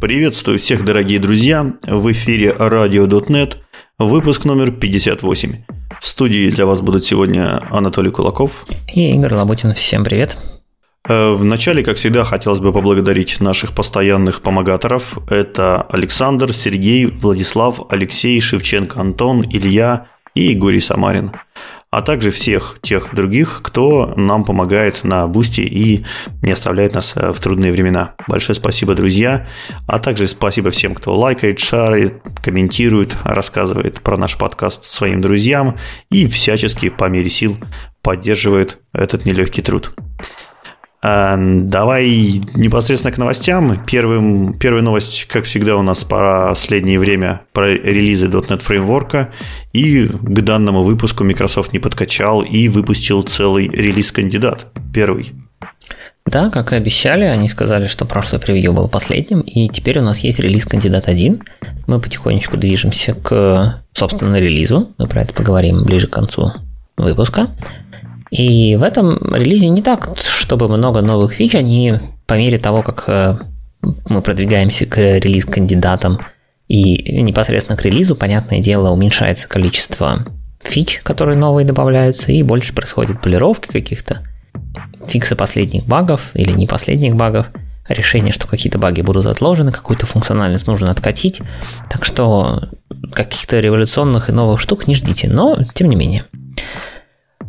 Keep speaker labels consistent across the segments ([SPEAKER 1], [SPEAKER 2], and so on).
[SPEAKER 1] Приветствую всех, дорогие друзья! В эфире RadioDotNet, выпуск номер 58. В студии для вас будут сегодня Анатолий Кулаков
[SPEAKER 2] и Игорь Лабутин. Всем привет!
[SPEAKER 1] Э, Вначале, как всегда, хотелось бы поблагодарить наших постоянных помогаторов. Это Александр, Сергей, Владислав, Алексей, Шевченко, Антон, Илья и Егорий Самарин а также всех тех других, кто нам помогает на Boosty и не оставляет нас э, в трудные времена. Большое спасибо, друзья, а также спасибо всем, кто лайкает, шарит, комментирует, рассказывает про наш подкаст своим друзьям и всячески по мере сил поддерживает этот нелегкий труд. А, давай непосредственно к новостям. Первым, первая новость, как всегда, у нас по последнее время про релизы .NET фреймворка. И к данному выпуску Microsoft не подкачал и выпустил целый релиз-кандидат. Первый.
[SPEAKER 2] Да, как и обещали, они сказали, что прошлый превью был последним, и теперь у нас есть релиз-кандидат 1. Мы потихонечку движемся к, собственно, релизу. Мы про это поговорим ближе к концу выпуска. И в этом релизе не так, чтобы много новых фич, они по мере того, как э, мы продвигаемся к релиз-кандидатам и непосредственно к релизу, понятное дело, уменьшается количество фич, которые новые добавляются, и больше происходит полировки каких-то, фиксы последних багов или не последних багов, решение, что какие-то баги будут отложены, какую-то функциональность нужно откатить. Так что каких-то революционных и новых штук не ждите, но тем не менее.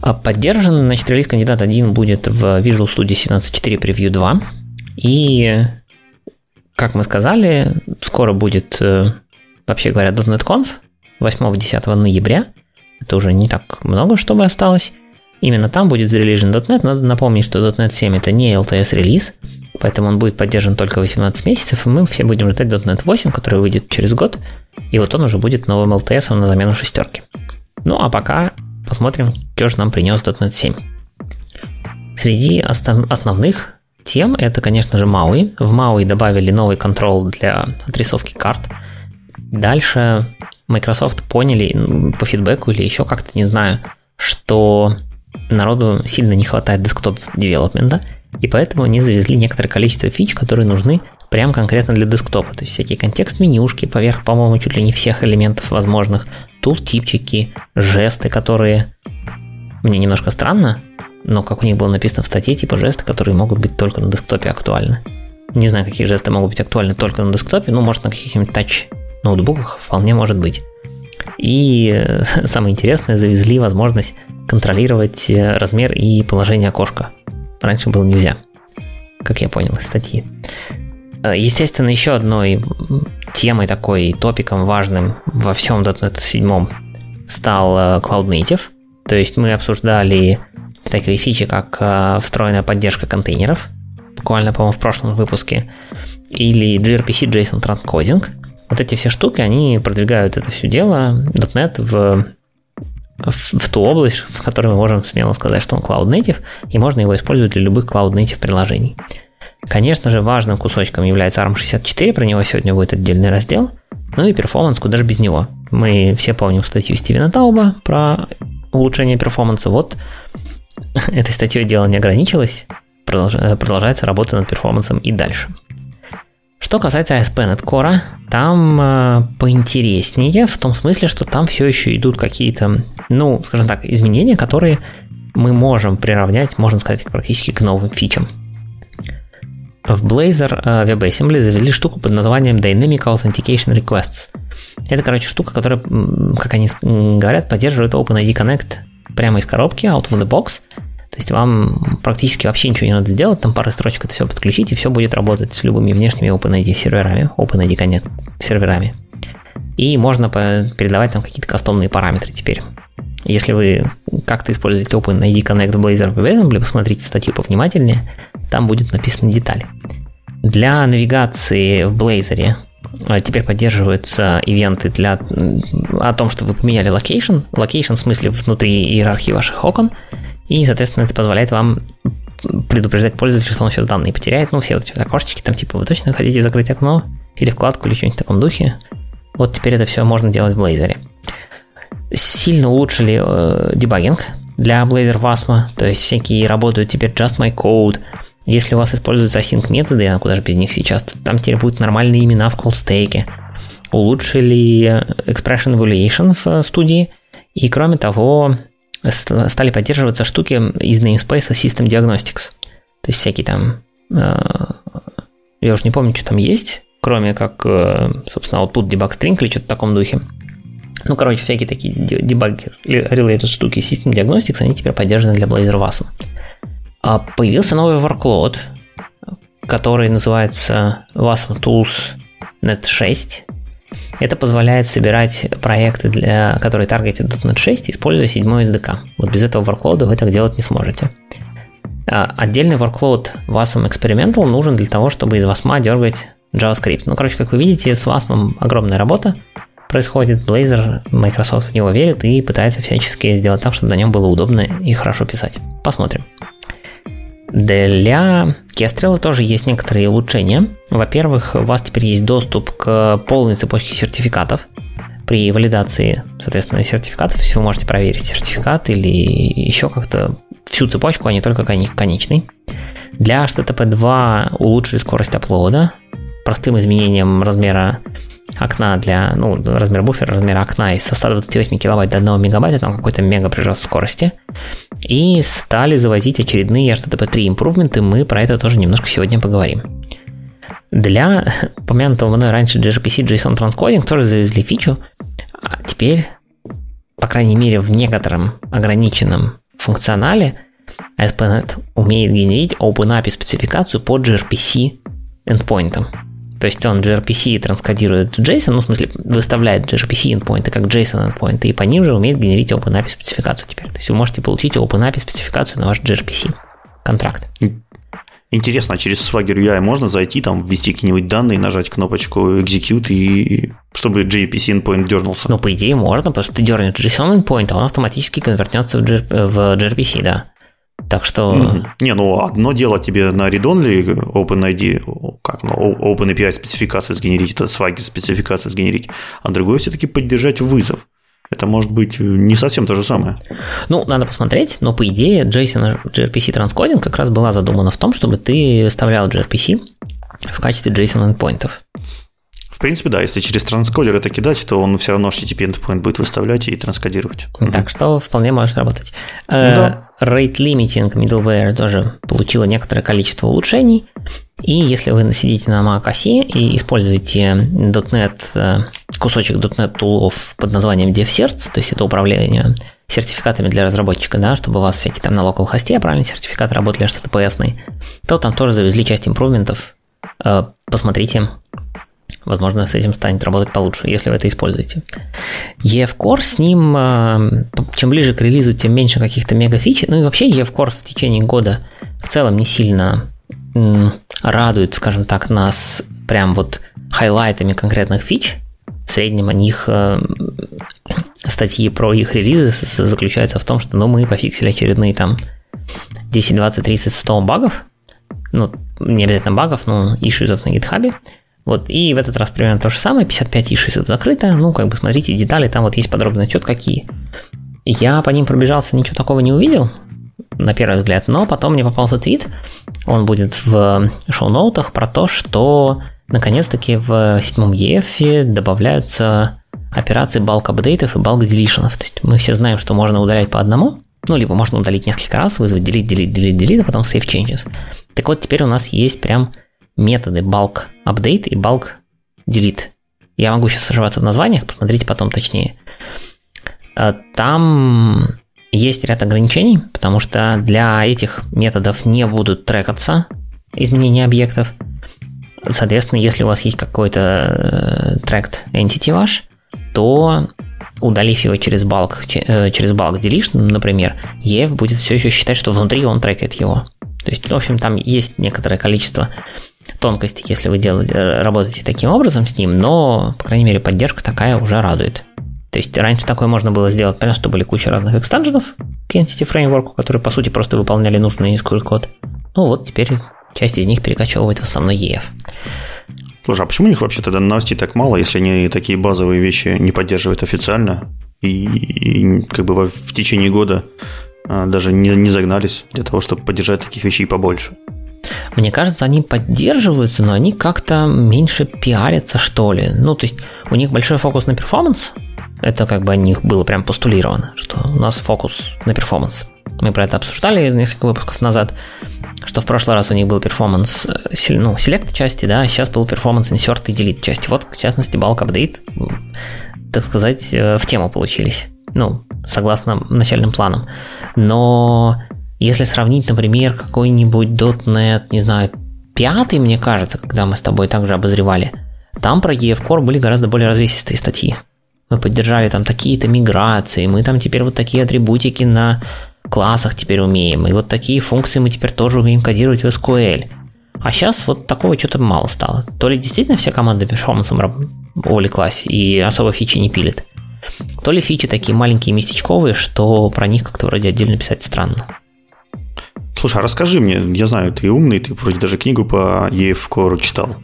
[SPEAKER 2] А поддержан, значит, релиз кандидат 1 будет в Visual Studio 17.4 Preview 2. И, как мы сказали, скоро будет, э, вообще говоря, .NET Conf 8-10 ноября. Это уже не так много, чтобы осталось. Именно там будет зарелижен .NET. Надо напомнить, что .NET 7 это не LTS релиз, поэтому он будет поддержан только 18 месяцев, и мы все будем ждать .NET 8, который выйдет через год, и вот он уже будет новым LTS на замену шестерки. Ну а пока Посмотрим, что же нам принес .NET 7. Среди основ- основных тем это, конечно же, MAUI. В MAUI добавили новый контрол для отрисовки карт. Дальше Microsoft поняли по фидбэку или еще как-то, не знаю, что народу сильно не хватает десктоп девелопмента, и поэтому они завезли некоторое количество фич, которые нужны прям конкретно для десктопа. То есть всякие контекст-менюшки поверх, по-моему, чуть ли не всех элементов возможных, тултипчики, жесты, которые мне немножко странно, но как у них было написано в статье, типа жесты, которые могут быть только на десктопе актуальны. Не знаю, какие жесты могут быть актуальны только на десктопе, ну, может, на каких-нибудь тач ноутбуках вполне может быть. И э, самое интересное, завезли возможность контролировать э, размер и положение окошка. Раньше было нельзя, как я понял из статьи. Э, естественно, еще одной темой такой, топиком важным во всем .NET 7 стал э, Cloud Native. То есть мы обсуждали такие фичи, как э, встроенная поддержка контейнеров, буквально, по-моему, в прошлом выпуске, или gRPC JSON Transcoding. Вот эти все штуки, они продвигают это все дело, .NET в, в, в ту область, в которой мы можем смело сказать, что он Cloud Native, и можно его использовать для любых Cloud Native приложений. Конечно же, важным кусочком является ARM64, про него сегодня будет отдельный раздел. Ну и перформанс, куда же без него. Мы все помним статью Стивена Тауба про улучшение перформанса. Вот этой статьей дело не ограничилось, продолжается работа над перформансом и дальше. Что касается ASP.NET Core, там э, поинтереснее, в том смысле, что там все еще идут какие-то, ну, скажем так, изменения, которые мы можем приравнять, можно сказать, практически к новым фичам. В Blazor э, WebAssembly завели штуку под названием Dynamic Authentication Requests. Это, короче, штука, которая, как они говорят, поддерживает OpenID Connect прямо из коробки, out of the box. То есть вам практически вообще ничего не надо сделать, там пары строчек это все подключить, и все будет работать с любыми внешними OpenID серверами, OpenID Connect серверами. И можно передавать там какие-то кастомные параметры теперь. Если вы как-то используете OpenID Connect в Blazor WebAssembly, посмотрите статью повнимательнее, там будет написаны детали. Для навигации в Blazor э, теперь поддерживаются ивенты для, о том, что вы поменяли location. Location в смысле внутри иерархии ваших окон. И, соответственно, это позволяет вам предупреждать пользователя, что он сейчас данные потеряет. Ну, все вот эти окошечки, там типа вы точно хотите закрыть окно или вкладку или что-нибудь в таком духе. Вот теперь это все можно делать в Blazor. Сильно улучшили э, дебагинг для Blazor Wasm, то есть всякие работают теперь Just My Code, если у вас используются async методы, а куда же без них сейчас, то там теперь будут нормальные имена в колл-стейке. Улучшили expression evaluation в студии. И кроме того, стали поддерживаться штуки из namespace System Diagnostics. То есть всякие там... Э, я уже не помню, что там есть, кроме как, э, собственно, output debug string или что-то в таком духе. Ну, короче, всякие такие debug related штуки System Diagnostics, они теперь поддержаны для Blazor WASM. А появился новый workload, который называется WASM Tools Net 6. Это позволяет собирать проекты, для, которые таргетят .NET 6, используя седьмой SDK. Вот без этого workload вы так делать не сможете. А отдельный workload WASM Experimental нужен для того, чтобы из WASM дергать JavaScript. Ну, короче, как вы видите, с WASM огромная работа происходит. Blazor, Microsoft в него верит и пытается всячески сделать так, чтобы на нем было удобно и хорошо писать. Посмотрим. Для Kestrel тоже есть некоторые улучшения. Во-первых, у вас теперь есть доступ к полной цепочке сертификатов при валидации, соответственно, сертификата. То есть вы можете проверить сертификат или еще как-то всю цепочку, а не только конечный. Для HTTP 2 улучшили скорость аплода простым изменением размера окна для, ну, размер буфера, размера окна из 128 килобайт до 1 мегабайта, там какой-то мега прирост скорости. И стали завозить очередные HTTP 3 импрувменты, мы про это тоже немножко сегодня поговорим. Для упомянутого мной раньше gRPC JSON Transcoding тоже завезли фичу, а теперь, по крайней мере, в некотором ограниченном функционале ASP.NET умеет генерить OpenAPI спецификацию по gRPC endpoint. То есть он gRPC транскодирует JSON, ну, в смысле, выставляет gRPC endpoint как JSON endpoint, и по ним же умеет генерить OpenAPI спецификацию теперь. То есть вы можете получить OpenAPI спецификацию на ваш gRPC контракт.
[SPEAKER 1] Интересно, а через Swagger UI можно зайти, там, ввести какие-нибудь данные, нажать кнопочку Execute, и чтобы JPC endpoint дернулся?
[SPEAKER 2] Ну, по идее, можно, потому что ты дернешь JSON endpoint, а он автоматически конвертнется в, в gRPC, да. Так что...
[SPEAKER 1] Mm-hmm. Не, ну одно дело тебе на read-only OpenID, как, ну, OpenAPI спецификацию сгенерить, это Swagger спецификацию сгенерить, а другое все-таки поддержать вызов. Это может быть не совсем то же самое.
[SPEAKER 2] Ну, надо посмотреть, но по идее JSON gRPC транскодинг как раз была задумана в том, чтобы ты выставлял gRPC в качестве JSON endpointов.
[SPEAKER 1] В принципе, да, если через транскодер это кидать, то он все равно HTTP endpoint будет выставлять и транскодировать.
[SPEAKER 2] Так что вполне может работать. Э, да. Rate Limiting Middleware тоже получила некоторое количество улучшений. И если вы сидите на Mac OS и используете .NET, э, кусочек .NET тулов под названием DevCerts, то есть это управление сертификатами для разработчика, да, чтобы у вас всякие там на local хосте правильные сертификаты работали, а что-то PS, то там тоже завезли часть импрувментов. Э, посмотрите, Возможно, с этим станет работать получше, если вы это используете. EF-Core с ним, э, чем ближе к релизу, тем меньше каких-то мега фич. Ну и вообще EF-Core в течение года в целом не сильно радует, скажем так, нас прям вот хайлайтами конкретных фич. В среднем о них э, статьи про их релизы заключаются в том, что ну, мы пофиксили очередные там 10, 20, 30, 100 багов. Ну, не обязательно багов, но ишьюзов на гитхабе. Вот, и в этот раз примерно то же самое, 55 ишисов закрыто, ну, как бы смотрите детали, там вот есть подробный отчет какие. Я по ним пробежался, ничего такого не увидел, на первый взгляд, но потом мне попался твит, он будет в шоу-ноутах про то, что наконец-таки в седьмом EF добавляются операции bulk апдейтов и bulk делишенов. То есть мы все знаем, что можно удалять по одному, ну, либо можно удалить несколько раз, вызвать delete, delete, delete, delete, а потом save changes. Так вот, теперь у нас есть прям методы bulk update и bulk delete. Я могу сейчас ошибаться в названиях, посмотрите потом точнее. Э, там есть ряд ограничений, потому что для этих методов не будут трекаться изменения объектов. Соответственно, если у вас есть какой-то tracked э, entity ваш, то удалив его через bulk, э, через bulk deletion, например, EF будет все еще считать, что внутри он трекает его. То есть, в общем, там есть некоторое количество тонкости, если вы делаете, э, работаете таким образом с ним, но, по крайней мере, поддержка такая уже радует. То есть раньше такое можно было сделать, понятно, что были куча разных экстенженов к Entity Framework, которые, по сути, просто выполняли нужный SQL код. Ну вот, теперь часть из них перекочевывает в основной EF.
[SPEAKER 1] Слушай, а почему у них вообще тогда новостей так мало, если они такие базовые вещи не поддерживают официально и, и как бы в, в течение года а, даже не, не загнались для того, чтобы поддержать таких вещей побольше?
[SPEAKER 2] Мне кажется, они поддерживаются, но они как-то меньше пиарятся, что ли. Ну, то есть у них большой фокус на performance. Это как бы у них было прям постулировано, что у нас фокус на performance. Мы про это обсуждали несколько выпусков назад, что в прошлый раз у них был performance э, ну, select части, да, а сейчас был performance insert и delete части. Вот, в частности, bulk update, так сказать, э, в тему получились. Ну, согласно начальным планам. Но если сравнить, например, какой-нибудь .NET, не знаю, пятый, мне кажется, когда мы с тобой также обозревали, там про EF Core были гораздо более развесистые статьи. Мы поддержали там такие-то миграции, мы там теперь вот такие атрибутики на классах теперь умеем, и вот такие функции мы теперь тоже умеем кодировать в SQL. А сейчас вот такого что-то мало стало. То ли действительно все команды перформансом увлеклась и особо фичи не пилит, то ли фичи такие маленькие местечковые, что про них как-то вроде отдельно писать странно.
[SPEAKER 1] Слушай, а расскажи мне, я знаю, ты умный, ты вроде даже книгу по EF Core читал.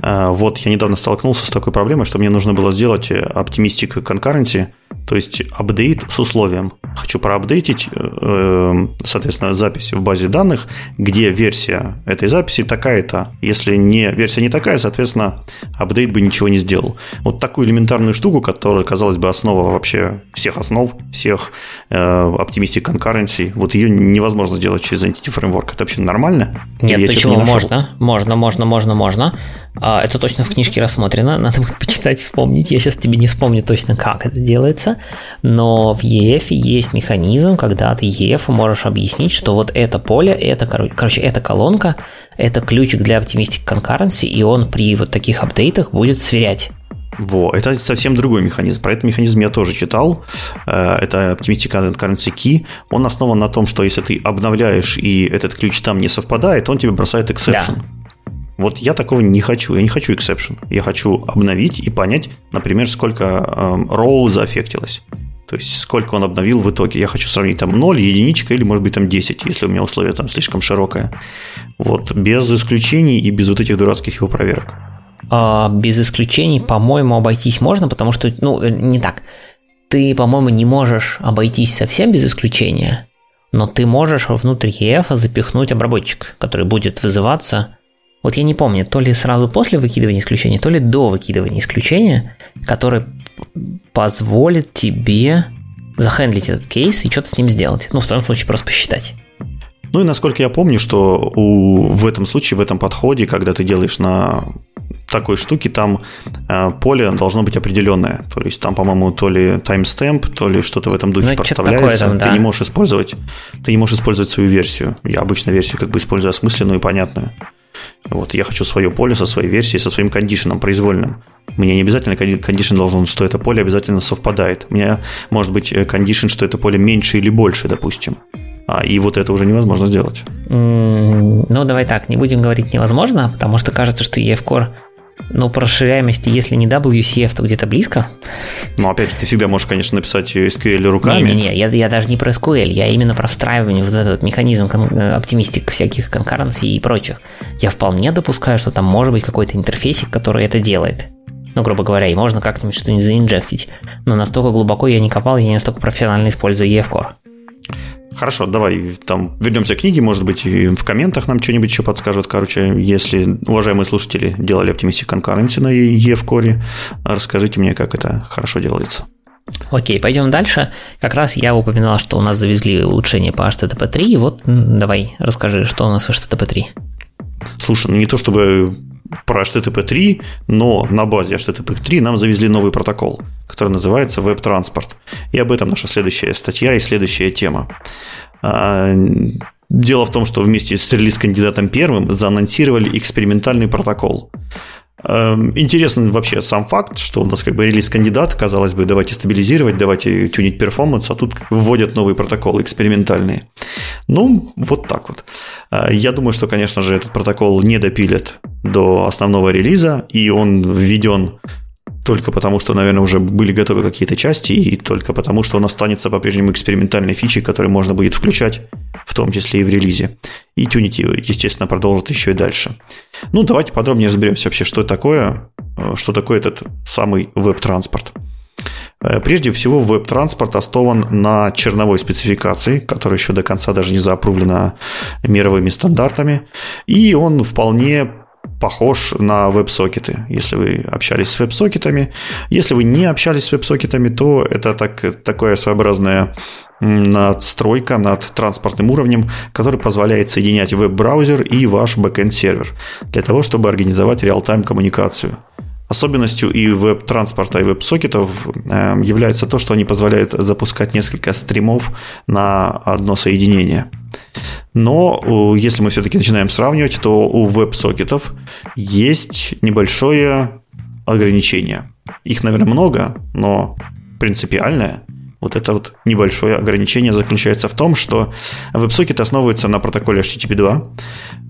[SPEAKER 1] А, вот я недавно столкнулся с такой проблемой, что мне нужно было сделать оптимистик конкуренции – то есть апдейт с условием. Хочу проапдейтить, э, соответственно, запись в базе данных, где версия этой записи такая-то. Если не, версия не такая, соответственно, апдейт бы ничего не сделал. Вот такую элементарную штуку, которая, казалось бы, основа вообще всех основ, всех э, Optimistic Concurrency, вот ее невозможно сделать через Entity Framework. Это вообще нормально?
[SPEAKER 2] Нет, почему? Не можно, можно, можно, можно, можно. А, это точно в книжке рассмотрено, надо будет почитать, вспомнить. Я сейчас тебе не вспомню точно, как это делается, но в EF есть механизм, когда ты EF можешь объяснить, что вот это поле, это, короче, эта колонка, это ключик для Optimistic Concurrency, и он при вот таких апдейтах будет сверять
[SPEAKER 1] во, это совсем другой механизм. Про этот механизм я тоже читал. Э, это Optimistic Currency Key. Он основан на том, что если ты обновляешь и этот ключ там не совпадает, он тебе бросает exception. Да. Вот я такого не хочу. Я не хочу exception. Я хочу обновить и понять, например, сколько эм, row заэффектилось. То есть, сколько он обновил в итоге. Я хочу сравнить там 0, единичка или, может быть, там 10, если у меня условие там слишком широкое. Вот, без исключений и без вот этих дурацких его проверок.
[SPEAKER 2] А, без исключений, по-моему, обойтись можно, потому что, ну, э, не так. Ты, по-моему, не можешь обойтись совсем без исключения, но ты можешь внутрь EF запихнуть обработчик, который будет вызываться вот я не помню, то ли сразу после выкидывания исключения, то ли до выкидывания исключения, который позволит тебе захендлить этот кейс и что-то с ним сделать. Ну, в том случае просто посчитать.
[SPEAKER 1] Ну и насколько я помню, что у, в этом случае, в этом подходе, когда ты делаешь на такой штуке, там э, поле должно быть определенное. То есть там, по-моему, то ли timestamp, то ли что-то в этом духе ну, проставляется. Там, да. Ты не можешь использовать, ты не можешь использовать свою версию. Я обычно версию как бы использую осмысленную и понятную. Вот я хочу свое поле со своей версией, со своим кондишеном произвольным. Мне не обязательно кондишн должен, что это поле обязательно совпадает. У меня может быть кондишн, что это поле меньше или больше, допустим. А, и вот это уже невозможно сделать.
[SPEAKER 2] Mm, ну, давай так, не будем говорить невозможно, потому что кажется, что EF-Core но по расширяемости, если не WCF, то где-то близко.
[SPEAKER 1] Ну, опять же, ты всегда можешь, конечно, написать SQL руками.
[SPEAKER 2] Не-не-не, я, я даже не про SQL, я именно про встраивание вот этот механизм э, оптимистик всяких конкуренций и прочих. Я вполне допускаю, что там может быть какой-то интерфейсик, который это делает. Ну, грубо говоря, и можно как-нибудь что-нибудь заинжектить. Но настолько глубоко я не копал, я не настолько профессионально использую EF-Core.
[SPEAKER 1] Хорошо, давай там вернемся к книге, может быть, и в комментах нам что-нибудь еще подскажут. Короче, если уважаемые слушатели делали Optimistic Concurrency на EF Core, расскажите мне, как это хорошо делается.
[SPEAKER 2] Окей, пойдем дальше. Как раз я упоминал, что у нас завезли улучшение по HTTP 3. Вот давай расскажи, что у нас в HTTP 3.
[SPEAKER 1] Слушай, ну не то чтобы про HTTP 3, но на базе HTTP 3 нам завезли новый протокол, который называется веб-транспорт. И об этом наша следующая статья и следующая тема. А, дело в том, что вместе с релиз-кандидатом первым заанонсировали экспериментальный протокол – интересен вообще сам факт, что у нас как бы релиз-кандидат, казалось бы, давайте стабилизировать, давайте тюнить перформанс, а тут вводят новые протоколы экспериментальные. Ну, вот так вот. Э, я думаю, что, конечно же, этот протокол не допилят до основного релиза, и он введен только потому, что, наверное, уже были готовы какие-то части, и только потому, что он останется по-прежнему экспериментальной фичей, которую можно будет включать, в том числе и в релизе. И Unity, естественно, продолжит еще и дальше. Ну, давайте подробнее разберемся вообще, что такое, э, что такое этот самый веб-транспорт. Прежде всего, WebTransport основан на черновой спецификации, которая еще до конца даже не заапрувлена мировыми стандартами, и он вполне похож на веб-сокеты, если вы общались с веб-сокетами. Если вы не общались с веб-сокетами, то это так, такое своеобразное надстройка над транспортным уровнем, который позволяет соединять веб-браузер и ваш backend-сервер для того, чтобы организовать real-time коммуникацию. Особенностью и веб-транспорта, и веб-сокетов э, является то, что они позволяют запускать несколько стримов на одно соединение. Но если мы все-таки начинаем сравнивать, то у веб-сокетов есть небольшое ограничение. Их, наверное, много, но принципиальное – вот это вот небольшое ограничение заключается в том, что WebSocket основывается на протоколе HTTP 2.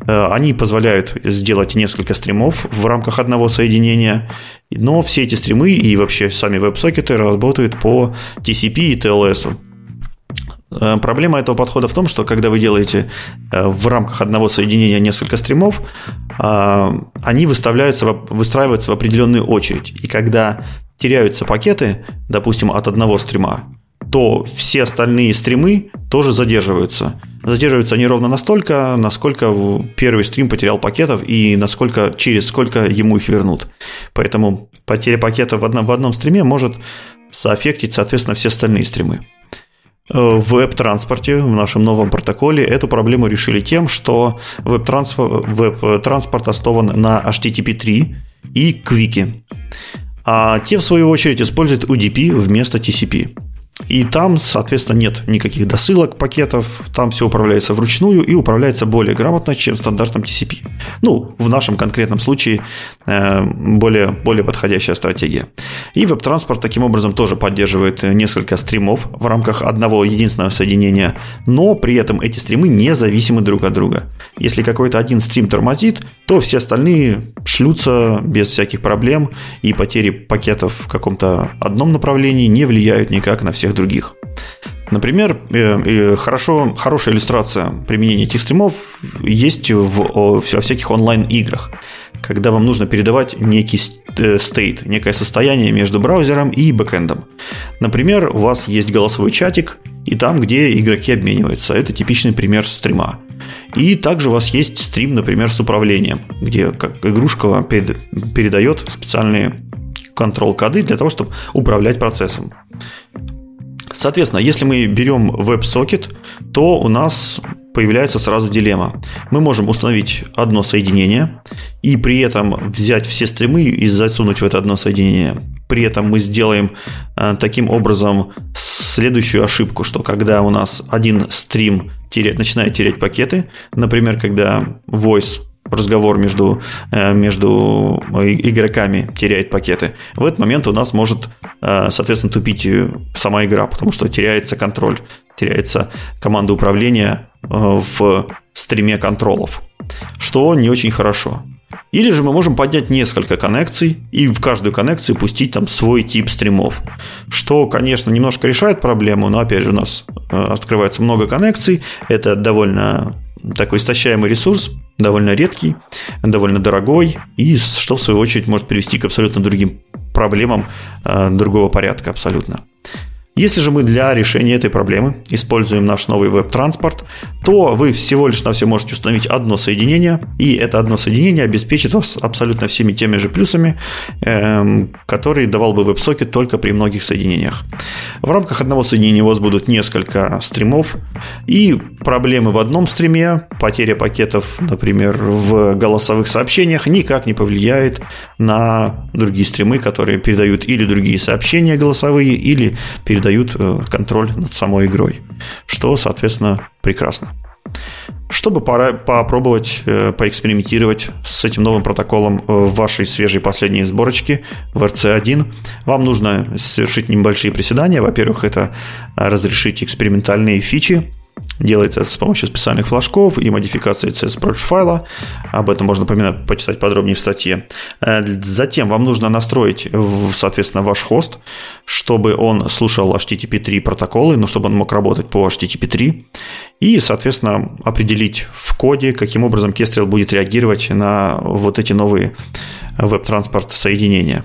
[SPEAKER 1] Э, они позволяют сделать несколько стримов в рамках одного соединения, но все эти стримы и вообще сами WebSocket работают по TCP и TLS. Э, проблема этого подхода в том, что когда вы делаете э, в рамках одного соединения несколько стримов, они выставляются, выстраиваются в определенную очередь. И когда теряются пакеты, допустим, от одного стрима, то все остальные стримы тоже задерживаются. Задерживаются они ровно настолько, насколько первый стрим потерял пакетов и насколько через сколько ему их вернут. Поэтому потеря пакетов в одном, в одном стриме может соаффектить, соответственно, все остальные стримы. Э, в веб-транспорте, в нашем новом протоколе, эту проблему решили тем, что веб-транспорт основан на HTTP 3 и Квики. А те, в свою очередь, используют UDP вместо TCP. И там, соответственно, нет никаких досылок пакетов, там все управляется вручную и управляется более грамотно, чем в стандартном TCP. Ну, в нашем конкретном случае э, более, более подходящая стратегия. И веб-транспорт таким образом тоже поддерживает несколько стримов в рамках одного единственного соединения, но при этом эти стримы не зависимы друг от друга. Если какой-то один стрим тормозит, то все остальные шлются без всяких проблем, и потери пакетов в каком-то одном направлении не влияют никак на всех других. Например, э, хорошо, хорошая иллюстрация применения этих стримов есть в, во всяких онлайн-играх, когда вам нужно передавать некий стейт, э, некое состояние между браузером и бэкэндом. Например, у вас есть голосовой чатик, и там, где игроки обмениваются. Это типичный пример стрима. И также у вас есть стрим, например, с управлением, где как игрушка вам передает специальные контрол-коды для того, чтобы управлять процессом. Соответственно, если мы берем WebSocket, то у нас появляется сразу дилемма. Мы можем установить одно соединение и при этом взять все стримы и засунуть в это одно соединение. При этом мы сделаем э, таким образом следующую ошибку, что когда у нас один стрим теряет, начинает терять пакеты, например, когда voice разговор между, э, между игроками теряет пакеты, в этот момент у нас может, э, соответственно, тупить сама игра, потому что теряется контроль, теряется команда управления э, в стриме контролов, что не очень хорошо. Или же мы можем поднять несколько коннекций и в каждую коннекцию пустить там свой тип стримов. Что, конечно, немножко решает проблему, но опять же у нас открывается много коннекций. Это довольно такой истощаемый ресурс, довольно редкий, довольно дорогой, и что в свою очередь может привести к абсолютно другим проблемам э, другого порядка абсолютно. Если же мы для решения этой проблемы используем наш новый веб-транспорт, то вы всего лишь на все можете установить одно соединение, и это одно соединение обеспечит вас абсолютно всеми теми же плюсами, эм, которые давал бы WebSocket только при многих соединениях. В рамках одного соединения у вас будут несколько стримов, и проблемы в одном стриме, потеря пакетов, например, в голосовых сообщениях, никак не повлияет на другие стримы, которые передают или другие сообщения голосовые, или передают дают э, контроль над самой игрой, что, соответственно, прекрасно. Чтобы пора попробовать э, поэкспериментировать с этим новым протоколом э, в вашей свежей последней сборочке в RC1, вам нужно совершить небольшие приседания. Во-первых, это разрешить экспериментальные фичи, Делается с помощью специальных флажков и модификации CSProach файла. Об этом можно почитать подробнее в статье. Э, затем вам нужно настроить, соответственно, ваш хост, чтобы он слушал HTTP 3 протоколы, ну, чтобы он мог работать по HTTP 3. И, соответственно, определить в коде, каким образом Kestrel будет реагировать на вот эти новые веб-транспорт соединения.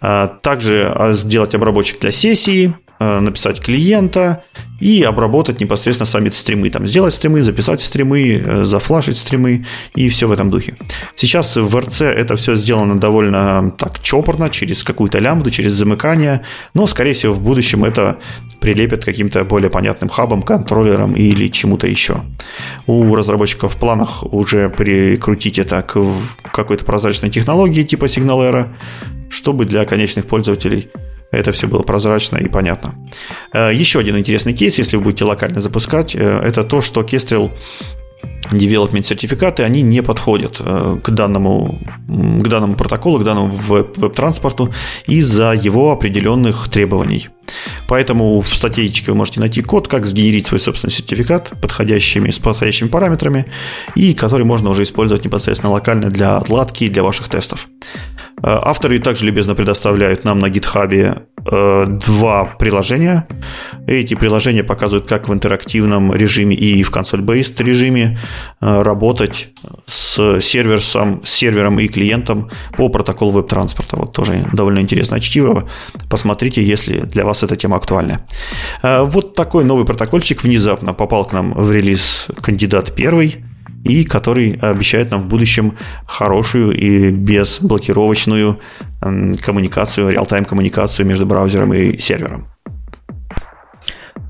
[SPEAKER 1] Также сделать обработчик для сессии, Э, написать клиента и обработать непосредственно сами стримы. Там сделать стримы, записать стримы, э, зафлашить стримы и все в этом духе. Сейчас в RC это все сделано довольно так чопорно, через какую-то лямбду, через замыкание, но, скорее всего, в будущем это прилепят каким-то более понятным хабом, контроллером или чему-то еще. У разработчиков в планах уже прикрутить это к какой-то прозрачной технологии типа SignalEra, чтобы для конечных пользователей – это все было прозрачно и понятно. Э, еще один интересный кейс, если вы будете локально запускать, э, это то, что Kestrel development сертификаты, они не подходят э, к данному, к данному протоколу, к данному веб-транспорту из-за его определенных требований. Поэтому в статейке вы можете найти код, как сгенерить свой собственный сертификат подходящими, с подходящими параметрами, и который можно уже использовать непосредственно локально для отладки и для ваших тестов. Э, авторы также любезно предоставляют нам на GitHub э, два приложения. Эти приложения показывают, как в интерактивном режиме и в console-based режиме э, работать с, сервером, с сервером и клиентом по протоколу веб-транспорта. Вот тоже довольно интересное чтиво. Посмотрите, если для вас эта тема актуальна. Вот такой новый протокольчик внезапно попал к нам в релиз кандидат первый и который обещает нам в будущем хорошую и безблокировочную коммуникацию, реал-тайм коммуникацию между браузером и сервером.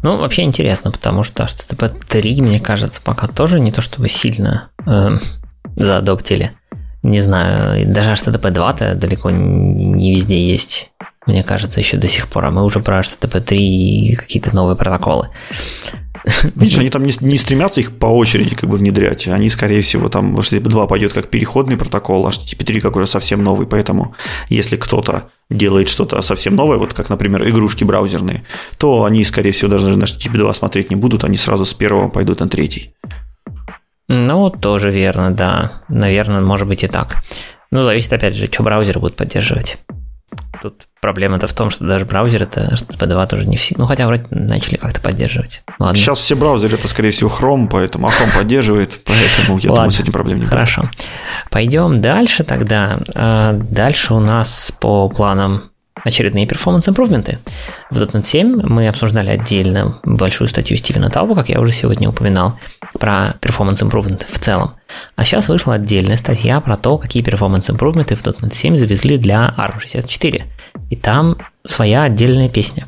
[SPEAKER 2] Ну, вообще интересно, потому что HTTP 3, мне кажется, пока тоже не то чтобы сильно э, заадоптили. Не знаю, даже HTTP 2-то далеко не везде есть. Мне кажется, еще до сих пор. А мы уже про HTTP 3 и какие-то новые протоколы.
[SPEAKER 1] Видишь, они там не, не стремятся их по очереди как бы внедрять. Они, скорее всего, там HTTP 2 пойдет как переходный протокол, а HTTP 3 как уже совсем новый. Поэтому, если кто-то делает что-то совсем новое, вот как, например, игрушки браузерные, то они, скорее всего, даже на HTTP 2 смотреть не будут, они сразу с первого пойдут на третий.
[SPEAKER 2] Ну, тоже верно, да. Наверное, может быть и так. Ну, зависит, опять же, что браузер будет поддерживать. Тут проблема-то в том, что даже браузер это HTTP2 тоже не все. Ну, хотя вроде начали как-то поддерживать.
[SPEAKER 1] Ладно. Сейчас все браузеры это, скорее всего, Chrome, поэтому а Chrome поддерживает, поэтому я Ладно. думаю, с этим проблем не будет.
[SPEAKER 2] Хорошо. Пойдем дальше тогда. А, дальше у нас по планам очередные performance improvement ы. В .NET 7 мы обсуждали отдельно большую статью Стивена Тауба, как я уже сегодня упоминал, про performance improvement ы в целом. А сейчас вышла отдельная статья про то, какие performance improvement ы в .NET 7 завезли для ARM64. И там своя отдельная песня.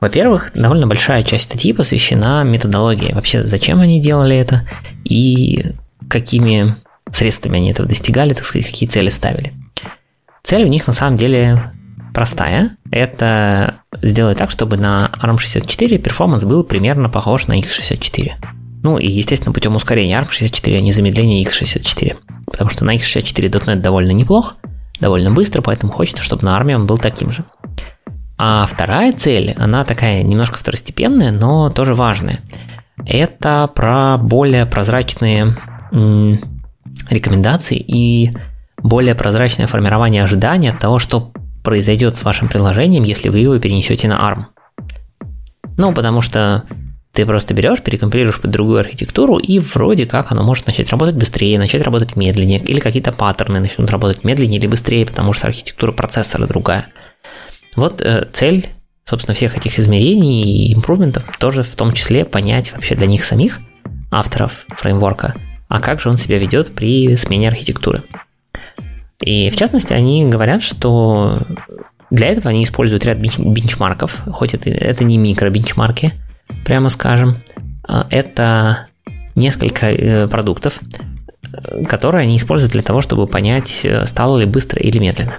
[SPEAKER 2] Во-первых, довольно большая часть статьи посвящена методологии. Вообще, зачем они делали это и какими средствами они этого достигали, так сказать, какие цели ставили. Цель у них на самом деле простая. Это сделать так, чтобы на ARM64 перформанс был примерно похож на x64. Ну и, естественно, путем ускорения ARM64, а не замедления x64. Потому что на x64 .NET довольно неплох, довольно быстро, поэтому хочется, чтобы на ARM он был таким же. А вторая цель, она такая немножко второстепенная, но тоже важная. Это про более прозрачные рекомендации и более прозрачное формирование ожидания от того, что произойдет с вашим приложением, если вы его перенесете на ARM. Ну, потому что ты просто берешь, перекомпилируешь под другую архитектуру, и вроде как оно может начать работать быстрее, начать работать медленнее, или какие-то паттерны начнут работать медленнее или быстрее, потому что архитектура процессора другая. Вот э, цель, собственно, всех этих измерений и импрувментов тоже в том числе понять вообще для них самих, авторов фреймворка, а как же он себя ведет при смене архитектуры. И в частности, они говорят, что для этого они используют ряд бенчмарков, хоть это, это не микробенчмарки, прямо скажем. А это несколько э, продуктов, которые они используют для того, чтобы понять, э, стало ли быстро или медленно.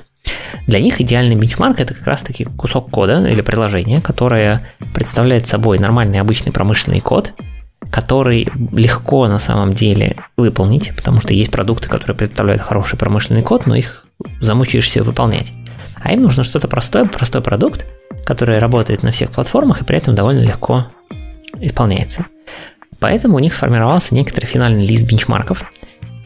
[SPEAKER 2] Для них идеальный бенчмарк это как раз-таки кусок кода или приложение, которое представляет собой нормальный обычный промышленный код – который легко на самом деле выполнить, потому что есть продукты, которые представляют хороший промышленный код, но их замучаешься выполнять. А им нужно что-то простое, простой продукт, который работает на всех платформах и при этом довольно легко исполняется. Поэтому у них сформировался некоторый финальный лист бенчмарков.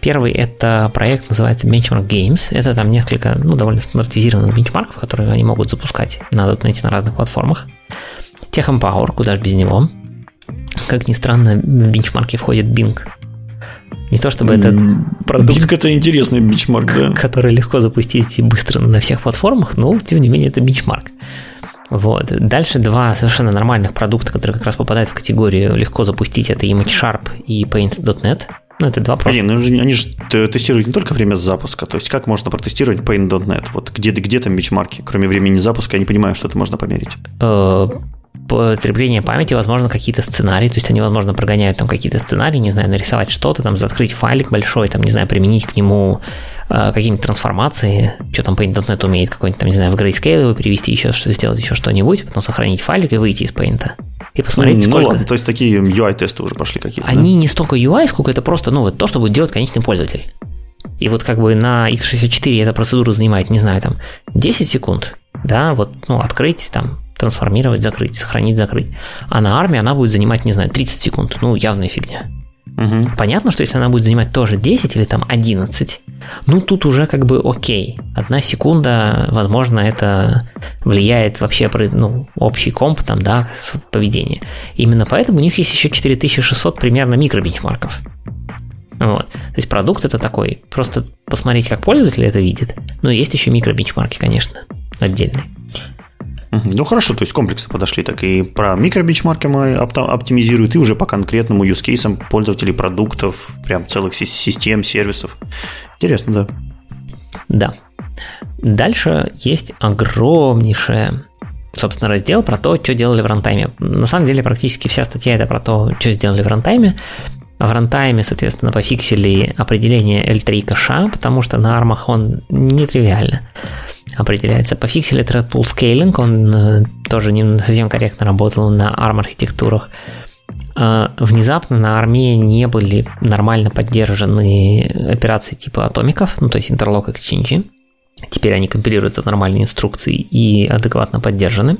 [SPEAKER 2] Первый это проект, называется Benchmark Games. Это там несколько, ну, довольно стандартизированных бенчмарков, которые они могут запускать на .NET на разных платформах. Tech Empower, куда же без него. Как ни странно, в бенчмарке входит Bing. Не то чтобы это
[SPEAKER 1] продукт... Битк – это интересный бенчмарк, да.
[SPEAKER 2] Который легко запустить и быстро на всех платформах, но, тем не менее, это бенчмарк. Вот. Дальше два совершенно нормальных продукта, которые как раз попадают в категорию легко запустить, это ImageSharp и Paint.net. Ну, это два
[SPEAKER 1] просто. Ну, они же тестируют не только время запуска. То есть, как можно протестировать Paint.net? Вот где, где там бичмарки? Кроме времени запуска, я не понимаю, что это можно померить.
[SPEAKER 2] Потребление памяти, возможно, какие-то сценарии, то есть они, возможно, прогоняют там какие-то сценарии, не знаю, нарисовать что-то, там, открыть файлик большой, там, не знаю, применить к нему э, какие-нибудь трансформации, что там Paint.net умеет, какой-нибудь, там, не знаю, в Grayscale его перевести, еще что сделать, еще что-нибудь, потом сохранить файлик и выйти из Paint и посмотреть, ну, сколько... Ну ладно,
[SPEAKER 1] то есть такие UI-тесты уже пошли какие-то.
[SPEAKER 2] Они да? не столько UI, сколько это просто, ну, вот то, что будет делать конечный пользователь. И вот как бы на x64 эта процедура занимает, не знаю, там 10 секунд, да, вот, ну, открыть, там, трансформировать, закрыть, сохранить, закрыть. А на армии она будет занимать, не знаю, 30 секунд. Ну, явная фигня. Угу. Понятно, что если она будет занимать тоже 10 или там 11, ну тут уже как бы окей. Одна секунда, возможно, это влияет вообще ну, общий комп там, да, поведение. Именно поэтому у них есть еще 4600 примерно микробенчмарков. Вот. То есть продукт это такой, просто посмотреть, как пользователь это видит. Но есть еще микробенчмарки, конечно, отдельные.
[SPEAKER 1] Ну хорошо, то есть комплексы подошли, так и про микробичмарки мы оптимизируют, и уже по конкретному use кейсам пользователей продуктов, прям целых систем, сервисов. Интересно, да.
[SPEAKER 2] Да. Дальше есть огромнейшее собственно, раздел про то, что делали в рантайме. На самом деле, практически вся статья это про то, что сделали в рантайме. В рантайме, соответственно, пофиксили определение L3 кэша, потому что на армах он нетривиально определяется. Пофиксили Thread Pool Scaling, он э, тоже не совсем корректно работал на ARM архитектурах. Э, внезапно на армии не были нормально поддержаны операции типа атомиков, ну то есть Interlock Exchange. Теперь они компилируются в нормальные инструкции и адекватно поддержаны.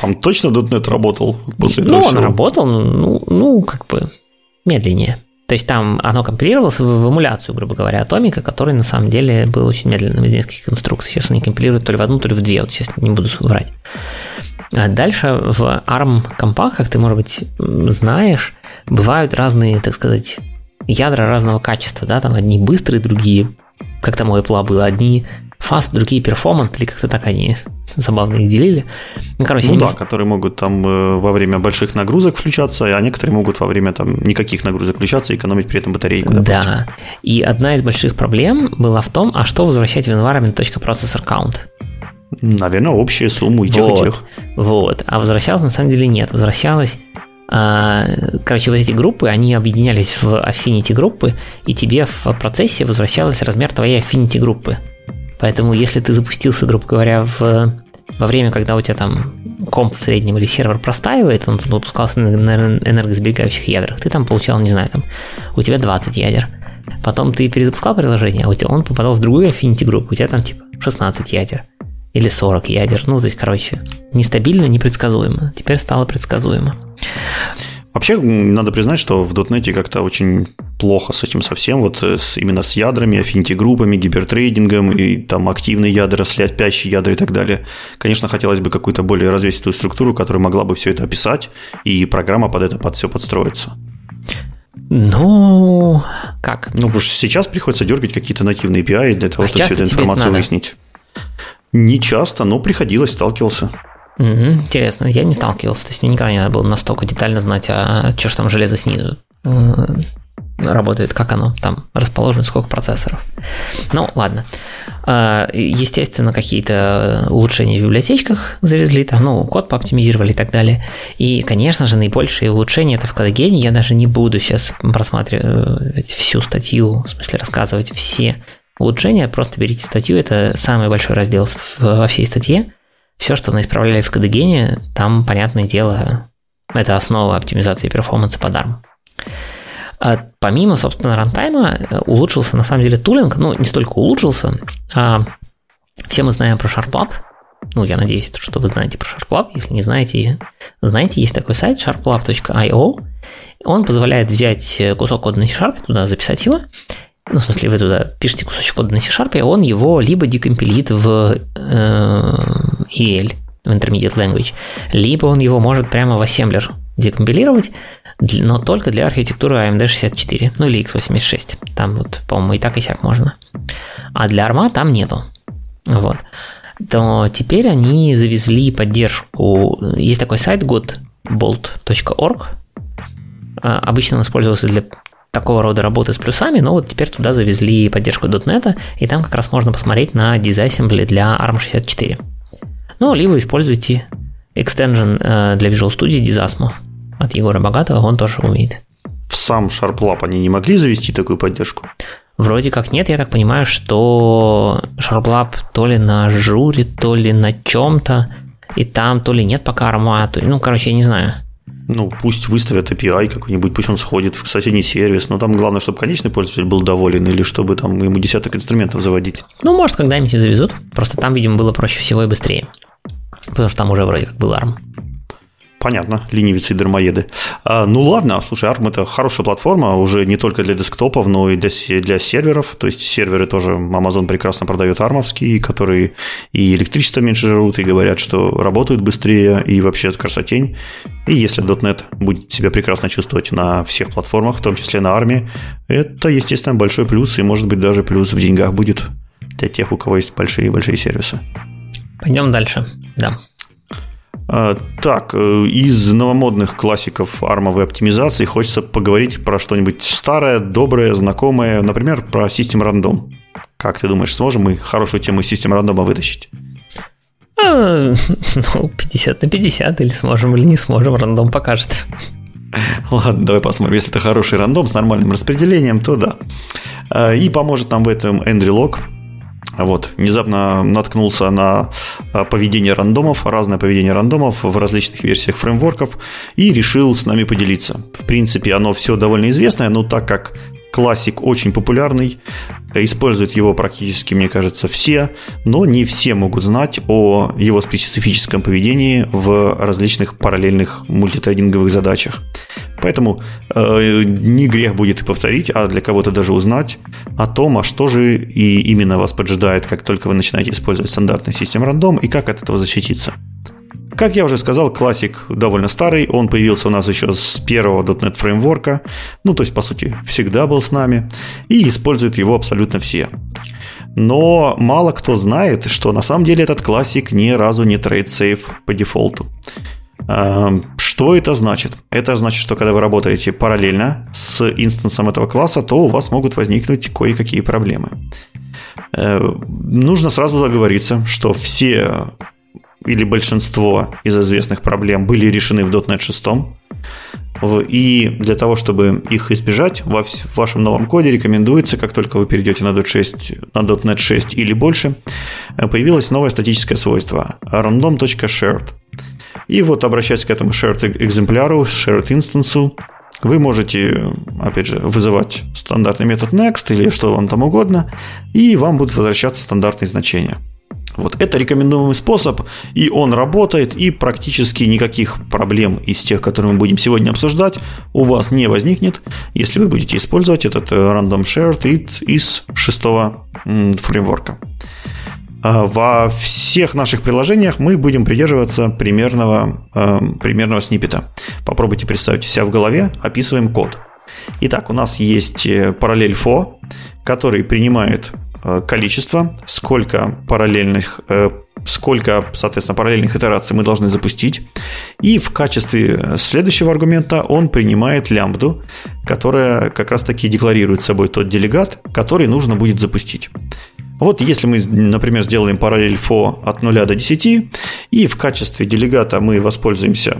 [SPEAKER 1] Там точно .NET работал после
[SPEAKER 2] этого
[SPEAKER 1] Ну,
[SPEAKER 2] он работал, ну, ну, как бы медленнее. То есть там оно компилировалось в, эмуляцию, грубо говоря, атомика, который на самом деле был очень медленным из нескольких инструкций. Сейчас они компилируют то ли в одну, то ли в две. Вот сейчас не буду врать. А дальше в ARM компах, как ты, может быть, знаешь, бывают разные, так сказать, ядра разного качества, да, там одни быстрые, другие, как там у Apple было, одни fast, другие performant, или как-то так они забавно их делили.
[SPEAKER 1] Ну, короче, ну они... да, которые могут там э, во время больших нагрузок включаться, а некоторые могут во время там никаких нагрузок включаться и экономить при этом батарейку, допустим.
[SPEAKER 2] Да, и одна из больших проблем была в том, а что возвращать в environment.processor count?
[SPEAKER 1] Наверное, общую сумму и тех,
[SPEAKER 2] вот,
[SPEAKER 1] и тех.
[SPEAKER 2] Вот, а возвращалось на самом деле нет, возвращалось а, Короче, вот эти группы, они объединялись в affinity группы, и тебе в процессе возвращался размер твоей affinity группы. Поэтому если ты запустился, грубо говоря, в, во время, когда у тебя там комп в среднем или сервер простаивает, он запускался на энергосберегающих ядрах, ты там получал, не знаю, там у тебя 20 ядер. Потом ты перезапускал приложение, а у тебя он попадал в другую Affinity группу, у тебя там типа 16 ядер или 40 ядер. Ну, то есть, короче, нестабильно, непредсказуемо. Теперь стало предсказуемо.
[SPEAKER 1] Вообще, надо признать, что в .NET как-то очень плохо с этим совсем, вот э, с, именно с ядрами, афfinity-группами, гипертрейдингом и там активные ядра, спящие ядра и так далее. Конечно, хотелось бы какую-то более развесистую структуру, которая могла бы все это описать, и программа под это под все подстроится.
[SPEAKER 2] Ну, как?
[SPEAKER 1] Ну, потому что сейчас приходится дергать какие-то нативные API для того, а чтобы всю эту информацию выяснить. Не часто, но приходилось, сталкивался.
[SPEAKER 2] Угу, интересно, я не сталкивался, то есть мне никогда не надо было настолько детально знать, а что же там железо снизу э, работает, как оно там расположено, сколько процессоров. Ну, ладно. Э, естественно, какие-то улучшения в библиотечках завезли, там, ну, код пооптимизировали и так далее. И, конечно же, наибольшие улучшения это в кодогене. Я даже не буду сейчас просматривать всю статью, в смысле рассказывать все улучшения. Просто берите статью, это самый большой раздел во всей статье все, что мы исправляли в Кодегене, там, понятное дело, это основа оптимизации перформанса под ARM. А помимо, собственно, рантайма, э, улучшился на самом деле тулинг, ну, не столько улучшился, а все мы знаем про SharpLab, ну, я надеюсь, что вы знаете про SharpLab, если не знаете, знаете, есть такой сайт sharplab.io, он позволяет взять кусок кода на C-Sharp, туда записать его, ну, в смысле, вы туда пишете кусочек кода на C-Sharp, и он его либо декомпилит в э, EL, в Intermediate Language, либо он его может прямо в ассемблер декомпилировать, но только для архитектуры AMD 64, ну или x86. Там вот, по-моему, и так и сяк можно. А для ARM там нету. Вот. То теперь они завезли поддержку. Есть такой сайт godbolt.org. А, обычно он использовался для такого рода работы с плюсами, но вот теперь туда завезли поддержку .NET, и там как раз можно посмотреть на дизайсембли для ARM64. Ну, либо используйте экстенжен э, для Visual Studio Disasmo от Егора Богатого, он тоже умеет.
[SPEAKER 1] В сам SharpLab они не могли завести такую поддержку?
[SPEAKER 2] Вроде как нет, я так понимаю, что SharpLab то ли на журе, то ли на чем-то, и там то ли нет пока аромата, ну, короче, я не знаю.
[SPEAKER 1] Ну, пусть выставят API какой-нибудь, пусть он сходит в соседний сервис, но там главное, чтобы конечный пользователь был доволен или чтобы там ему десяток инструментов заводить.
[SPEAKER 2] Ну, может, когда-нибудь и завезут, просто там, видимо, было проще всего и быстрее, потому что там уже вроде как был ARM.
[SPEAKER 1] Понятно, ленивицы и дармоеды. А, ну ладно, слушай, ARM это хорошая платформа, уже не только для десктопов, но и для, для серверов. То есть серверы тоже Amazon прекрасно продает армовские, которые и электричество меньше жрут, и говорят, что работают быстрее, и вообще это красотень. И если .NET будет себя прекрасно чувствовать на всех платформах, в том числе на армии, это, естественно, большой плюс, и может быть даже плюс в деньгах будет для тех, у кого есть большие-большие сервисы.
[SPEAKER 2] Пойдем дальше, да.
[SPEAKER 1] А, так, э, из новомодных классиков армовой оптимизации хочется поговорить про что-нибудь старое, доброе, знакомое, например, про систем рандом. Как ты думаешь, сможем мы хорошую тему систем рандома вытащить?
[SPEAKER 2] А, ну, 50 на 50, или сможем, или не сможем, рандом покажет.
[SPEAKER 1] Ладно, давай посмотрим. Если это хороший рандом с нормальным распределением, то да. А, и поможет нам в этом Эндрю Лок, вот, внезапно наткнулся на а, поведение рандомов, разное поведение рандомов в различных версиях фреймворков и решил с нами поделиться. В принципе, оно все довольно известное, но так как классик очень популярный, используют его практически, мне кажется, все, но не все могут знать о его специфическом поведении в различных параллельных мультитрейдинговых задачах. Поэтому э, не грех будет и повторить, а для кого-то даже узнать о том, а что же и именно вас поджидает, как только вы начинаете использовать стандартный систем рандом и как от этого защититься. Как я уже сказал, классик довольно старый, он появился у нас еще с первого .NET фреймворка, ну то есть по сути всегда был с нами, и используют его абсолютно все. Но мало кто знает, что на самом деле этот классик ни разу не safe по дефолту. Эм, что это значит? Это значит, что когда вы работаете параллельно с инстансом этого класса, то у вас могут возникнуть кое-какие проблемы. Э, нужно сразу договориться, что все или большинство из известных проблем были решены в .NET 6. И для того, чтобы их избежать, в вашем новом коде рекомендуется, как только вы перейдете на .NET 6, на .NET 6 или больше, э, появилось новое статическое свойство random.shared. И вот, обращаясь к этому shared экземпляру, shared инстансу, вы можете, опять же, вызывать стандартный метод next или что вам там угодно, и вам будут возвращаться стандартные значения. Вот это рекомендуемый способ, и он работает, и практически никаких проблем из тех, которые мы будем сегодня обсуждать, у вас не возникнет, если вы будете использовать этот э, Random Shared It из шестого фреймворка. А во всех наших приложениях мы будем придерживаться примерного, э, примерного сниппета. Попробуйте представить себя в голове, описываем код. Итак, у нас есть э, параллель for, который принимает количество, сколько параллельных э, сколько, соответственно, параллельных итераций мы должны запустить. И в качестве следующего аргумента он принимает лямбду, которая как раз-таки декларирует собой тот делегат, который нужно будет запустить. Вот если мы, например, сделаем параллель for от 0 до 10, и в качестве делегата мы воспользуемся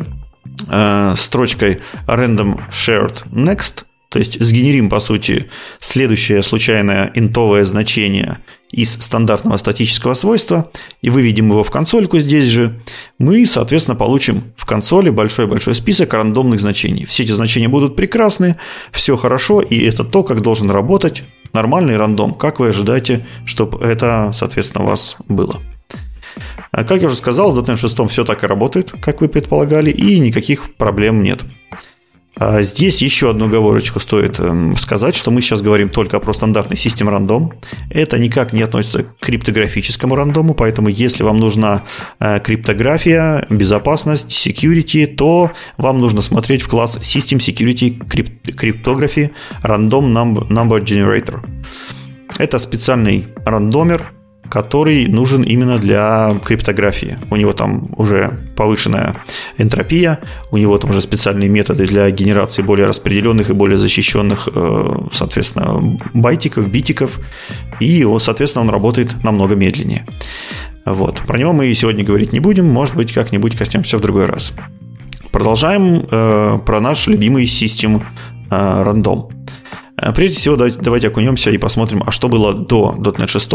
[SPEAKER 1] э, строчкой random shared next – то есть сгенерим, по сути, следующее случайное интовое значение из стандартного статического свойства и выведем его в консольку здесь же, мы, соответственно, получим в консоли большой-большой список рандомных значений. Все эти значения будут прекрасны, все хорошо, и это то, как должен работать нормальный рандом, как вы ожидаете, чтобы это, соответственно, у вас было. А как я уже сказал, в .NET 6 все так и работает, как вы предполагали, и никаких проблем нет. А здесь еще одну оговорочку стоит эм, сказать, что мы сейчас говорим только про стандартный систем рандом. Это никак не относится к криптографическому рандому, поэтому если вам нужна э, криптография, безопасность, security, то вам нужно смотреть в класс System Security Cryptography Random Number Generator. Это специальный рандомер, который нужен именно для криптографии. У него там уже повышенная энтропия, у него там уже специальные методы для генерации более распределенных и более защищенных, э, соответственно, байтиков, битиков, и, соответственно, он работает намного медленнее. Вот. Про него мы сегодня говорить не будем, может быть, как-нибудь коснемся в другой раз. Продолжаем э, про наш любимый систем э, рандом. Э, прежде всего, давайте, давайте окунемся и посмотрим, а что было до .NET 6,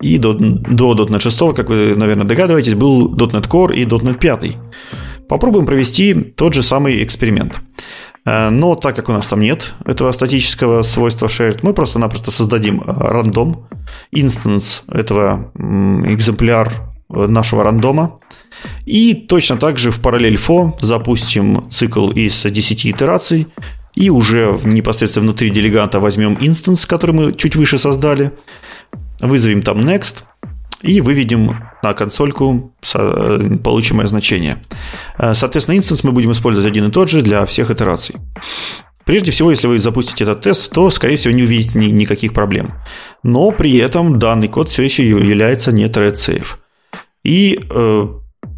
[SPEAKER 1] и до, до .NET 6, как вы, наверное, догадываетесь, был .NET Core и .NET 5. Попробуем провести тот же самый эксперимент. Э, но так как у нас там нет этого статического свойства shared, мы просто-напросто создадим э, Random, instance этого экземпляр э, нашего рандома, и точно так же в Parallel.For запустим цикл из 10 итераций, и уже непосредственно внутри делегата возьмем instance, который мы чуть выше создали, вызовем там next и выведем на консольку получимое значение. Э, соответственно, инстанс мы будем использовать один и тот же для всех итераций. Прежде всего, если вы запустите этот тест, то, скорее всего, не увидите ни, никаких проблем. Но при этом данный код все еще является не thread safe. И э,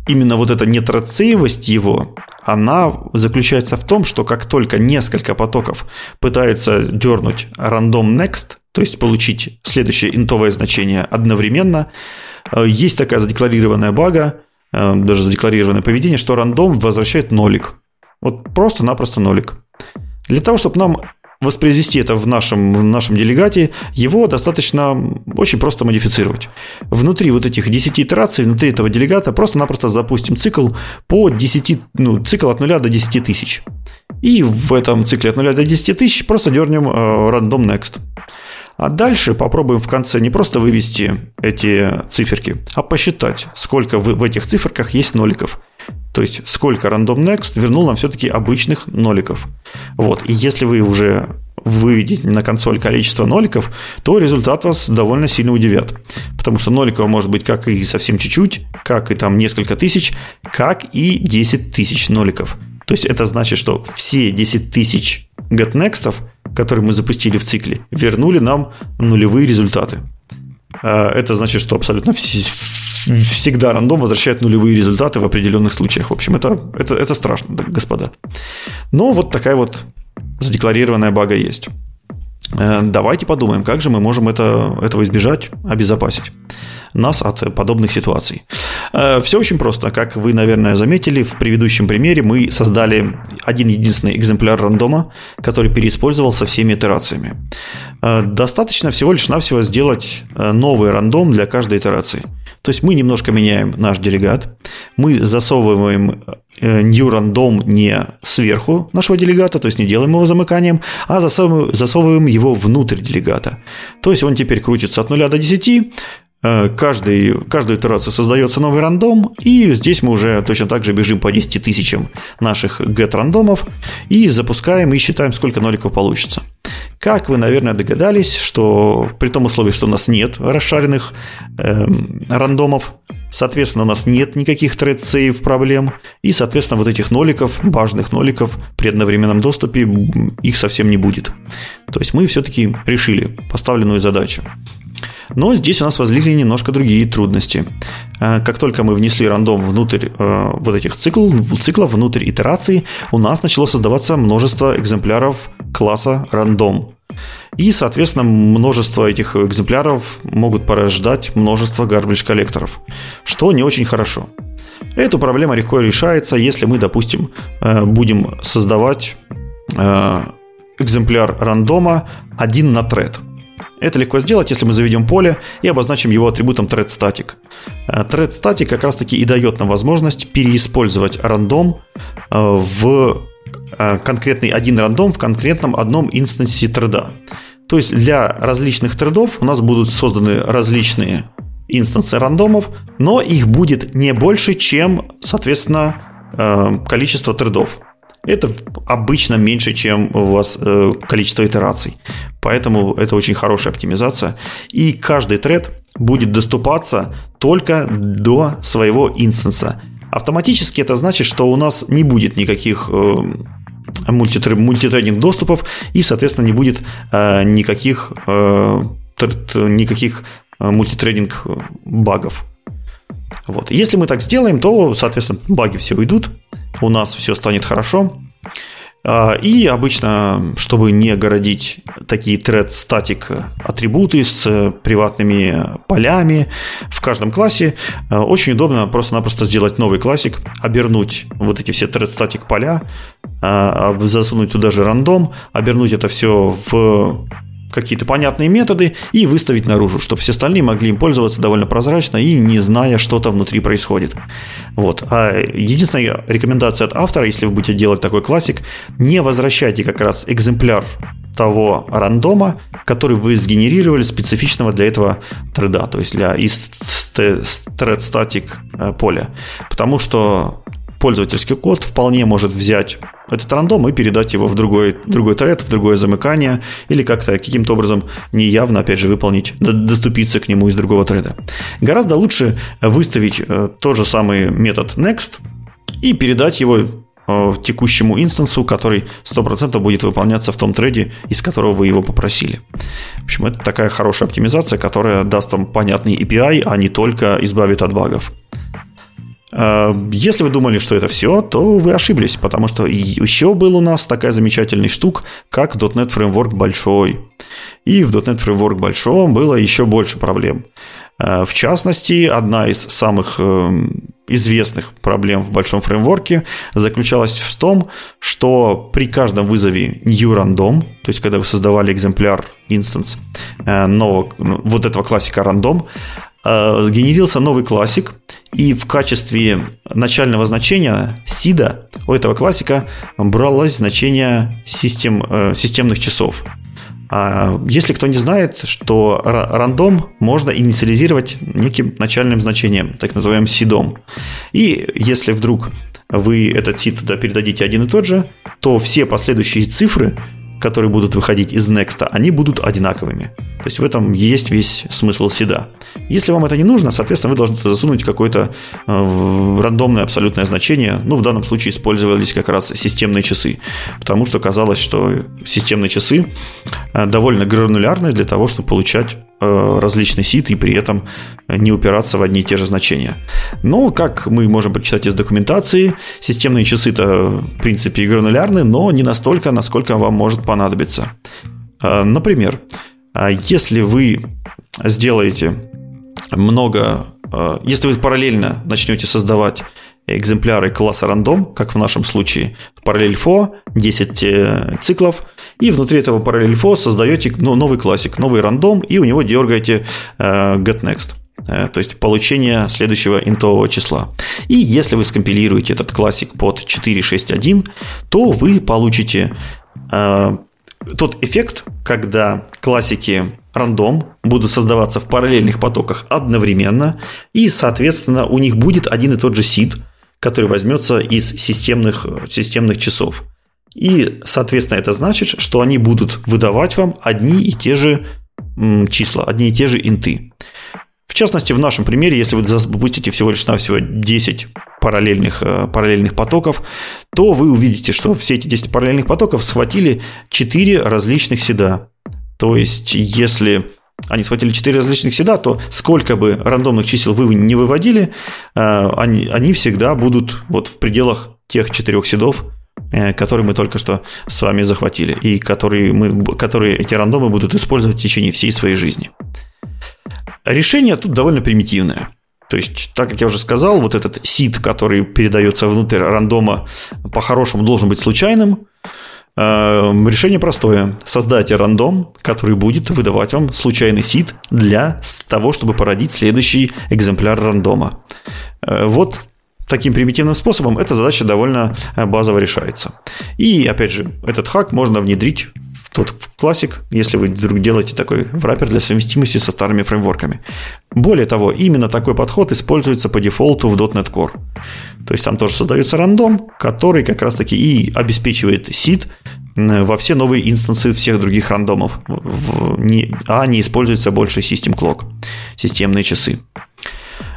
[SPEAKER 1] именно вот эта нетрацеевость его, она заключается в том, что как только несколько потоков пытаются дернуть random next, то есть получить следующее интовое значение одновременно, э, есть такая задекларированная бага, э, даже задекларированное поведение, что рандом возвращает нолик. Вот просто-напросто нолик. Для того, чтобы нам воспроизвести это в нашем, в нашем делегате, его достаточно очень просто модифицировать. Внутри вот этих 10 итераций, внутри этого делегата просто-напросто запустим цикл по 10, ну, цикл от 0 до 10 тысяч. И в этом цикле от 0 до 10 тысяч просто дернем э, random next. А дальше попробуем в конце не просто вывести эти циферки, а посчитать, сколько в, этих циферках есть ноликов. То есть сколько random next вернул нам все-таки обычных ноликов. Вот. И если вы уже выведете на консоль количество ноликов, то результат вас довольно сильно удивят. Потому что ноликов может быть как и совсем чуть-чуть, как и там несколько тысяч, как и 10 тысяч ноликов. То есть это значит, что все 10 тысяч getNext, которые мы запустили в цикле, вернули нам нулевые результаты. А, это значит, что абсолютно всегда рандом возвращает нулевые результаты в определенных случаях. В общем, это, это, это страшно, господа. Но вот такая вот задекларированная бага есть. Э, давайте подумаем, как же мы можем это, этого избежать, обезопасить нас от подобных ситуаций. Э, Все очень просто. Как вы, наверное, заметили, в предыдущем примере мы создали один единственный экземпляр рандома, который переиспользовался всеми итерациями. Э, достаточно всего лишь навсего сделать новый рандом для каждой итерации. То есть мы немножко меняем наш делегат, мы засовываем new random не сверху нашего делегата, то есть не делаем его замыканием, а засовываем, его внутрь делегата. То есть он теперь крутится от 0 до 10, Э, каждый, каждую итерацию создается новый рандом, и здесь мы уже точно так же бежим по 10 тысячам наших get рандомов и запускаем и считаем, сколько ноликов получится. Как вы, наверное, догадались, что при том условии, что у нас нет расшаренных э, рандомов, соответственно, у нас нет никаких thread save проблем, и, соответственно, вот этих ноликов, важных ноликов при одновременном доступе их совсем не будет. То есть мы все-таки решили поставленную задачу. Но здесь у нас возникли немножко другие трудности. Э, как только мы внесли рандом внутрь э, вот этих циклов, циклов, внутрь итерации, у нас начало создаваться множество экземпляров класса рандом. И, соответственно, множество этих экземпляров могут порождать множество garbage коллекторов, что не очень хорошо. Эта проблема легко решается, если мы, допустим, э, будем создавать экземпляр рандома один на тред – это легко сделать, если мы заведем поле и обозначим его атрибутом threadStatic. Э, threadStatic как раз таки и дает нам возможность переиспользовать рандом э, в э, конкретный один рандом в конкретном одном инстансе треда. То есть для различных тредов у нас будут созданы различные инстансы рандомов, но их будет не больше, чем, соответственно, количество тредов. это обычно меньше, чем у вас э, количество итераций. Поэтому это очень хорошая оптимизация. И каждый тред будет доступаться только до своего инстанса. Автоматически это значит, что у нас не будет никаких э, мультитрейдинг доступов и, соответственно, не будет э, никаких, э, никаких э, мультитрейдинг багов. Вот. Если мы так сделаем, то, соответственно, баги все уйдут, у нас все станет хорошо. А, и обычно, чтобы не огородить такие thread статик атрибуты с приватными полями в каждом классе, очень удобно просто-напросто сделать новый классик, обернуть вот эти все thread статик поля, а, засунуть туда же рандом, обернуть это все в какие-то понятные методы и выставить наружу, чтобы все остальные могли им пользоваться довольно прозрачно и не зная, что там внутри происходит. Вот. А единственная рекомендация от автора, если вы будете делать такой классик, не возвращайте как раз экземпляр того рандома, который вы сгенерировали специфичного для этого треда, то есть для из thread static э, поля. Потому что пользовательский код вполне может взять этот рандом и передать его в другой, другой тред, в другое замыкание, или как-то каким-то образом неявно, опять же, выполнить, доступиться к нему из другого треда. Гораздо лучше выставить э, тот же самый метод next и передать его э, текущему инстансу, который 100% будет выполняться в том треде, из которого вы его попросили. В общем, это такая хорошая оптимизация, которая даст вам понятный API, а не только избавит от багов. Э, если вы думали, что это все, то вы ошиблись, потому что еще был у нас такая замечательная штука, как .NET Framework большой. И в .NET Framework большом было еще больше проблем. Э, в частности, одна из самых э, известных проблем в большом фреймворке заключалась в том, что при каждом вызове new random, то есть когда вы создавали экземпляр instance нового, ну, вот этого классика random, сгенерился новый классик, и в качестве начального значения сида у этого классика бралось значение систем, э, системных часов. А если кто не знает, что рандом можно инициализировать неким начальным значением, так называемым сидом. И если вдруг вы этот сид туда передадите один и тот же, то все последующие цифры которые будут выходить из Next, они будут одинаковыми. То есть в этом есть весь смысл седа. Если вам это не нужно, соответственно, вы должны засунуть какое-то э, рандомное абсолютное значение. Ну, в данном случае использовались как раз системные часы, потому что казалось, что системные часы э, довольно гранулярны для того, чтобы получать Э, различный сит и при этом не упираться в одни и те же значения. Но, как мы можем прочитать из документации, системные часы-то в принципе гранулярны, но не настолько, насколько вам может понадобиться. Э, например, если вы сделаете много, если вы параллельно начнете создавать экземпляры класса рандом, как в нашем случае, параллель for, 10 циклов, и внутри этого параллель for создаете ну, новый классик, новый рандом, и у него дергаете э, getNext э, то есть получение следующего интового числа. И если вы скомпилируете этот классик под 4.6.1, то вы получите э, тот эффект, когда классики рандом будут создаваться в параллельных потоках одновременно, и, соответственно, у них будет один и тот же сид, который возьмется из системных, системных часов. И, соответственно, это значит, что они будут выдавать вам одни и те же числа, одни и те же инты. В частности, в нашем примере, если вы запустите всего лишь навсего 10 параллельных, э, параллельных потоков, то вы увидите, что все эти 10 параллельных потоков схватили 4 различных седа. То есть, если они схватили 4 различных седа, то сколько бы рандомных чисел вы не выводили, э, они, они всегда будут вот в пределах тех четырех седов, Э, который мы только что с вами захватили, и которые, мы, которые эти рандомы будут использовать в течение всей своей жизни. Решение тут довольно примитивное. То есть, так как я уже сказал, вот этот сид, который передается внутрь рандома, по-хорошему должен быть случайным. Э, решение простое. Создайте рандом, который будет выдавать вам случайный сид для того, чтобы породить следующий экземпляр рандома. Э, вот таким примитивным способом эта задача довольно э, базово решается. И, опять же, этот хак можно внедрить тот классик, если вы вдруг делаете такой враппер для совместимости со старыми фреймворками. Более того, именно такой подход используется по дефолту в .NET Core. То есть там тоже создается рандом, который как раз-таки и обеспечивает сид во все новые инстансы всех других рандомов, а не используется больше System Clock, системные часы.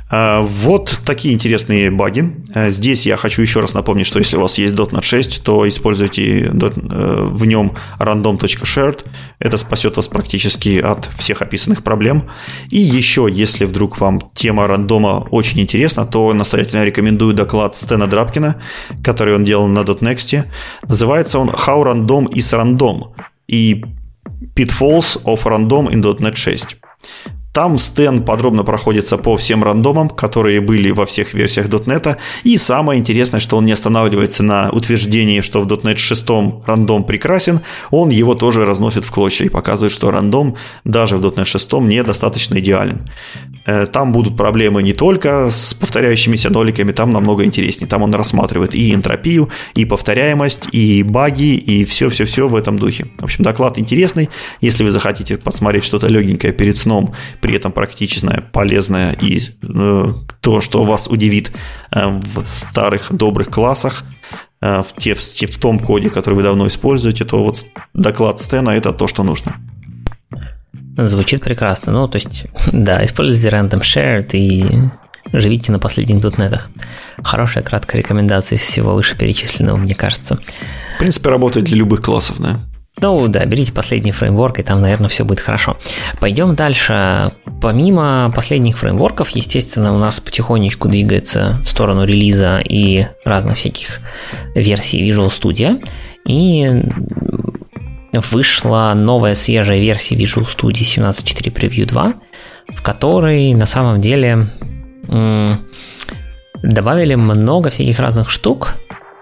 [SPEAKER 1] А, вот такие интересные баги. А, здесь я хочу еще раз напомнить, что если у вас есть .NET 6, то используйте э, в нем random.shared. Это спасет вас практически от всех описанных проблем. И еще, если вдруг вам тема рандома очень интересна, то настоятельно рекомендую доклад Стэна Драбкина, который он делал на .next. Называется он «How Random is Random» и Pitfalls of Random in .NET 6. Там Стэн подробно проходится по всем рандомам, которые были во всех версиях .NET. И самое интересное, что он не останавливается на утверждении, что в .NET 6 рандом прекрасен, он его тоже разносит в клочья и показывает, что рандом даже в .NET 6 недостаточно идеален. Э, там будут проблемы не только с повторяющимися ноликами, там намного интереснее. Там он рассматривает и энтропию, и повторяемость, и баги, и все-все-все в этом духе. В общем, доклад интересный. Если вы захотите посмотреть что-то легенькое перед сном, при этом практичное, полезное и э, то, что вас удивит э, в старых добрых классах, э, в, те, в, в том коде, который вы давно используете, то вот доклад Стена – это то, что нужно.
[SPEAKER 2] Звучит прекрасно. Ну, то есть, да, используйте random shared и живите на последних дотнетах. Хорошая краткая рекомендация из всего вышеперечисленного, мне кажется.
[SPEAKER 1] В принципе, работает для любых классов, да.
[SPEAKER 2] Ну да, берите последний фреймворк, и там, наверное, все будет хорошо. Пойдем дальше. Помимо последних фреймворков, естественно, у нас потихонечку двигается в сторону релиза и разных всяких версий Visual Studio. И вышла новая свежая версия Visual Studio 17.4 Preview 2, в которой на самом деле добавили много всяких разных штук,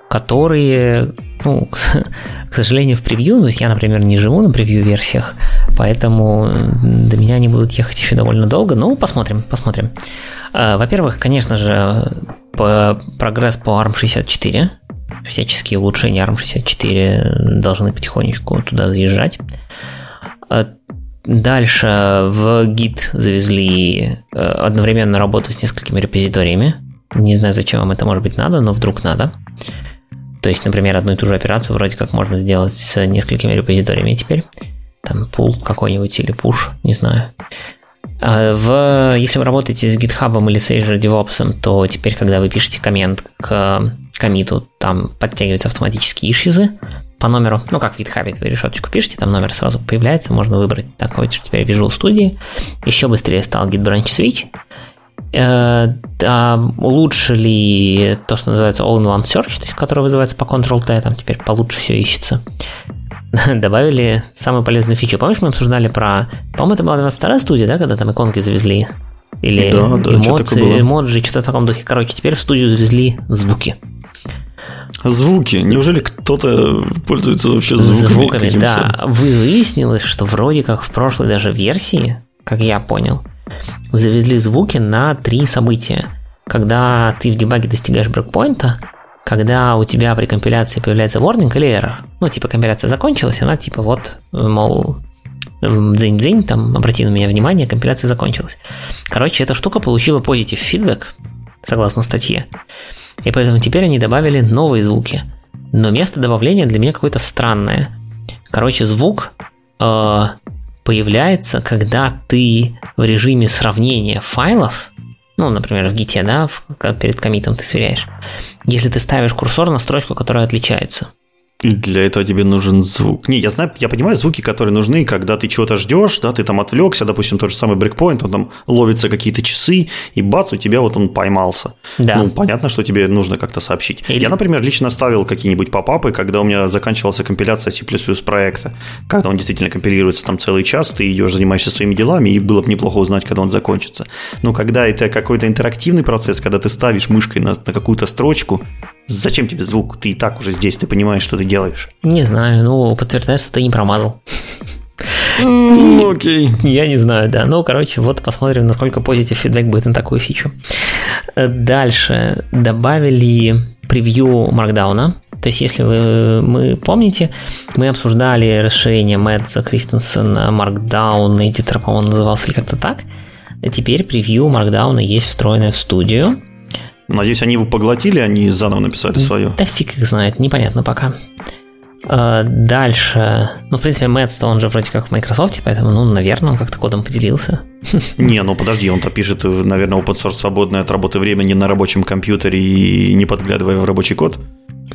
[SPEAKER 2] которые ну, к сожалению, в превью, то есть я, например, не живу на превью-версиях, поэтому до меня они будут ехать еще довольно долго, ну, посмотрим, посмотрим. А, во-первых, конечно же, прогресс по ARM64, всяческие улучшения ARM64 должны потихонечку туда заезжать. А, дальше в Git завезли э, одновременно работу с несколькими репозиториями. Не знаю, зачем вам это может быть надо, но вдруг надо. То есть, например, одну и ту же операцию вроде как можно сделать с несколькими репозиториями теперь. Там пул какой-нибудь или push, не знаю. А в, если вы работаете с GitHub или с Azure DevOps, то теперь, когда вы пишете коммент к комиту, там подтягиваются автоматически ишьюзы по номеру. Ну, как в GitHub вы решеточку пишете, там номер сразу появляется, можно выбрать такой, что теперь Visual Studio. Еще быстрее стал Git Branch Switch. Э, улучшили то, что называется All-in-One Search, то есть, который вызывается по Ctrl-T, там теперь получше все ищется. Добавили самую полезную фичу. Помнишь, мы обсуждали про... По-моему, это была 22 студия, да, когда там иконки завезли? Или да, да, эмоции, эмоджи, что-то в таком духе. Короче, теперь в студию завезли звуки.
[SPEAKER 1] Звуки. Неужели кто-то пользуется вообще звуками?
[SPEAKER 2] Звуками, да. Вы выяснилось, что вроде как в прошлой даже версии, как я понял, завезли звуки на три события. Когда ты в дебаге достигаешь брейкпоинта, когда у тебя при компиляции появляется warning или error, ну, типа, компиляция закончилась, она типа вот, мол, дзынь-дзынь, там, обрати на меня внимание, компиляция закончилась. Короче, эта штука получила позитив фидбэк, согласно статье. И поэтому теперь они добавили новые звуки. Но место добавления для меня какое-то странное. Короче, звук э, появляется, когда ты в режиме сравнения файлов, ну, например, в гите, да, в, перед комитом ты сверяешь, если ты ставишь курсор на строчку, которая отличается –
[SPEAKER 1] для этого тебе нужен звук. Не, я знаю, я понимаю звуки, которые нужны, когда ты чего-то ждешь, да, ты там отвлекся, допустим, тот же самый брейкпоинт, он там ловится какие-то часы, и бац, у тебя вот он поймался. Да. Ну, понятно, что тебе нужно как-то сообщить. Или... Я, например, лично ставил какие-нибудь попапы, когда у меня заканчивался компиляция C++ проекта, когда он действительно компилируется там целый час, ты идешь, занимаешься своими делами, и было бы неплохо узнать, когда он закончится. Но когда это какой-то интерактивный процесс, когда ты ставишь мышкой на, на какую-то строчку, Зачем тебе звук? Ты и так уже здесь, ты понимаешь, что ты делаешь.
[SPEAKER 2] Не знаю, ну, подтверждаю, что ты не промазал.
[SPEAKER 1] Окей.
[SPEAKER 2] Я не знаю, да. Ну, короче, вот посмотрим, насколько позитив фидбэк будет на такую фичу. Дальше добавили превью Markdown. То есть, если вы мы помните, мы обсуждали расширение Мэтта Кристенсена, Markdown, эдитор, по-моему, назывался или как-то так. А теперь превью Markdown есть встроенное в студию.
[SPEAKER 1] Надеюсь, они его поглотили, они заново написали свое.
[SPEAKER 2] Да фиг их знает, непонятно пока. А, дальше, ну, в принципе, Мэтт, он же вроде как в Microsoft, поэтому, ну, наверное, он как-то кодом поделился.
[SPEAKER 1] Не, ну подожди, он-то пишет, наверное, open source свободное от работы времени на рабочем компьютере и не подглядывая в рабочий код.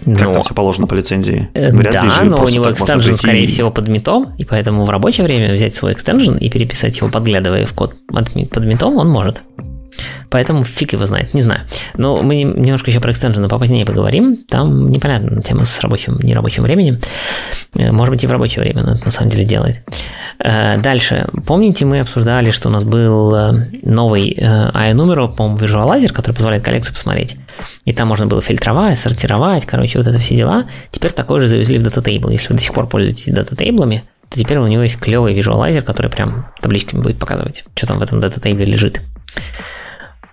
[SPEAKER 1] Как но... там все положено по лицензии?
[SPEAKER 2] Э, Вряд да, ли но у него экстенжен, скорее всего, под метом, и поэтому в рабочее время взять свой экстенжен и переписать его, подглядывая в код под метом, он может. Поэтому фиг его знает, не знаю. Но мы немножко еще про экстенжены попозднее поговорим. Там непонятна тема с рабочим, нерабочим временем. Э, может быть, и в рабочее время он это на самом деле делает. Э, дальше. Помните, мы обсуждали, что у нас был э, новый AI-номер, по-моему, Visualizer, который позволяет коллекцию посмотреть. И там можно было фильтровать, сортировать, короче, вот это все дела. Теперь такое же завезли в DataTable. Если вы до сих пор пользуетесь дататейблами, то теперь у него есть клевый визуалайзер, который прям табличками будет показывать, что там в этом дататейбле лежит.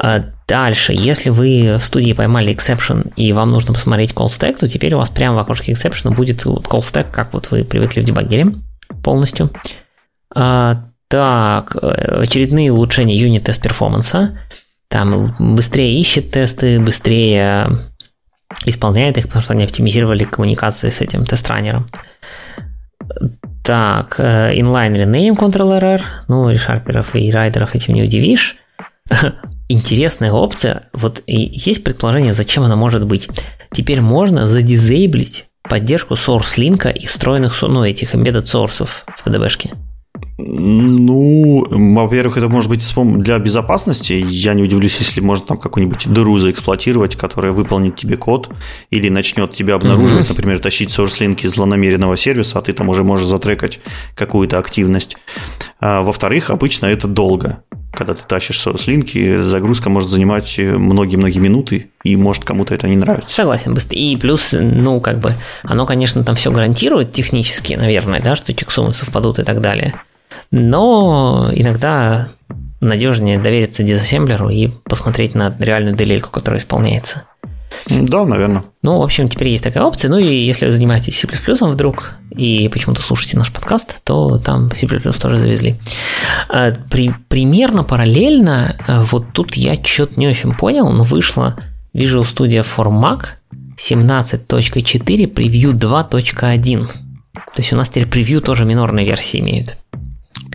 [SPEAKER 2] А дальше, если вы в студии поймали exception и вам нужно посмотреть call stack, то теперь у вас прямо в окошке exception будет call stack, как вот вы привыкли в дебаггере полностью. А, так, э, очередные улучшения юнит тест перформанса. Там быстрее ищет тесты, быстрее исполняет их, потому что они оптимизировали коммуникации с этим тест-раннером. Так, э, inline rename control error, ну, решарперов и райдеров этим не удивишь. интересная опция. Вот есть предположение, зачем она может быть. Теперь можно задизейблить поддержку source линка и встроенных ну, этих embedded sources в PDB-шке.
[SPEAKER 1] Ну, во-первых, это может быть для безопасности. Я не удивлюсь, если можно там какую-нибудь дыру заэксплуатировать, которая выполнит тебе код или начнет тебя обнаруживать, mm-hmm. например, тащить source-линки из злонамеренного сервиса, а ты там уже можешь затрекать какую-то активность. А, во-вторых, обычно это долго когда ты тащишь слинки, загрузка может занимать многие-многие минуты, и может кому-то это не нравится.
[SPEAKER 2] Согласен, быстро. И плюс, ну, как бы, оно, конечно, там все гарантирует технически, наверное, да, что чексумы совпадут и так далее. Но иногда надежнее довериться дизассемблеру и посмотреть на реальную делельку, которая исполняется.
[SPEAKER 1] Да, наверное.
[SPEAKER 2] Ну, в общем, теперь есть такая опция. Ну и если вы занимаетесь C++ вдруг и почему-то слушаете наш подкаст, то там C++ тоже завезли. А, при, примерно параллельно, а, вот тут я что-то не очень понял, но вышла Visual Studio for Mac 17.4 превью 2.1. То есть у нас теперь превью тоже минорные версии имеют.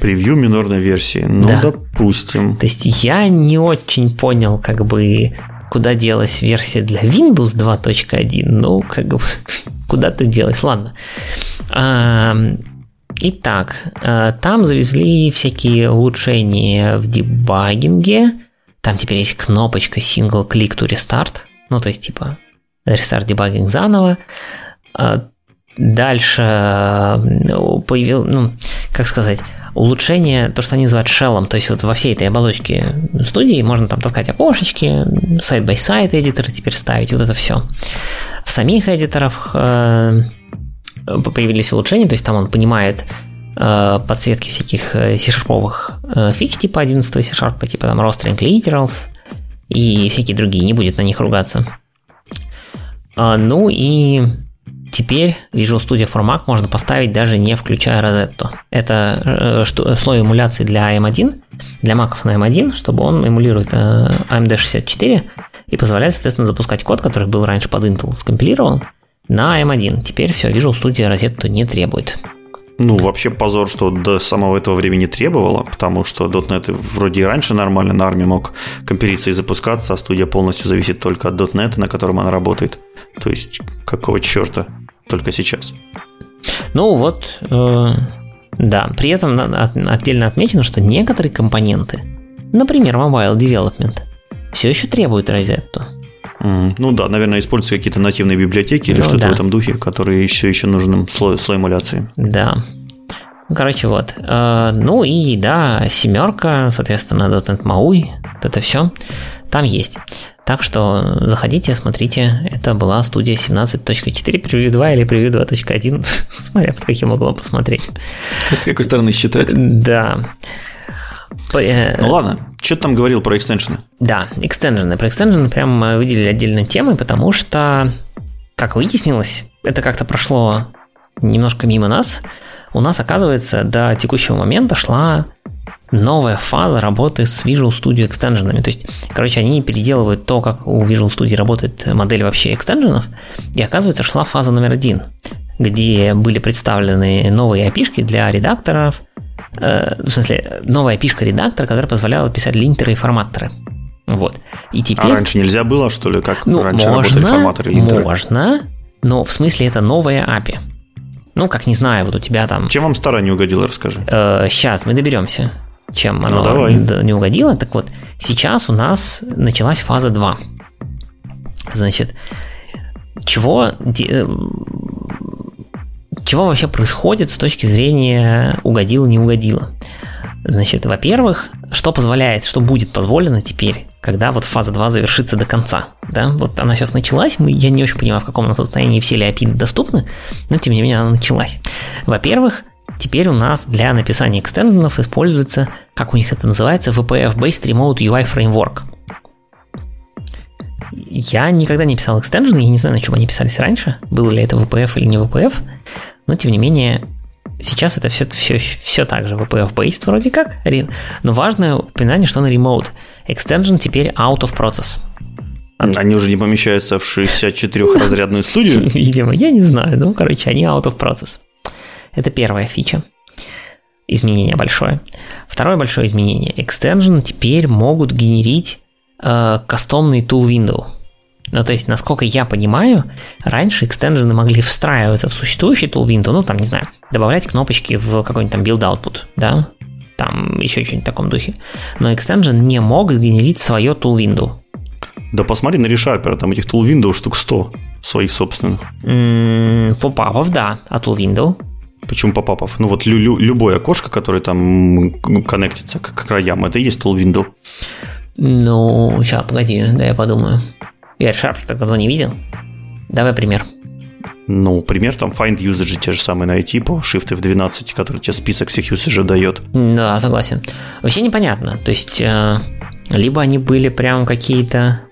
[SPEAKER 1] Превью минорной версии. Ну, да. допустим.
[SPEAKER 2] То есть я не очень понял, как бы, куда делась версия для Windows 2.1, ну, как бы, куда-то делась, ладно. А, итак, а, там завезли всякие улучшения в дебагинге, там теперь есть кнопочка Single Click to Restart, ну, то есть, типа, Restart дебагинг заново. А, дальше появил, ну, как сказать, улучшение, то, что они называют шеллом, то есть вот во всей этой оболочке студии можно там таскать окошечки, side-by-side editor ы теперь ставить, вот это все. В самих editor ах э, появились улучшения, то есть там он понимает э, подсветки всяких э, C-Sharp овых фич типа 11 C-Sharp, типа там raw string literals и всякие другие, не будет на них ругаться. Ну и Теперь Visual Studio for Mac можно поставить даже не включая Rosetta. Это э, что, слой эмуляции для M1, для Mac на M1, чтобы он эмулирует э, AMD 64 и позволяет, соответственно, запускать код, который был раньше под Intel скомпилирован, на M1. Теперь все, Visual Studio Rosetta не требует.
[SPEAKER 1] Ну, вообще позор, что до самого этого времени требовало, потому что .NET вроде и раньше нормально на армии мог компилиться и запускаться, а студия полностью зависит только от .NET, на котором она работает. То есть, какого черта только сейчас?
[SPEAKER 2] Ну вот, э, да. При этом отдельно отмечено, что некоторые компоненты, например, Mobile Development, все еще требуют Rosetta.
[SPEAKER 1] Ну да, наверное, используются какие-то нативные библиотеки или ну, что-то да. в этом духе, которые все еще нужны слой, слой эмуляции.
[SPEAKER 2] Да. Короче, вот. Э, ну и да, семерка, соответственно, .NET MAUI, это все там есть. Так что заходите, смотрите. Это была студия 17.4, превью 2 или превью 2.1, смотря под каким углом посмотреть.
[SPEAKER 1] С какой стороны считать?
[SPEAKER 2] Да.
[SPEAKER 1] Ну ладно, что ты там говорил про экстеншены?
[SPEAKER 2] Да, экстеншены. Про экстеншены прям выделили отдельной темой, потому что, как выяснилось, это как-то прошло немножко мимо нас. У нас, оказывается, до текущего момента шла новая фаза работы с Visual Studio экстеншенами. То есть, короче, они переделывают то, как у Visual Studio работает модель вообще экстеншенов, и оказывается, шла фаза номер один, где были представлены новые API для редакторов, э, в смысле, новая API редактора, которая позволяла писать линтеры и форматоры. Вот. И теперь...
[SPEAKER 1] А раньше нельзя было, что ли, как ну, раньше можно, работали форматоры и линтеры?
[SPEAKER 2] Можно, но в смысле это новая API. Ну, как не знаю, вот у тебя там...
[SPEAKER 1] Чем вам старая не угодила, расскажи.
[SPEAKER 2] Э, сейчас мы доберемся, чем ну, давай. не угодило. Так вот, сейчас у нас началась фаза 2. Значит, чего, э, чего вообще происходит с точки зрения угодило, не угодило? Значит, во-первых, что позволяет, что будет позволено теперь, когда вот фаза 2 завершится до конца. Да? Вот она сейчас началась, мы, я не очень понимаю, в каком она состоянии все ли API доступны, но тем не менее она началась. Во-первых, теперь у нас для написания экстенденов используется, как у них это называется, VPF-Based Remote UI Framework. Я никогда не писал экстенжены, я не знаю, на чем они писались раньше, было ли это VPF или не VPF, но тем не менее Сейчас это все, все, все так же, VPF-based вроде как, но важное упоминание, что на remote. Extension теперь out of process.
[SPEAKER 1] Они уже не помещаются в 64-разрядную студию?
[SPEAKER 2] Видимо, я не знаю. Ну, короче, они out of process. Это первая фича. Изменение большое. Второе большое изменение. Extension теперь могут генерить э, кастомный tool window. Ну, то есть, насколько я понимаю, раньше экстенжены могли встраиваться в существующий tool window, ну, там, не знаю, добавлять кнопочки в какой-нибудь там build output, да, там еще что-нибудь в таком духе. Но экстенжен не мог сгенерить свое tool window.
[SPEAKER 1] Да посмотри на ReSharper, там этих tool window штук 100 своих собственных.
[SPEAKER 2] Попапов, да, а tool window?
[SPEAKER 1] Почему попапов? Ну вот лю- лю- любое окошко, которое там коннектится к, к краям, это и есть tool window.
[SPEAKER 2] Ну, сейчас, погоди, да я подумаю. Я ReSharper так давно не видел. Давай пример.
[SPEAKER 1] Ну, пример там find usage те же самые найти по Shift F12, который тебе список всех usage дает.
[SPEAKER 2] Да, согласен. Вообще непонятно. То есть, э, либо они были прям какие-то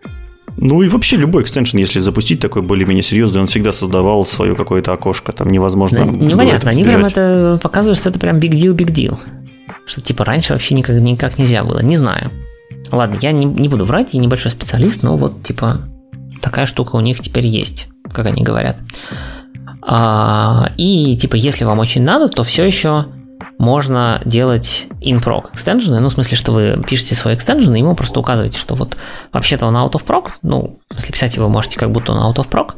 [SPEAKER 1] ну и вообще любой экстеншн, если запустить такой более-менее серьезный, он всегда создавал свое какое-то окошко, там невозможно.
[SPEAKER 2] Ну, непонятно, они прям это показывают, что это прям big deal, big deal. Что типа раньше вообще никак, никак нельзя было, не знаю. Ладно, я не, не буду врать, я небольшой специалист, но вот типа такая штука у них теперь есть, как они говорят. А, и типа, если вам очень надо, то все еще можно делать in-proc экстенжены, ну, в смысле, что вы пишете свой экстенжен, и ему просто указываете, что вот вообще-то он out of proc, ну, если писать его можете как будто он out of proc,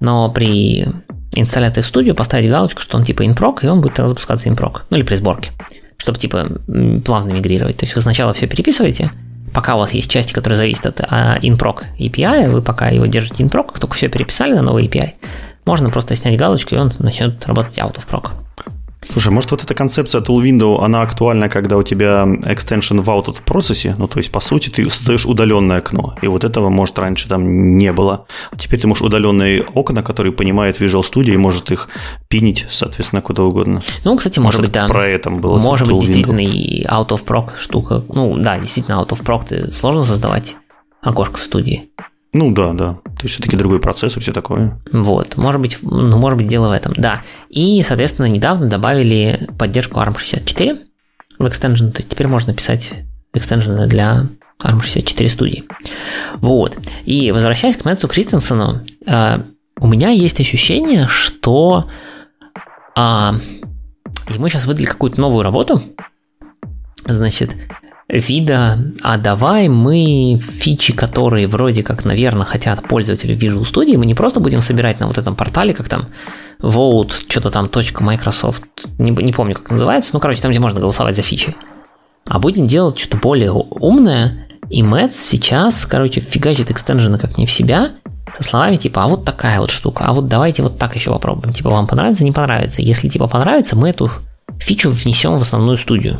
[SPEAKER 2] но при инсталляции в студию поставить галочку, что он типа in-proc, и он будет запускаться in-proc, ну, или при сборке, чтобы типа плавно мигрировать. То есть вы сначала все переписываете, пока у вас есть части, которые зависят от а, in-proc API, вы пока его держите in-proc, как только все переписали на новый API, можно просто снять галочку, и он начнет работать out of proc.
[SPEAKER 1] Слушай, может вот эта концепция tool window, она актуальна, когда у тебя extension в out в процессе, ну то есть по сути ты создаешь удаленное окно, и вот этого может раньше там не было. А теперь ты можешь удаленные окна, которые понимает Visual Studio и может их пинить, соответственно, куда угодно.
[SPEAKER 2] Ну, кстати, может, может быть, да.
[SPEAKER 1] Про это было.
[SPEAKER 2] Может быть, действительно и out of proc штука. Ну, да, действительно, out of proc ты сложно создавать окошко в студии.
[SPEAKER 1] Ну да, да. То есть все-таки другой процесс и все такое.
[SPEAKER 2] Вот, может быть, ну, может быть, дело в этом, да. И, соответственно, недавно добавили поддержку ARM64 в экстенжен. То есть теперь можно писать экстенжены для ARM64 студии. Вот. И возвращаясь к Мэтсу Кристенсену, э, у меня есть ощущение, что э, ему сейчас выдали какую-то новую работу. Значит, вида, а давай мы фичи, которые вроде как, наверное, хотят пользователи Visual Studio, мы не просто будем собирать на вот этом портале, как там vote, что-то там .microsoft, не, не помню, как называется, ну, короче, там, где можно голосовать за фичи, а будем делать что-то более умное, и Mets сейчас, короче, фигачит экстенжены как не в себя, со словами типа, а вот такая вот штука, а вот давайте вот так еще попробуем. Типа, вам понравится, не понравится. Если типа понравится, мы эту фичу внесем в основную студию.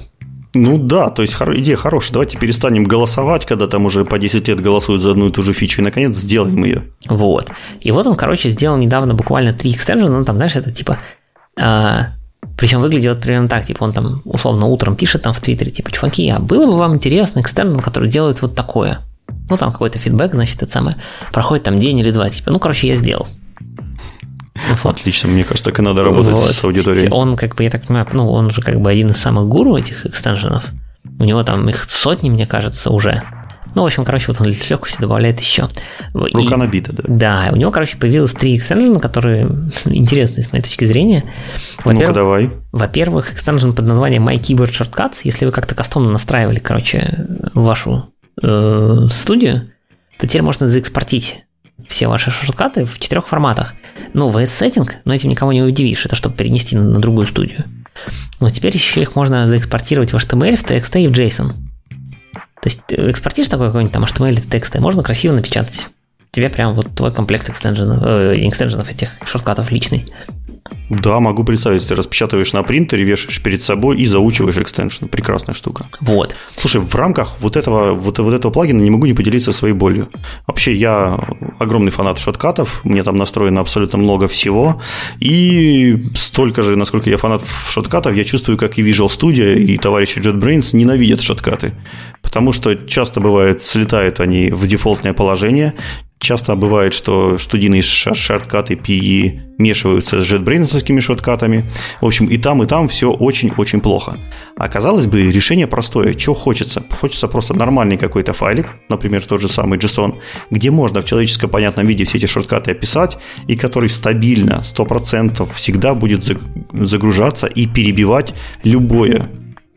[SPEAKER 1] Ну да, то есть идея хорошая. Давайте перестанем голосовать, когда там уже по 10 лет голосуют за одну и ту же фичу, и наконец сделаем ее.
[SPEAKER 2] Вот. И вот он, короче, сделал недавно буквально три экстенжена, ну там, знаешь, это типа... А, Причем выглядел это примерно так, типа он там условно утром пишет там в Твиттере, типа, чуваки, а было бы вам интересно экстерн, который делает вот такое? Ну, там какой-то фидбэк, значит, это самое. Проходит там день или два, типа, ну, короче, я сделал.
[SPEAKER 1] Вот. Отлично, мне кажется, так и надо работать вот. с аудиторией.
[SPEAKER 2] Он, как бы, я так понимаю, ну, он же как бы один из самых гуру этих экстеншенов. У него там их сотни, мне кажется, уже. Ну, в общем, короче, вот он с легкостью добавляет еще.
[SPEAKER 1] Рука и, набита, да.
[SPEAKER 2] Да, у него, короче, появилось три экстенжена, которые интересны с моей точки зрения.
[SPEAKER 1] Ну-ка, давай.
[SPEAKER 2] Во-первых, экстенжен под названием My Keyboard Shortcuts. Если вы как-то кастомно настраивали, короче, вашу э, студию, то теперь можно заэкспортить все ваши шорткаты в четырех форматах. Ну, VS-сеттинг, но этим никого не удивишь, это чтобы перенести на, на другую студию. Но теперь еще их можно заэкспортировать в HTML, в TXT и в JSON. То есть э, экспортишь такой какой-нибудь там HTML или TXT, можно красиво напечатать. Тебе прям вот твой комплект экстенженов, э, экстенженов этих шорткатов личный.
[SPEAKER 1] Да, могу представить, ты распечатываешь на принтере, вешаешь перед собой и заучиваешь экстеншн. Прекрасная штука.
[SPEAKER 2] Вот.
[SPEAKER 1] Слушай, в рамках вот этого, вот, вот этого плагина не могу не поделиться своей болью. Вообще, я огромный фанат шоткатов, мне там настроено абсолютно много всего, и столько же, насколько я фанат шоткатов, я чувствую, как и Visual Studio, и товарищи JetBrains ненавидят шоткаты. Потому что часто бывает, слетают они в дефолтное положение, Часто бывает, что студийные шорткаты PE мешиваются с JetBrains шорткатами. В общем, и там, и там все очень-очень плохо. А бы, решение простое. Чего хочется? Хочется просто нормальный какой-то файлик, например, тот же самый JSON, где можно в человеческом понятном виде все эти шорткаты описать, и который стабильно, 100% всегда будет загружаться и перебивать любое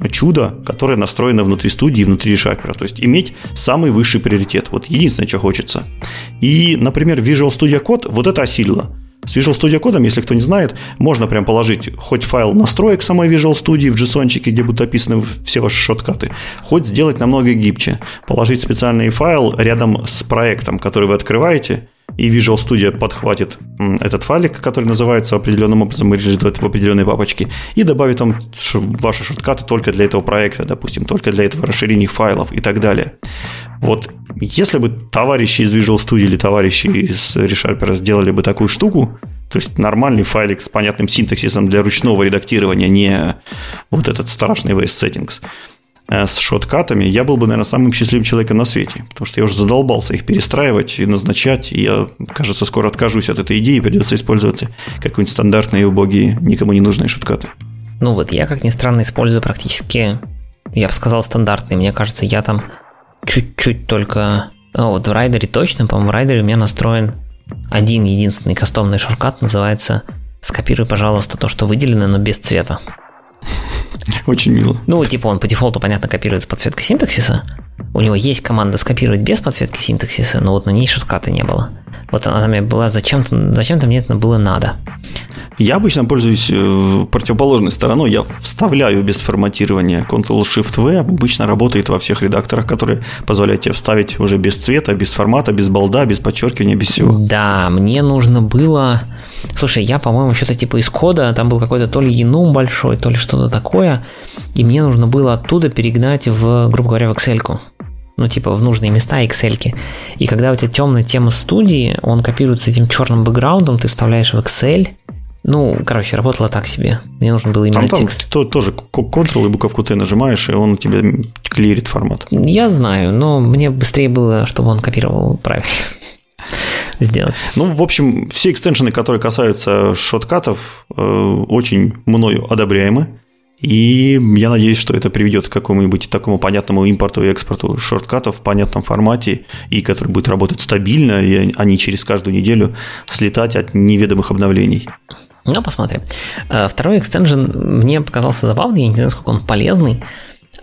[SPEAKER 1] чудо, которое настроено внутри студии, внутри шапера. То есть иметь самый высший приоритет. Вот единственное, что хочется. И, например, Visual Studio Code вот это осилило. С Visual Studio Code, если кто не знает, можно прям положить хоть файл настроек самой Visual Studio в JSON, где будут описаны все ваши шоткаты, хоть сделать намного гибче. Положить специальный файл рядом с проектом, который вы открываете, и Visual Studio подхватит этот файлик, который называется определенным образом и режет в определенной папочке, и добавит там ваши шорткаты только для этого проекта, допустим, только для этого расширения файлов и так далее. Вот если бы товарищи из Visual Studio или товарищи из ReSharper сделали бы такую штуку, то есть нормальный файлик с понятным синтаксисом для ручного редактирования, не вот этот страшный VS Settings, с шоткатами, я был бы, наверное, самым счастливым человеком на свете. Потому что я уже задолбался их перестраивать и назначать. И я, кажется, скоро откажусь от этой идеи. Придется использовать какие-нибудь стандартные, убогие, никому не нужные шоткаты.
[SPEAKER 2] Ну вот, я, как ни странно, использую практически, я бы сказал, стандартные. Мне кажется, я там чуть-чуть только... Ну, вот в райдере точно, по-моему, в райдере у меня настроен один единственный кастомный шорткат, называется «Скопируй, пожалуйста, то, что выделено, но без цвета».
[SPEAKER 1] Очень мило.
[SPEAKER 2] Ну, типа он по дефолту, понятно, копирует с подсветкой синтаксиса. У него есть команда скопировать без подсветки синтаксиса, но вот на ней шортката не было. Вот она мне была зачем-то, зачем-то мне это было надо.
[SPEAKER 1] Я обычно пользуюсь э, противоположной стороной. Я вставляю без форматирования Ctrl-Shift-V. Обычно работает во всех редакторах, которые позволяют тебе вставить уже без цвета, без формата, без балда, без подчеркивания, без всего.
[SPEAKER 2] Да, мне нужно было Слушай, я, по-моему, что-то типа из кода, там был какой-то то ли енум большой, то ли что-то такое, и мне нужно было оттуда перегнать в, грубо говоря, в Excel. -ку. Ну, типа, в нужные места Excel. И когда у тебя темная тема студии, он копируется этим черным бэкграундом, ты вставляешь в Excel, ну, короче, работало так себе. Мне нужно было именно там, текст.
[SPEAKER 1] Там тоже Ctrl и буковку T нажимаешь, и он тебе клирит формат.
[SPEAKER 2] Я знаю, но мне быстрее было, чтобы он копировал правильно сделать.
[SPEAKER 1] Ну, в общем, все экстеншены, которые касаются шоткатов, э, очень мною одобряемы. И я надеюсь, что это приведет к какому-нибудь такому понятному импорту и экспорту шорткатов в понятном формате, и который будет работать стабильно, и они через каждую неделю слетать от неведомых обновлений.
[SPEAKER 2] Ну, посмотрим. Э, второй экстеншн мне показался забавный, я не знаю, насколько он полезный.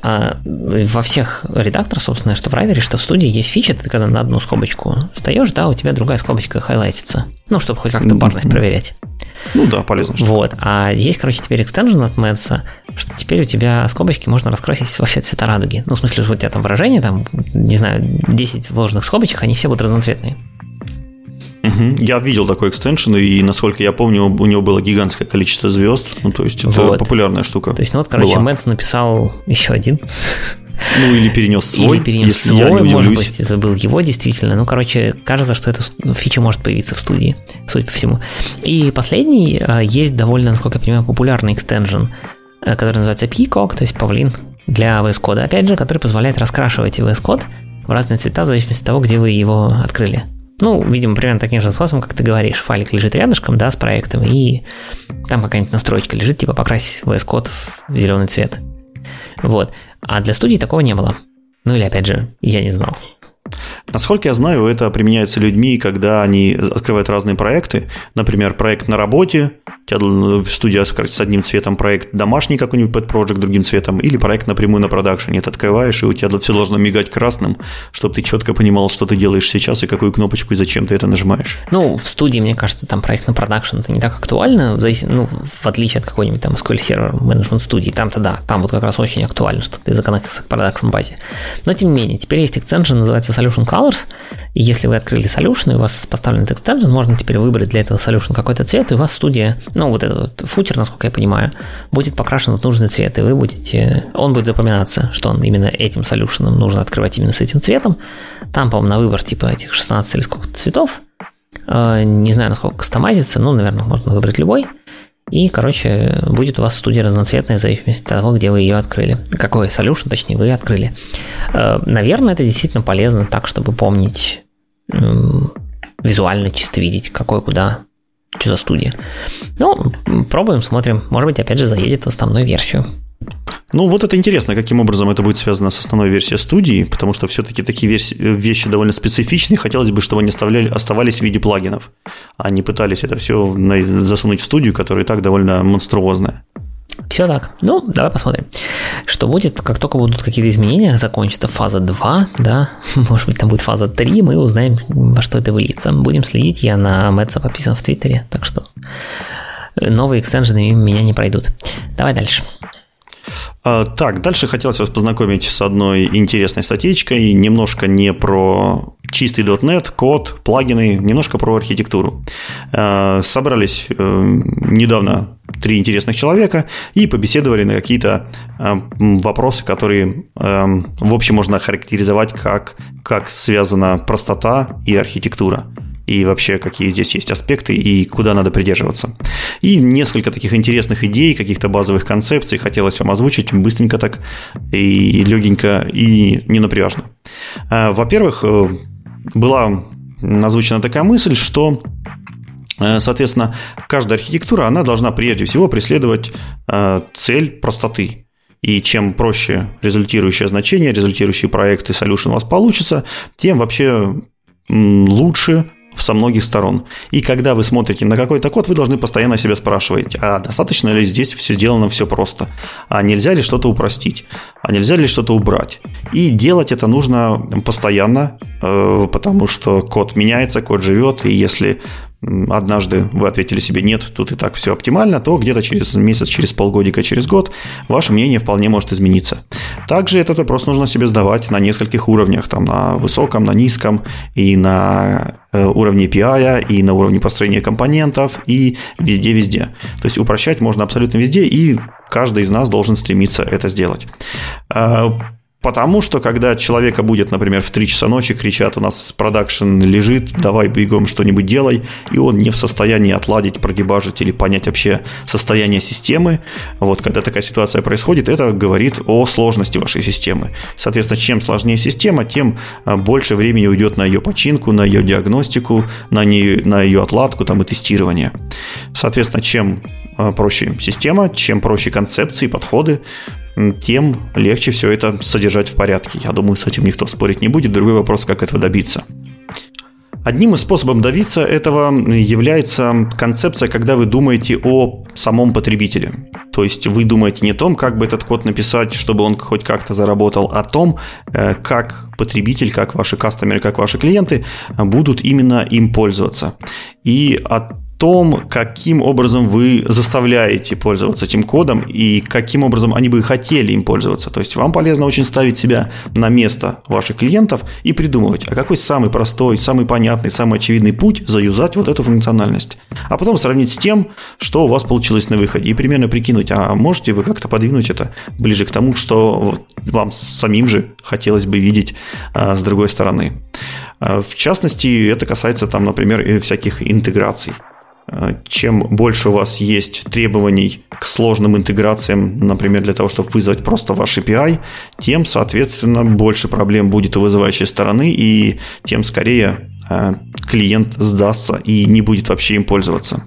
[SPEAKER 2] А во всех редакторах, собственно, что в райдере, что в студии есть фича, ты когда на одну скобочку встаешь, да, у тебя другая скобочка хайлайтится. Ну, чтобы хоть как-то парность проверять.
[SPEAKER 1] Ну да, полезно.
[SPEAKER 2] Что вот. А есть, короче, теперь экстенжен от Mets, что теперь у тебя скобочки можно раскрасить во все цвета радуги. Ну, в смысле, у тебя там выражение, там, не знаю, 10 вложенных скобочек, они все будут разноцветные.
[SPEAKER 1] Угу. Я видел такой экстеншн, и, насколько я помню, у него было гигантское количество звезд. Ну, то есть, это вот. популярная штука.
[SPEAKER 2] То есть, ну вот, короче, была. Написал еще один.
[SPEAKER 1] Ну, или перенес свой.
[SPEAKER 2] Или перенес свой, может быть, это был его действительно. Ну, короче, кажется, что эта фича может появиться в студии, судя по всему. И последний, а, есть довольно, насколько я понимаю, популярный экстенжен, э, который называется Peacock, то есть павлин для VS Code, опять же, который позволяет раскрашивать VS Code в разные цвета в зависимости от того, где вы его открыли. Ну, видимо, примерно таким же способом, как ты говоришь, файлик лежит рядышком, да, с проектом, и там какая-нибудь настройка лежит, типа покрась VS Code в зеленый цвет. Вот. А для студии такого не было. Ну или, опять же, я не знал.
[SPEAKER 1] Насколько я знаю, это применяется людьми, когда они открывают разные проекты. Например, проект на работе, у тебя в студии с одним цветом проект домашний какой-нибудь pet project другим цветом, или проект напрямую на продакшене. Ты открываешь, и у тебя все должно мигать красным, чтобы ты четко понимал, что ты делаешь сейчас и какую кнопочку и зачем ты это нажимаешь.
[SPEAKER 2] Ну, в студии, мне кажется, там проект на продакшн это не так актуально, ну, в отличие от какой-нибудь там SQL Server менеджмент студии. Там-то да, там вот как раз очень актуально, что ты законнектился к продакшн базе. Но тем не менее, теперь есть extension, называется Solution Colors, и если вы открыли Solution, и у вас поставлен этот extension, можно теперь выбрать для этого Solution какой-то цвет, и у вас студия ну, вот этот вот футер, насколько я понимаю, будет покрашен в нужный цвет, и вы будете, он будет запоминаться, что он именно этим солюшеном нужно открывать именно с этим цветом. Там, по-моему, на выбор типа этих 16 или сколько-то цветов. Э, не знаю, насколько кастомайзится, ну, наверное, можно выбрать любой. И, короче, будет у вас студия разноцветная в зависимости от того, где вы ее открыли. Какой solution, точнее, вы открыли. Э, наверное, это действительно полезно так, чтобы помнить визуально чисто видеть, какой куда что за студия. Ну, пробуем, смотрим. Может быть, опять же, заедет в основную версию.
[SPEAKER 1] Ну, вот это интересно, каким образом это будет связано с основной версией студии, потому что все-таки такие версии, вещи довольно специфичные. Хотелось бы, чтобы они оставляли, оставались в виде плагинов, а не пытались это все засунуть в студию, которая и так довольно монструозная.
[SPEAKER 2] Все так. Ну, давай посмотрим, что будет. Как только будут какие-то изменения, закончится фаза 2, да, может быть, там будет фаза 3, мы узнаем, во что это выльется. Будем следить, я на Мэтса подписан в Твиттере, так что новые экстенжены меня не пройдут. Давай дальше.
[SPEAKER 1] А, так, дальше хотелось вас познакомить с одной интересной статейкой, немножко не про чистый .NET, код, плагины, немножко про архитектуру. А, собрались э, недавно три интересных человека и побеседовали на какие-то э, вопросы, которые, в общем, можно охарактеризовать как, как связана простота и архитектура и вообще какие здесь есть аспекты и куда надо придерживаться. И несколько таких интересных идей, каких-то базовых концепций хотелось вам озвучить быстренько так и легенько и ненапряжно. Э, во-первых, была озвучена такая мысль, что Э, соответственно, каждая архитектура, она должна прежде всего преследовать э, цель простоты. И чем проще результирующее значение, результирующий проект и solution у вас получится, тем вообще лучше со многих сторон. И когда вы смотрите на какой-то код, вы должны постоянно себя спрашивать, а достаточно ли здесь все сделано все просто? А нельзя ли что-то упростить? А нельзя ли что-то убрать? И делать это нужно постоянно, э, потому что код меняется, код живет, и если однажды вы ответили себе «нет, тут и так все оптимально», то где-то через месяц, через полгодика, через год ваше мнение вполне может измениться. Также этот вопрос нужно себе сдавать на нескольких уровнях, там на высоком, на низком, и на э, уровне API, и на уровне построения компонентов, и везде-везде. То есть упрощать можно абсолютно везде, и каждый из нас должен стремиться это сделать. Потому что, когда человека будет, например, в 3 часа ночи кричат, у нас продакшн лежит, давай бегом что-нибудь делай, и он не в состоянии отладить, продебажить или понять вообще состояние системы, вот когда такая ситуация происходит, это говорит о сложности вашей системы. Соответственно, чем сложнее система, тем а, больше времени уйдет на ее починку, на ее диагностику, на, нее, на ее отладку там, и тестирование. Соответственно, чем а, проще система, чем проще концепции, подходы, тем легче все это содержать в порядке. Я думаю, с этим никто спорить не будет. Другой вопрос, как этого добиться. Одним из способов добиться этого является концепция, когда вы думаете о самом потребителе. То есть вы думаете не о том, как бы этот код написать, чтобы он хоть как-то заработал, а о том, э, как потребитель, как ваши кастомеры, как ваши клиенты будут именно им пользоваться. И от том, каким образом вы заставляете пользоваться этим кодом и каким образом они бы хотели им пользоваться. То есть вам полезно очень ставить себя на место ваших клиентов и придумывать, а какой самый простой, самый понятный, самый очевидный путь заюзать вот эту функциональность. А потом сравнить с тем, что у вас получилось на выходе и примерно прикинуть, а можете вы как-то подвинуть это ближе к тому, что вам самим же хотелось бы видеть а, с другой стороны. А, в частности, это касается там, например, всяких интеграций. А, чем больше у вас есть требований к сложным интеграциям, например, для того, чтобы вызвать просто ваш API, тем, соответственно, больше проблем будет у вызывающей стороны, и тем скорее а, клиент сдастся и не будет вообще им пользоваться.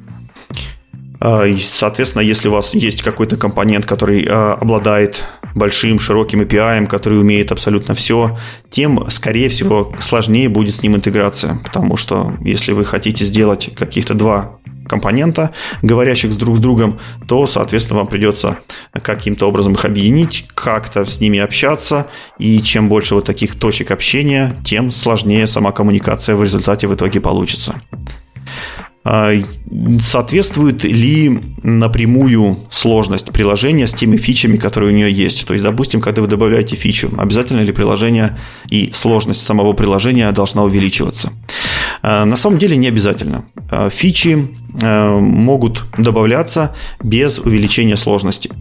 [SPEAKER 1] Соответственно, если у вас есть какой-то компонент, который обладает большим, широким API, который умеет абсолютно все, тем, скорее всего, сложнее будет с ним интеграция. Потому что если вы хотите сделать каких-то два компонента, говорящих с друг с другом, то, соответственно, вам придется каким-то образом их объединить, как-то с ними общаться, и чем больше вот таких точек общения, тем сложнее сама коммуникация в результате в итоге получится. А, соответствует ли напрямую сложность приложения с теми фичами, которые у нее есть. То есть, допустим, когда вы добавляете фичу, обязательно ли приложение и сложность самого приложения должна увеличиваться. А, на самом деле не обязательно. А, фичи могут добавляться без увеличения сложности.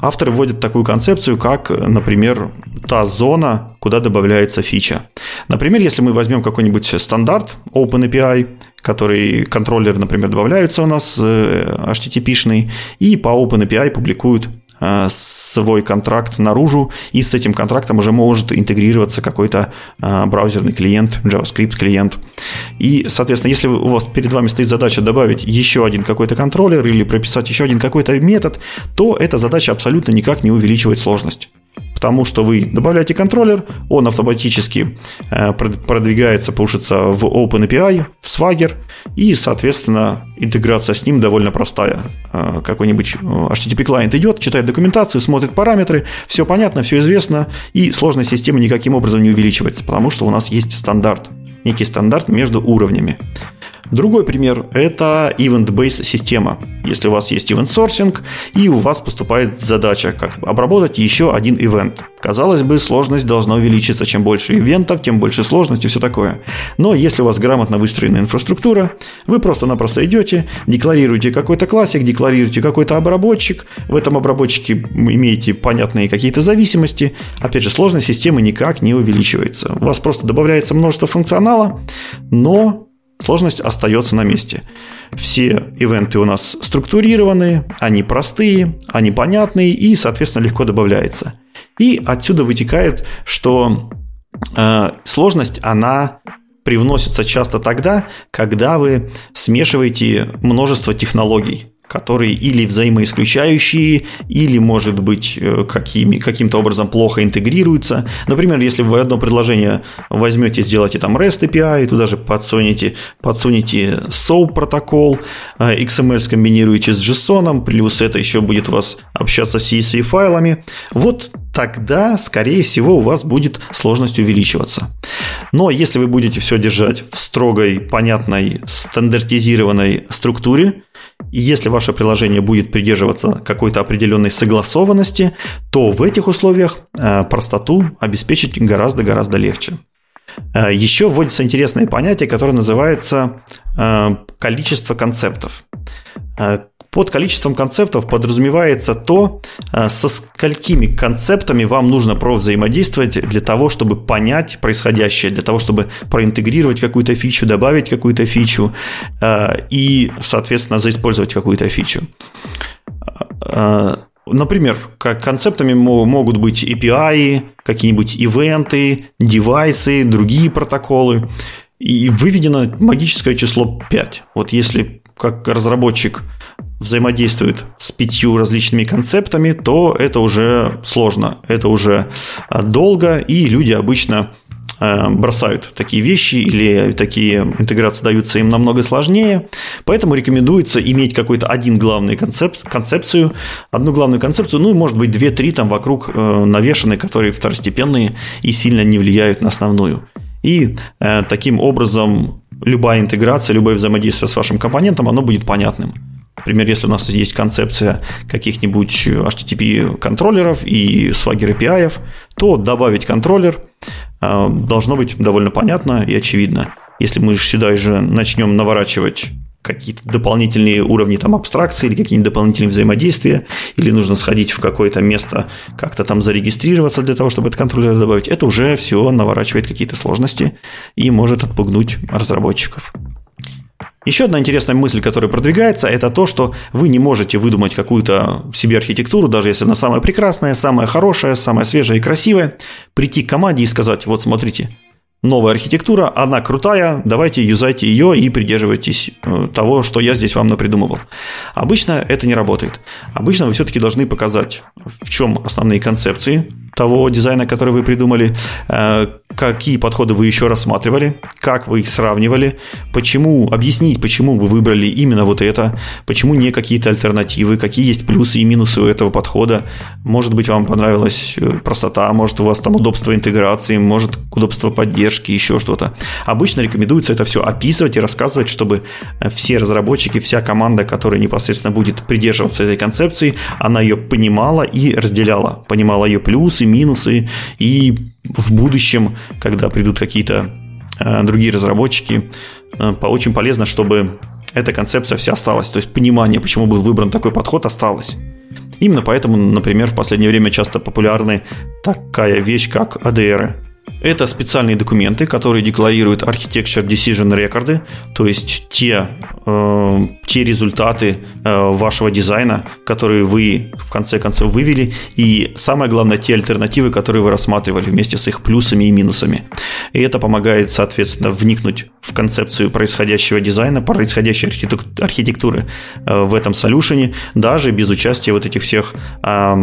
[SPEAKER 1] Авторы вводят такую концепцию, как, например, та зона, куда добавляется фича. Например, если мы возьмем какой-нибудь стандарт OpenAPI, который контроллер, например, добавляются у нас э, HTTP-шный, и по OpenAPI публикуют э, свой контракт наружу, и с этим контрактом уже может интегрироваться какой-то э, браузерный клиент, JavaScript клиент. И, соответственно, если у вас перед вами стоит задача добавить еще один какой-то контроллер или прописать еще один какой-то метод, то эта задача абсолютно никак не увеличивает сложность потому что вы добавляете контроллер, он автоматически э, продвигается, пушится в OpenAPI, в Swagger, и, соответственно, интеграция с ним довольно простая. Э, какой-нибудь э, HTTP клиент идет, читает документацию, смотрит параметры, все понятно, все известно, и сложность системы никаким образом не увеличивается, потому что у нас есть стандарт, некий стандарт между уровнями. Другой пример – это event-based система. Если у вас есть event sourcing, и у вас поступает задача, как обработать еще один ивент. Казалось бы, сложность должна увеличиться. Чем больше ивентов, тем больше сложности и все такое. Но если у вас грамотно выстроена инфраструктура, вы просто-напросто идете, декларируете какой-то классик, декларируете какой-то обработчик, в этом обработчике имеете понятные какие-то зависимости. Опять же, сложность системы никак не увеличивается. У вас просто добавляется множество функционала, но сложность остается на месте. Все ивенты у нас структурированы, они простые, они понятные и, соответственно, легко добавляется. И отсюда вытекает, что э, сложность, она привносится часто тогда, когда вы смешиваете множество технологий которые или взаимоисключающие, или, может быть, э, какими, каким-то образом плохо интегрируются. Например, если вы одно предложение возьмете, сделаете там REST API, туда же подсунете, подсунете SOAP протокол, э, XML скомбинируете с JSON, плюс это еще будет у вас общаться с CSV файлами, вот тогда, скорее всего, у вас будет сложность увеличиваться. Но если вы будете все держать в строгой, понятной, стандартизированной структуре, и если ваше приложение будет придерживаться какой-то определенной согласованности, то в этих условиях э, простоту обеспечить гораздо-гораздо легче. Э, еще вводится интересное понятие, которое называется э, количество концептов. Под количеством концептов подразумевается то, э, со сколькими концептами вам нужно взаимодействовать для того, чтобы понять происходящее, для того, чтобы проинтегрировать какую-то фичу, добавить какую-то фичу э, и, соответственно, заиспользовать какую-то фичу. Э, например, как концептами могут быть API, какие-нибудь ивенты, девайсы, другие протоколы. И выведено магическое число 5. Вот если как разработчик взаимодействует с пятью различными концептами, то это уже сложно, это уже а, долго, и люди обычно а, бросают такие вещи или такие интеграции даются им намного сложнее. Поэтому рекомендуется иметь какой-то один главный концепт, концепцию, одну главную концепцию, ну и может быть две-три там вокруг э, навешаны, которые второстепенные и сильно не влияют на основную. И э, таким образом любая интеграция, любое взаимодействие с вашим компонентом, оно будет понятным. Например, если у нас есть концепция каких-нибудь HTTP-контроллеров и Swagger API, то добавить контроллер э, должно быть довольно понятно и очевидно. Если мы сюда же начнем наворачивать какие-то дополнительные уровни там абстракции или какие-нибудь дополнительные взаимодействия, или нужно сходить в какое-то место, как-то там зарегистрироваться для того, чтобы этот контроллер добавить, это уже все наворачивает какие-то сложности и может отпугнуть разработчиков. Еще одна интересная мысль, которая продвигается, это то, что вы не можете выдумать какую-то себе архитектуру, даже если она самая прекрасная, самая хорошая, самая свежая и красивая, прийти к команде и сказать, вот смотрите, новая архитектура, она крутая, давайте юзайте ее и придерживайтесь э, того, что я здесь вам напридумывал. Обычно это не работает. Обычно вы все-таки должны показать, в чем основные концепции того дизайна, который вы придумали, э, какие подходы вы еще рассматривали, как вы их сравнивали, почему, объяснить, почему вы выбрали именно вот это, почему не какие-то альтернативы, какие есть плюсы и минусы у этого подхода. Может быть, вам понравилась э, простота, может, у вас там удобство интеграции, может, удобство поддержки, еще что-то. Обычно рекомендуется это все описывать и рассказывать, чтобы э, все разработчики, вся команда, которая непосредственно будет придерживаться этой концепции, она ее понимала и разделяла, понимала ее плюсы, минусы и в будущем, когда придут какие-то э, другие разработчики, э, очень полезно, чтобы эта концепция вся осталась. То есть понимание, почему был выбран такой подход, осталось. Именно поэтому, например, в последнее время часто популярны такая вещь, как ADR. Это специальные документы, которые декларируют Architecture Decision рекорды, то есть те, э, те результаты э, вашего дизайна, которые вы в конце концов вывели, и самое главное, те альтернативы, которые вы рассматривали вместе с их плюсами и минусами. И это помогает, соответственно, вникнуть в концепцию происходящего дизайна, происходящей архитектуры э, в этом солюшене, даже без участия вот этих всех Э,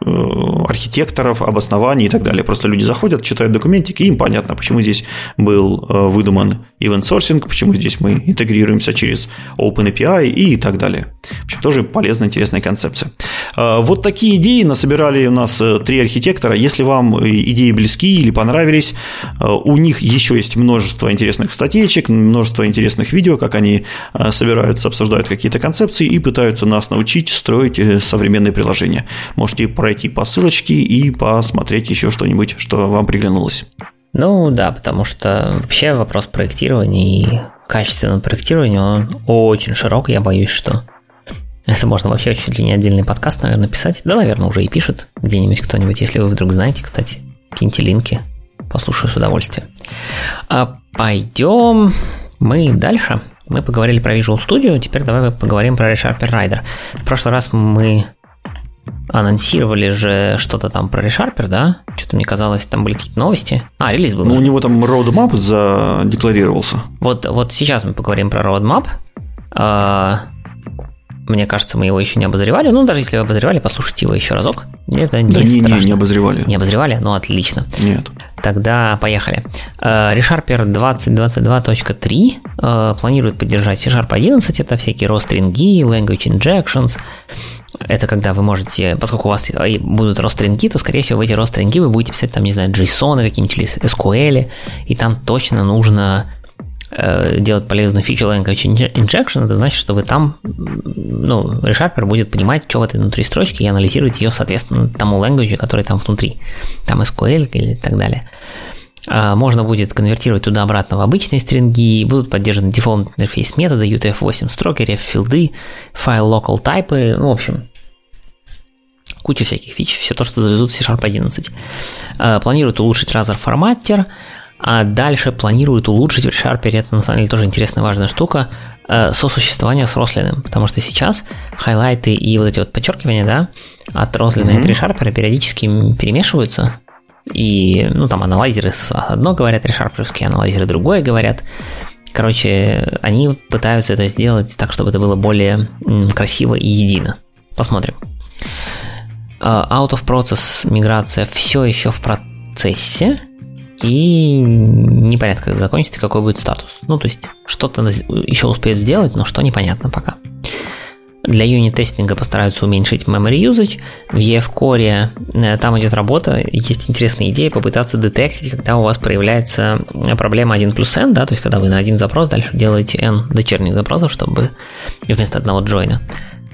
[SPEAKER 1] архитекторов, обоснований и так далее. Просто люди заходят, читают документики, им понятно, почему здесь был э, выдуман event sourcing, почему здесь мы интегрируемся через OpenAPI и так далее. В общем, тоже полезная, интересная концепция. Э, вот такие идеи насобирали у нас три архитектора. Если вам идеи близки или понравились, у них еще есть множество интересных статейчек, множество интересных видео, как они собираются, обсуждают какие-то концепции и пытаются нас научить строить современные приложения. Можете про пройти по ссылочке и посмотреть еще что-нибудь, что вам приглянулось.
[SPEAKER 2] Ну да, потому что вообще вопрос проектирования и качественного проектирования, он очень широк, я боюсь, что это можно вообще чуть ли не отдельный подкаст, наверное, писать. Да, наверное, уже и пишет где-нибудь кто-нибудь, если вы вдруг знаете, кстати, киньте линки, послушаю с удовольствием. А пойдем мы дальше. Мы поговорили про Visual Studio, теперь давай поговорим про ReSharper Rider. В прошлый раз мы анонсировали же что-то там про ReSharper, да? Что-то мне казалось, там были какие-то новости. А, релиз был.
[SPEAKER 1] Ну, у него там roadmap задекларировался.
[SPEAKER 2] Вот, вот сейчас мы поговорим про roadmap. Мне кажется, мы его еще не обозревали. Ну, даже если вы обозревали, послушайте его еще разок. Это не
[SPEAKER 1] да
[SPEAKER 2] не,
[SPEAKER 1] страшно. Не, не обозревали.
[SPEAKER 2] Не обозревали? Ну, отлично.
[SPEAKER 1] Нет.
[SPEAKER 2] Тогда поехали. ReSharper 2022.3 а, планирует поддержать C-Sharp 11. Это всякие ростринги, language injections, это когда вы можете, поскольку у вас будут ростринги, то, скорее всего, в эти ростринги вы будете писать, там, не знаю, JSON какие-нибудь или SQL, и там точно нужно э, делать полезную фичу language injection, это значит, что вы там, ну, ReSharper будет понимать, что в этой внутри строчки, и анализировать ее, соответственно, тому language, который там внутри. Там SQL или так далее. А, можно будет конвертировать туда-обратно в обычные string и, будут поддержаны default interface метода, UTF-8 строки, ref field ы, file local type, ну, в общем, куча всяких фич, все то, что завезут в C-Sharp 11. А, планируют улучшить Razor formatter, а дальше планируют улучшить в ReSharper, это на самом деле тоже интересная важная штука, а, сосуществование с Roslyn ым, потому что сейчас highlight ы и вот эти вот подчеркивания, да, от Рослина mm-hmm. и от ReSharper периодически перемешиваются, и, ну, там аналайзеры одно говорят, решарперские аналайзеры другое говорят. Короче, они пытаются это сделать так, чтобы это было более красиво и едино. Посмотрим. А, out of process миграция все еще в процессе, и непонятно, как закончится, какой будет статус. Ну, то есть, что-то еще успеет сделать, но что непонятно пока. Для юнит-тестинга постараются уменьшить memory usage. В EF-Core э, там идет работа, есть интересная идея попытаться детектить, когда у вас проявляется проблема 1 плюс n, да, то есть когда вы на один запрос дальше делаете n дочерних запросов, чтобы вместо одного джойна.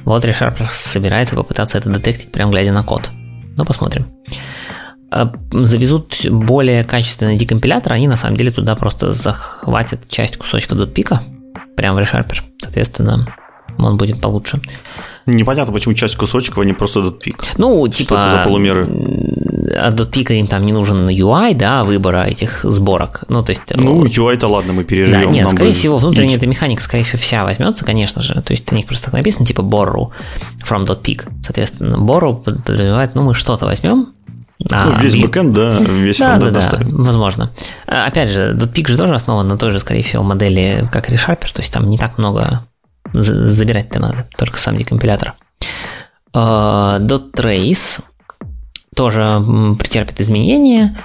[SPEAKER 2] Вот ReSharper собирается попытаться это детектить, прям глядя на код. Ну, посмотрим. Э, завезут более качественный декомпилятор, они на самом деле туда просто захватят часть кусочка дотпика, прямо в ReSharper. Соответственно, он будет получше.
[SPEAKER 1] Непонятно, почему часть кусочков, а не просто дотпик.
[SPEAKER 2] Ну, типа...
[SPEAKER 1] Что это за полумеры?
[SPEAKER 2] От дотпика им там не нужен UI, да, выбора этих сборок. Ну, то есть...
[SPEAKER 1] Ну, UI-то ладно, мы переживем.
[SPEAKER 2] Да, нет, скорее всего, внутренняя эта механика, скорее всего, вся возьмется, конечно же. То есть у них просто так написано, типа borrow from .peak. Соответственно, borrow подразумевает, ну, мы что-то возьмем,
[SPEAKER 1] а, ну, весь и... бэкэнд, да, весь
[SPEAKER 2] да, фронтенд да, оставим. Да, возможно. А, опять же, .peak же тоже основан на той же, скорее всего, модели, как ReSharper, то есть там не так много забирать-то надо, только сам декомпилятор. А, .trace тоже претерпит изменения.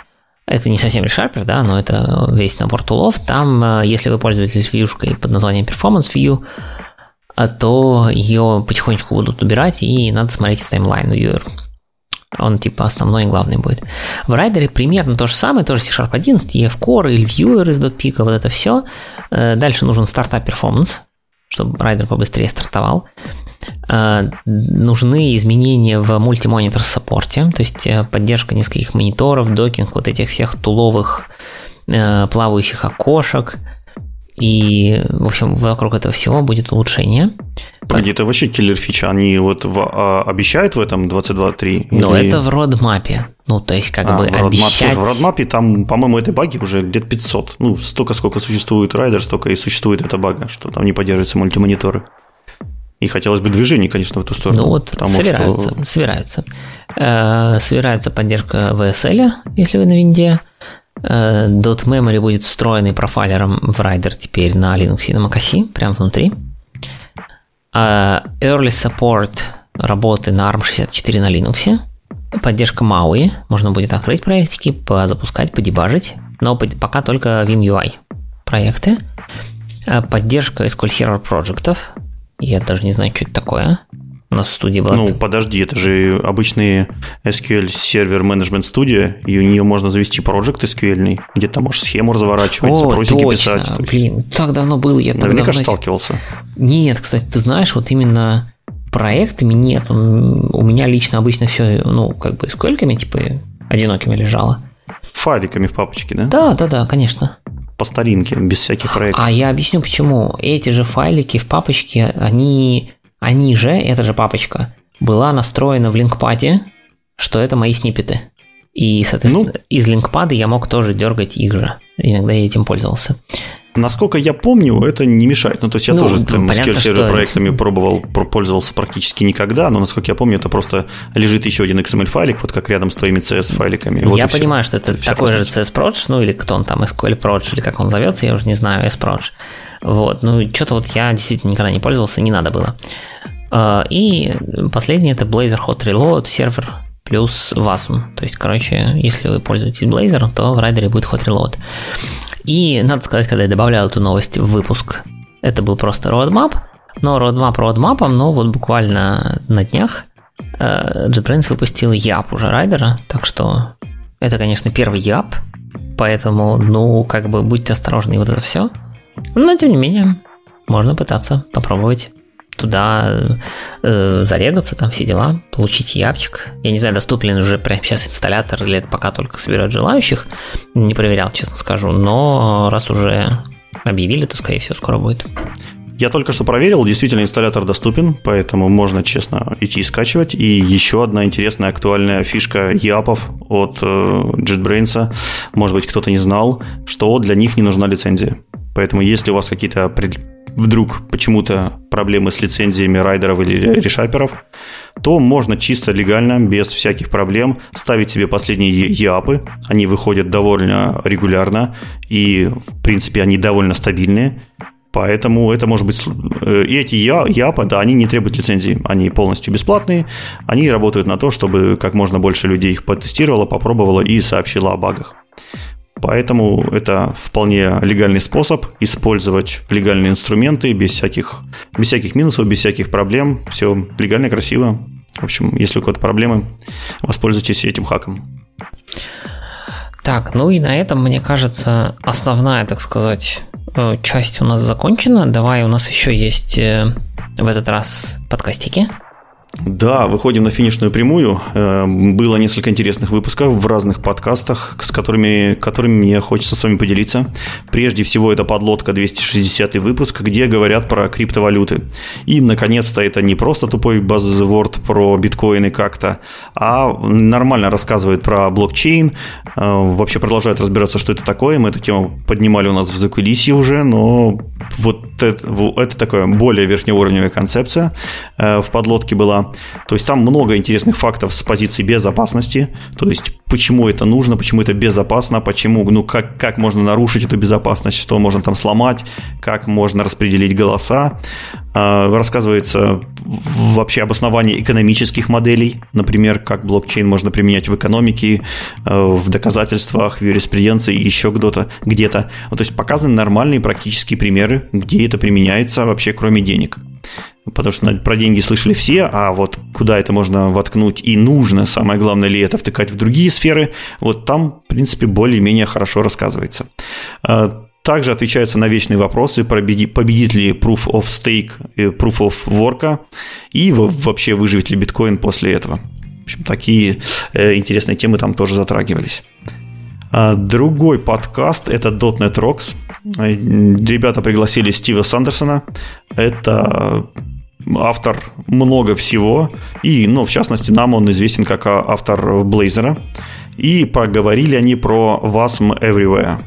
[SPEAKER 2] Это не совсем ReSharper, да, но это весь набор тулов. Там, если вы пользуетесь вьюшкой под названием Performance View, то ее потихонечку будут убирать, и надо смотреть в таймлайн viewer. Он типа основной и главный будет. В Rider е примерно то же самое, тоже C-Sharp 11, EF Core, IL Viewer из dotPeek, вот это все. Э, дальше нужен startup performance, чтобы Rider побыстрее стартовал. Э, нужны изменения в multi-monitor support е, то есть э, поддержка нескольких мониторов, docking вот этих всех tool овых плавающих окошек – и, в общем, вокруг этого всего будет улучшение.
[SPEAKER 1] Погоди, это вообще киллер фича. Они вот в, а, обещают в этом 22.3?
[SPEAKER 2] Ну, или... это в roadmap е. Ну, то есть, как а, бы в обещать...
[SPEAKER 1] в roadmap е там, по-моему, этой баги уже где-то 500. Ну, столько, сколько существует Rider, столько и существует эта бага, что там не поддерживаются мультимониторы. И хотелось бы движений, конечно, в эту сторону.
[SPEAKER 2] Ну вот, собираются, что... собираются. Э, собирается поддержка WSL, если вы на винде. Э, dotMemory будет встроенный профайлером в Rider теперь на Linux и на macOS, прямо внутри. А early Support работы на ARM64 на Linux. Поддержка MAUI. Можно будет открыть проектики, запускать, подебажить. Но пока только WinUI проекты. Э, поддержка SQL Server проектов. Я даже не знаю, что это такое у нас в студии была.
[SPEAKER 1] Ну, подожди, это же обычный SQL сервер менеджмент студия, и у нее можно завести проект SQL, где ты можешь схему разворачивать, О, запросики точно. писать.
[SPEAKER 2] Блин, так давно был, я так
[SPEAKER 1] Наверняка
[SPEAKER 2] давно...
[SPEAKER 1] сталкивался.
[SPEAKER 2] Нет, кстати, ты знаешь, вот именно проектами нет. У меня лично обычно все, ну, как бы SQL-ками, типа, одинокими лежало.
[SPEAKER 1] Файликами в папочке, да?
[SPEAKER 2] Да, да, да, конечно
[SPEAKER 1] по старинке, без всяких проектов.
[SPEAKER 2] А я объясню почему. Эти же файлики в папочке, они они же, эта же папочка, была настроена в линкпаде, что это мои сниппеты. И, соответственно, ну, из линкпада я мог тоже дергать их же. Иногда я этим пользовался.
[SPEAKER 1] Насколько я помню, это не мешает. Ну, то есть я ну, тоже там SQL сервер проектами пробовал, пользовался практически никогда, но насколько я помню, это просто лежит еще один XML-файлик, вот как рядом с твоими CS-файликами. Вот
[SPEAKER 2] я понимаю, все. что это, это такой же CS-Proj, ну или кто он там, SQL-Proj, или как он зовется, я уже не знаю, S-Proj. Вот, ну, что-то вот я действительно никогда не пользовался, не надо было. А, и последний это Blazor Hot Reload сервер плюс WASM. То есть, короче, если вы пользуетесь Blazor, то в райдере будет Hot Reload. И надо сказать, когда я добавлял эту новость в выпуск, это был просто roadmap, но roadmap roadmap, но вот буквально на днях э, JetBrains выпустил YAP уже райдера, так что это, конечно, первый YAP, поэтому, ну, как бы будьте осторожны вот это все. Но, тем не менее, можно пытаться попробовать туда э, зарегаться, там все дела, получить япчик. Я не знаю, доступен уже прямо сейчас инсталлятор или это пока только собирают желающих. Не проверял, честно скажу, но раз уже объявили, то, скорее всего, скоро будет.
[SPEAKER 1] Я только что проверил, действительно инсталлятор доступен, поэтому можно честно идти и скачивать. И еще одна интересная актуальная фишка япов от э, JetBrains, может быть кто-то не знал, что для них не нужна лицензия. Поэтому если у вас какие-то вдруг почему-то проблемы с лицензиями райдеров или решаперов, то можно чисто легально, без всяких проблем, ставить себе последние ЯПы. Они выходят довольно регулярно, и, в принципе, они довольно стабильные. Поэтому это может быть... Э, и эти ЯПы, да, они не требуют лицензии. Они полностью бесплатные. Они работают на то, чтобы как можно больше людей их потестировало, попробовало и сообщило о багах. Поэтому это вполне легальный способ использовать легальные инструменты без всяких, без всяких минусов, без всяких проблем. Все легально, красиво. В общем, если у кого-то проблемы, воспользуйтесь этим хаком.
[SPEAKER 2] Так, ну и на этом, мне кажется, основная, так сказать, э, часть у нас закончена. Давай, у нас еще есть э, в этот раз подкастики.
[SPEAKER 1] Да, выходим на финишную прямую. Э, было несколько интересных выпусков в разных подкастах, с которыми, которыми мне хочется с вами поделиться. Прежде всего, это подлодка 260 выпуск, где говорят про криптовалюты. И, наконец-то, это не просто тупой базворд про биткоины как-то, а нормально рассказывает про блокчейн, э, вообще продолжает разбираться, что это такое. Мы эту тему поднимали у нас в закулисье уже, но вот это, это такая более верхнеуровневая концепция э, в подлодке была. То есть там много интересных фактов с позиции безопасности, то есть почему это нужно, почему это безопасно, почему, ну как, как можно нарушить эту безопасность, что можно там сломать, как можно распределить голоса. А, рассказывается вообще обоснование экономических моделей, например, как блокчейн можно применять в экономике, э, в доказательствах, в юриспруденции и еще где-то. где-то. То есть показаны нормальные практические примеры, где это применяется вообще кроме денег. Потому что про деньги слышали все, а вот куда это можно воткнуть и нужно, самое главное ли это втыкать в другие сферы, вот там, в принципе, более-менее хорошо рассказывается. А, также отвечается на вечные вопросы, победит ли Proof of Stake, Proof of Work, и вообще выживет ли биткоин после этого. В общем, такие э, интересные темы там тоже затрагивались. А, другой подкаст – это .NET Rocks. Ребята пригласили Стива Сандерсона. Это автор много всего, и, ну, в частности, нам он известен как автор Блейзера. И поговорили они про WASM Everywhere.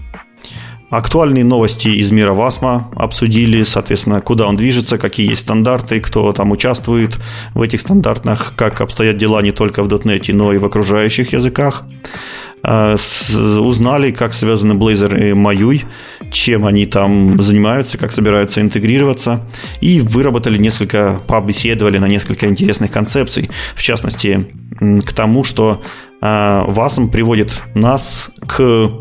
[SPEAKER 1] Актуальные новости из мира ВАСМа обсудили, соответственно, куда он движется, какие есть стандарты, кто там участвует в этих стандартах, как обстоят дела не только в .NET, но и в окружающих языках. А, узнали, как связаны Blazor и Маюй, чем они там занимаются, как собираются интегрироваться, и выработали несколько, побеседовали на несколько интересных концепций, в частности, к тому, что WASM а, приводит нас к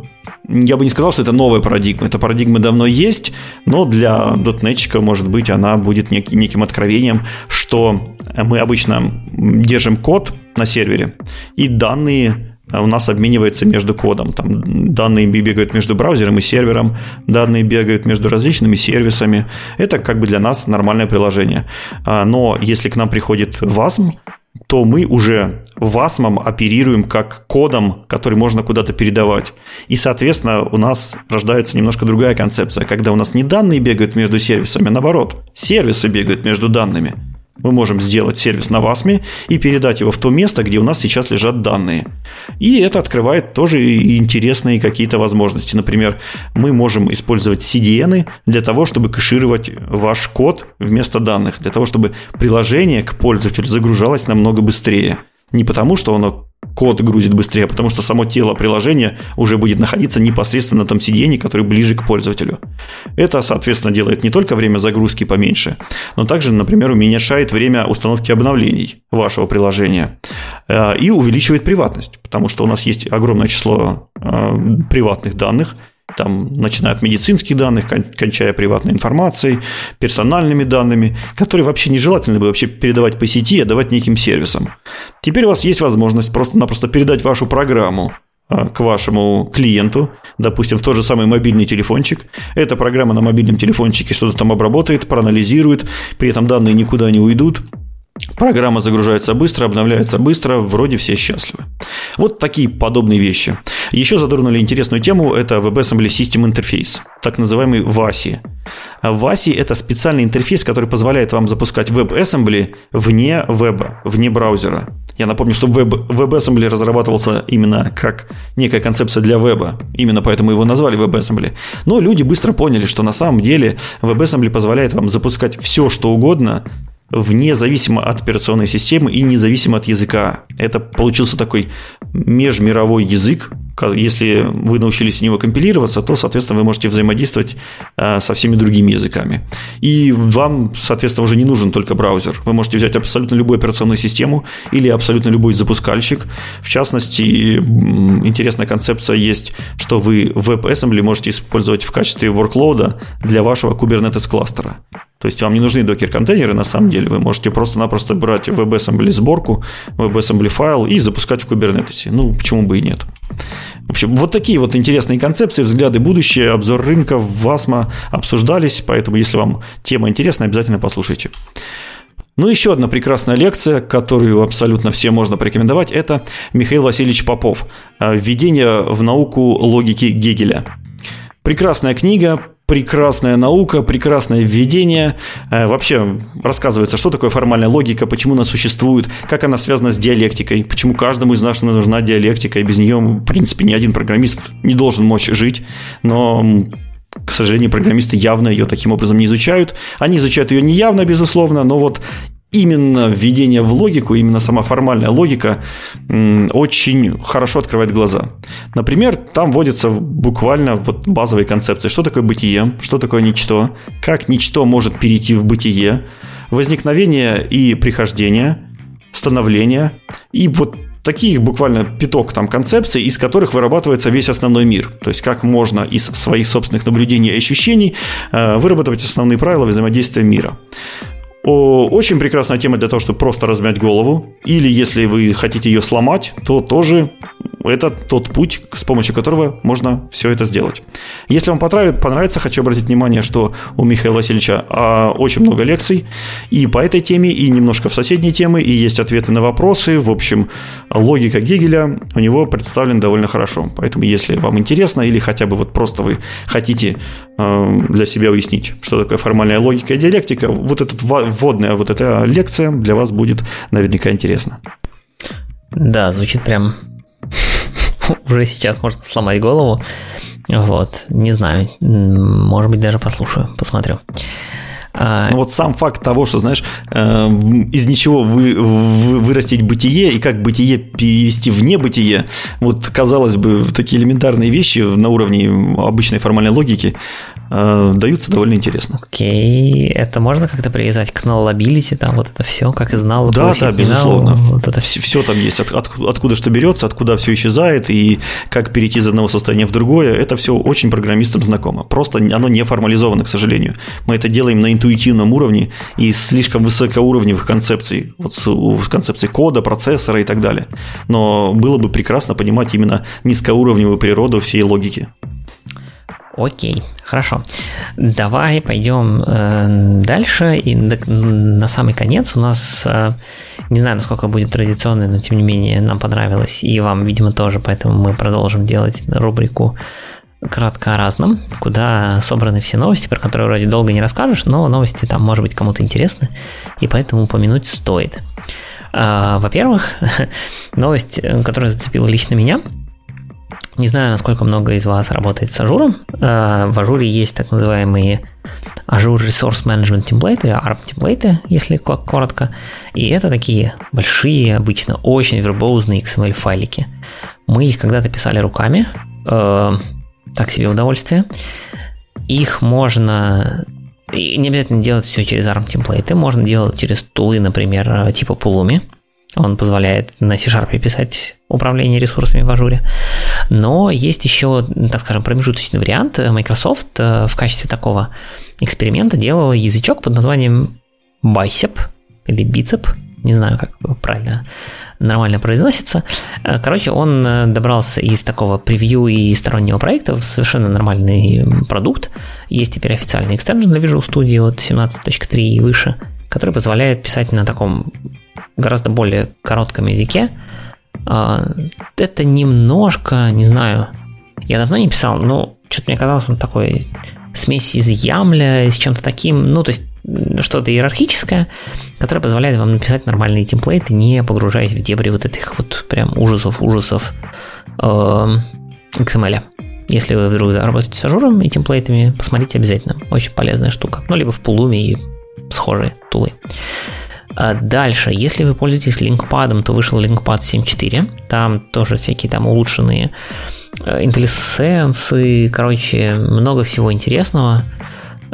[SPEAKER 1] я бы не сказал, что это новая парадигма. Эта парадигма давно есть, но для дотнетчика, может быть, она будет нек- неким откровением, что мы обычно держим код на сервере, и данные у нас обменивается между кодом. Там данные бегают между браузером и сервером, данные бегают между различными сервисами. Это как бы для нас нормальное приложение. А, но если к нам приходит WASM, то мы уже WASM оперируем как кодом, который можно куда-то передавать. И, соответственно, у нас рождается немножко другая концепция, когда у нас не данные бегают между сервисами, а наоборот, сервисы бегают между данными мы можем сделать сервис на Васме и передать его в то место, где у нас сейчас лежат данные. И это открывает тоже интересные какие-то возможности. Например, мы можем использовать CDN для того, чтобы кэшировать ваш код вместо данных, для того, чтобы приложение к пользователю загружалось намного быстрее. Не потому, что оно код грузит быстрее, потому что само тело приложения уже будет находиться непосредственно на том сидении, который ближе к пользователю. Это, соответственно, делает не только время загрузки поменьше, но также, например, уменьшает время установки обновлений вашего приложения э, и увеличивает приватность, потому что у нас есть огромное число э, приватных данных – там, начиная от медицинских данных, кончая приватной информацией, персональными данными, которые вообще нежелательно бы вообще передавать по сети, а давать неким сервисам. Теперь у вас есть возможность просто-напросто передать вашу программу а, к вашему клиенту, допустим, в тот же самый мобильный телефончик. Эта программа на мобильном телефончике что-то там обработает, проанализирует, при этом данные никуда не уйдут, Программа загружается быстро, обновляется быстро, вроде все счастливы. Вот такие подобные вещи. Еще задорнули интересную тему, это WebAssembly System Interface, так называемый VASI. VASI – это специальный интерфейс, который позволяет вам запускать WebAssembly вне веба, вне браузера. Я напомню, что Web, WebAssembly разрабатывался именно как некая концепция для веба, именно поэтому его назвали WebAssembly. Но люди быстро поняли, что на самом деле WebAssembly позволяет вам запускать все, что угодно вне зависимо от операционной системы и независимо от языка. Это получился такой межмировой язык, если вы научились с него компилироваться, то, соответственно, вы можете взаимодействовать э, со всеми другими языками. И вам, соответственно, уже не нужен только браузер. Вы можете взять абсолютно любую операционную систему или абсолютно любой запускальщик. В частности, интересная концепция есть, что вы WebAssembly можете использовать в качестве workload для вашего Kubernetes кластера. То есть вам не нужны докер-контейнеры, на самом деле. Вы можете просто-напросто брать WebAssembly сборку, WebAssembly файл и запускать в Kubernetes. Ну, почему бы и нет. В общем, вот такие вот интересные концепции, взгляды будущее, обзор рынка в ВАСМа обсуждались, поэтому если вам тема интересна, обязательно послушайте. Ну, еще одна прекрасная лекция, которую абсолютно все можно порекомендовать, это Михаил Васильевич Попов «Введение в науку логики Гегеля». Прекрасная книга, прекрасная наука, прекрасное введение. Э, вообще рассказывается, что такое формальная логика, почему она существует, как она связана с диалектикой, почему каждому из нас нужна диалектика, и без нее, в принципе, ни один программист не должен мочь жить. Но к сожалению, программисты явно ее таким образом не изучают. Они изучают ее неявно, безусловно, но вот именно введение в логику, именно сама формальная логика очень хорошо открывает глаза. Например, там вводятся буквально вот базовые концепции. Что такое бытие, что такое ничто, как ничто может перейти в бытие, возникновение и прихождение, становление. И вот такие буквально пяток там концепций, из которых вырабатывается весь основной мир. То есть как можно из своих собственных наблюдений и ощущений э, выработать основные правила взаимодействия мира. Очень прекрасная тема для того, чтобы просто размять голову. Или если вы хотите ее сломать, то тоже это тот путь, с помощью которого можно все это сделать. Если вам понравится, хочу обратить внимание, что у Михаила Васильевича а, очень много лекций и по этой теме, и немножко в соседней темы, и есть ответы на вопросы. В общем, логика Гегеля у него представлена довольно хорошо. Поэтому, если вам интересно, или хотя бы вот просто вы хотите а, для себя уяснить, что такое формальная логика и диалектика, вот эта вводная вот эта лекция для вас будет наверняка интересна.
[SPEAKER 2] Да, звучит прям уже сейчас может сломать голову. Вот, не знаю, может быть, даже послушаю, посмотрю.
[SPEAKER 1] А, ну вот сам факт того, что, знаешь, э, из ничего вы, вы, вырастить бытие и как бытие перевести в небытие, вот, казалось бы, такие элементарные вещи на уровне обычной формальной логики, э, даются довольно интересно.
[SPEAKER 2] Окей, okay. это можно как-то привязать к налобилити, там вот это все, как из нала
[SPEAKER 1] Да, да, безусловно. Вот это все. все там есть, от, от, откуда что берется, откуда все исчезает и как перейти из одного состояния в другое, это все очень программистам знакомо. Просто оно не формализовано, к сожалению. Мы это делаем на интуитивном уровне и слишком высокоуровневых концепций, вот в концепции кода, процессора и так далее. Но было бы прекрасно понимать именно низкоуровневую природу всей логики.
[SPEAKER 2] Окей, хорошо. Давай пойдем э, дальше. И на, на самый конец у нас, э, не знаю, насколько будет традиционно, но тем не менее нам понравилось, и вам, видимо, тоже, поэтому мы продолжим делать рубрику кратко о разном, куда собраны все новости, про которые вроде долго не расскажешь, но новости там, может быть, кому-то интересны, и поэтому упомянуть стоит. Э, во-первых, новость, которая зацепила лично меня – не знаю, насколько много из вас работает с Azure ом. Э, в Azure есть так называемые Azure Resource Management темплейты, ARM темплейты, если коротко. И это такие большие, обычно очень вербозные XML файлики. Мы их когда-то писали руками. Так себе удовольствие. Их можно и не обязательно делать все через ARM темплейты, можно делать через тулы, например, типа Pulumi. Он позволяет на C-Sharp писать управление ресурсами в ажуре. Но есть еще, так скажем, промежуточный вариант. Microsoft э, в качестве такого эксперимента делал язычок под названием Bicep или Bicep, не знаю, как правильно нормально произносится. Э, короче, он э, добрался из такого превью и стороннего проекта в совершенно нормальный продукт. Есть теперь официальный экстенжен для Visual Studio от 17.3 и выше, который позволяет писать на таком гораздо более коротком языке. А, это немножко, не знаю, я давно не писал, но что-то мне казалось, он такой смесь из YAML я, с чем-то таким, ну, то есть что-то иерархическое, которое позволяет вам написать нормальные template ы, не погружаясь в дебри вот этих вот прям ужасов-ужасов э, XML. Если вы вдруг работаете с Azure ом и template ами, посмотрите обязательно. Очень полезная штука. Ну, либо в Pulumi и схожие tool ы. А дальше, если вы пользуетесь LINQPad ом, то вышел LINQPad 7.4. Там тоже всякие там улучшенные э, IntelliSense, короче, много всего интересного.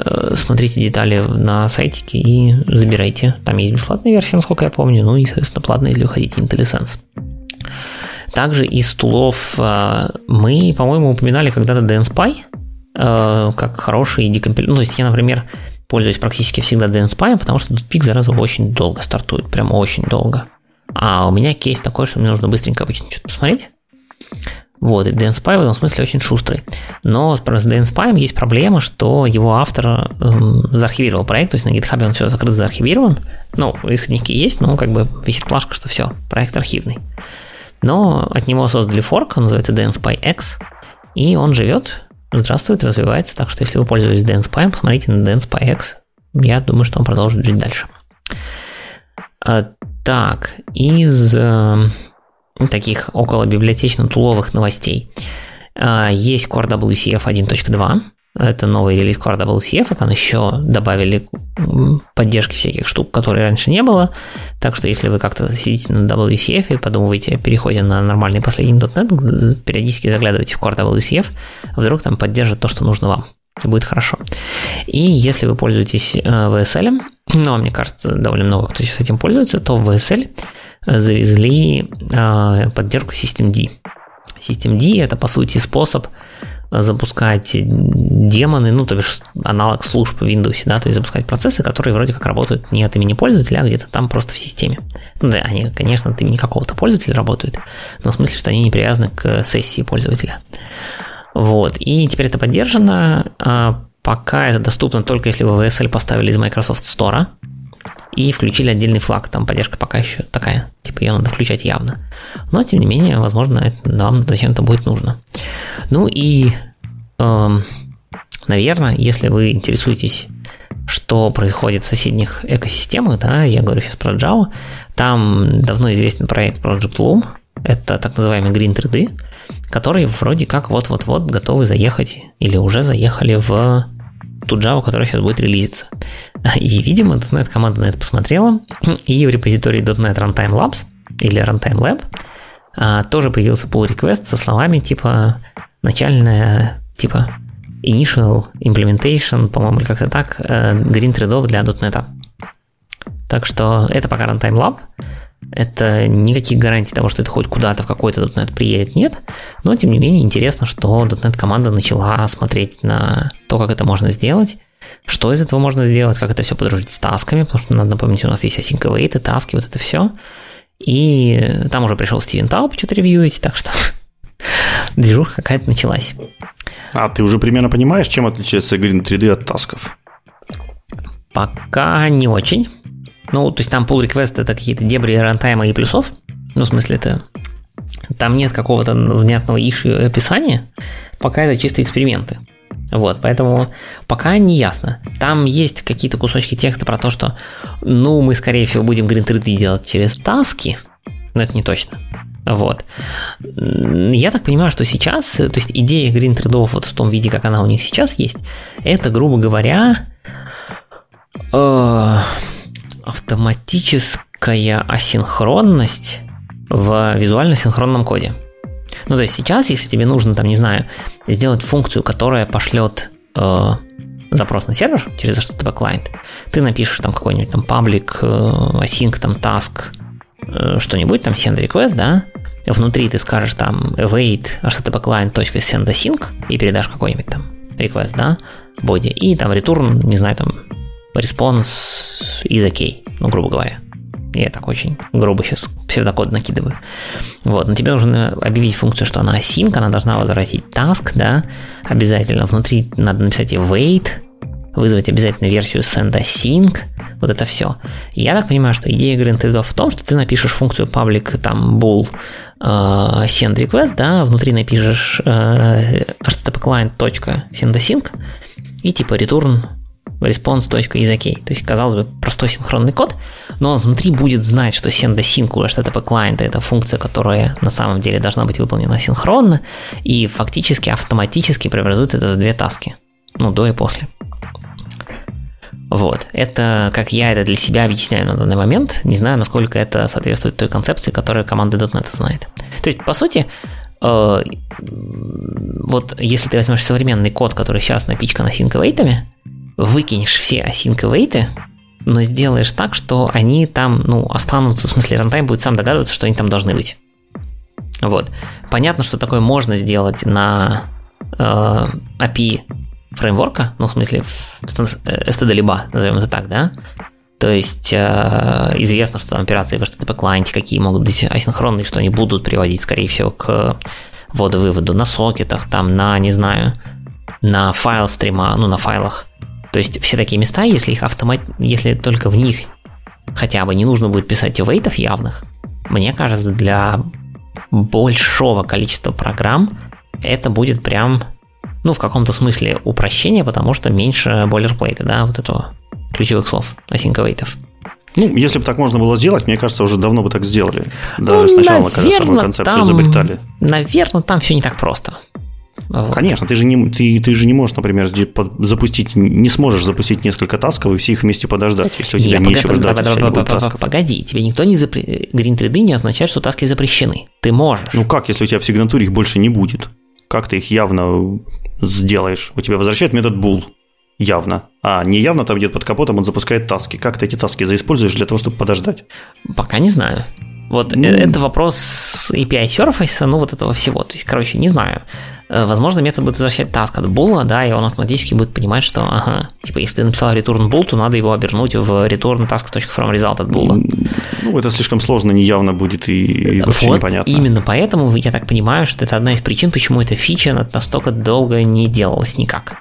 [SPEAKER 2] Э, смотрите детали на сайтике и забирайте. Там есть бесплатная версия, насколько я помню, ну и, соответственно, платная, если вы хотите IntelliSense. Также из тулов э, мы, по-моему, упоминали когда-то DNSPy, как хороший декомпилятор. Ну, то есть я, например, пользуюсь практически всегда DNSPy, потому что тут пик зараза очень долго стартует, прям очень долго. А у меня кейс такой, что мне нужно быстренько обычно что-то посмотреть. Вот, и DNSPy в этом смысле очень шустрый. Но с DNSPy есть проблема, что его автор эм, заархивировал проект, то есть на GitHub он все закрыт, заархивирован. Ну, исходники есть, но как бы висит плашка, что все, проект архивный. Но от него создали форк, он называется DNSPy X, и он живет, здравствует, развивается. Так что, если вы пользуетесь DancePy, посмотрите на DancePy X. Я думаю, что он продолжит жить дальше. А, так, из э, таких около библиотечно-туловых новостей. Э, есть Core WCF 1.2. Это новый релиз Core WCF, а там еще добавили поддержки всяких штук, которые раньше не было. Так что если вы как-то сидите на WCF и подумываете о переходе на нормальный последний .NET, периодически заглядывайте в Core WCF, а вдруг там поддержит то, что нужно вам. Будет хорошо. И если вы пользуетесь э, VSL, ну, а мне кажется, довольно много кто сейчас этим пользуется, то VSL завезли э, поддержку Systemd. Systemd это, по сути, способ запускать демоны, ну, то бишь аналог служб в Windows, да, то есть запускать процессы, которые вроде как работают не от имени пользователя, а где-то там просто в системе. Ну, да, они, конечно, от имени какого-то пользователя работают, но в смысле, что они не привязаны к сессии пользователя. Вот, и теперь это поддержано, а пока это доступно только если вы VSL поставили из Microsoft Store, и включили отдельный флаг. Там поддержка пока еще такая, типа ее надо включать явно. Но, тем не менее, возможно, это нам зачем-то будет нужно. Ну и, э, наверное, если вы интересуетесь что происходит в соседних экосистемах, да, я говорю сейчас про Java, там давно известен проект Project Loom, это так называемый Green 3D, который вроде как вот-вот-вот готовы заехать или уже заехали в ту Java, которая сейчас будет релизиться. И, видимо, .NET команда на это посмотрела, и в репозитории .NET Runtime Labs или Runtime Lab а, тоже появился pull request со словами типа начальная, типа initial implementation, по-моему, или как-то так, э, green threadов для .NET. Так что это пока Runtime Lab. Это никаких гарантий того, что это хоть куда-то в какой-то .NET приедет, нет. Но, тем не менее, интересно, что .NET команда начала смотреть на то, как это можно сделать, что из этого можно сделать, как это все подружить с тасками, потому что надо напомнить, у нас есть async await, таски, вот это все. И там уже пришел Стивен Тауп что-то ревьюить, так что движуха какая-то началась.
[SPEAKER 1] А ты уже примерно понимаешь, чем отличается Green 3D от тасков?
[SPEAKER 2] Пока не очень. Ну, то есть там pull request это какие-то дебри рантайма и плюсов. Ну, в смысле, это там нет какого-то внятного иши описания. Пока это чисто эксперименты. Вот, поэтому пока не ясно. Там есть какие-то кусочки текста про то, что, ну, мы, скорее всего, будем 3D делать через таски, но это не точно. Вот. Я так понимаю, что сейчас, то есть идея 3D вот в том виде, как она у них сейчас есть, это, грубо говоря, э, автоматическая асинхронность в визуально-синхронном коде. Ну, то есть сейчас, если тебе нужно, там, не знаю, сделать функцию, которая пошлет э, запрос на сервер через HTTP клиент, ты напишешь там какой-нибудь там public, э, async, там task, э, что-нибудь, там send request, да, внутри ты скажешь там await http client.send async и передашь какой-нибудь там request, да, body, и там return, не знаю, там response is okay, ну, грубо говоря. Я так очень грубо сейчас псевдокод накидываю. Вот, но тебе нужно объявить функцию, что она async, она должна возвратить task, да, обязательно. Внутри надо написать await, вызвать обязательно версию send async, вот это все. Я так понимаю, что идея Green в том, что ты напишешь функцию public там bool э, send request, да, внутри напишешь э, http client.sendasync и типа return response.isOK. То есть, казалось бы, простой синхронный код, но он внутри будет знать, что send-async у HTTP клиента это функция, которая на самом деле должна быть выполнена синхронно, и фактически автоматически преобразует это в две таски. Ну, до и после. Вот. Это, как я это для себя объясняю на данный момент, не знаю, насколько это соответствует той концепции, которую команда .NET знает. То есть, по сути, э, вот если ты возьмешь современный код, который сейчас напичкан await, выкинешь все async await, но сделаешь так, что они там, ну, останутся, в смысле, рантайм будет сам догадываться, что они там должны быть. Вот. Понятно, что такое можно сделать на э, API фреймворка, ну, в смысле, std-либа, назовем это так, да? То есть э, известно, что там операции в HTTP клиенте какие могут быть асинхронные, что они будут приводить, скорее всего, к вводу-выводу на сокетах, там, на, не знаю, на файл стрима, ну, на файлах. То есть все такие места, если их автомат, если только в них хотя бы не нужно будет писать вейтов явных, мне кажется, для большого количества программ это будет прям ну, в каком-то смысле упрощение, потому что меньше бойлерплейта, да, вот этого ключевых слов, асинковейтов.
[SPEAKER 1] Ну, если бы так можно было сделать, мне кажется, уже давно бы так сделали. Даже ну, сначала, наверное, когда самую концепцию там, изобретали.
[SPEAKER 2] Наверное, там все не так просто.
[SPEAKER 1] Вот. Конечно, ты же, не, ты, ты же не можешь, например, запустить, не сможешь запустить несколько тасков и все их вместе подождать, если у тебя нечего ждать, если не будет тасков.
[SPEAKER 2] Погоди, тебе никто не запре... Green 3D не означает, что таски запрещены. Ты можешь.
[SPEAKER 1] Ну как, если у тебя в сигнатуре их больше не будет? Как ты их явно сделаешь. У тебя возвращает метод bool явно. А не явно там где-то под капотом он запускает таски. Как ты эти таски заиспользуешь для того, чтобы подождать?
[SPEAKER 2] Пока не знаю. Вот ну, это вопрос API Surface, ну вот этого всего. То есть, короче, не знаю. Э, возможно, метод будет возвращать таск от була, да, и он автоматически будет понимать, что, ага, типа, если ты написал return bool, то надо его обернуть в return task.from result от була.
[SPEAKER 1] Ну, это слишком сложно, неявно будет и, и вообще вот непонятно.
[SPEAKER 2] именно поэтому я так понимаю, что это одна из причин, почему эта фича настолько долго не делалась никак.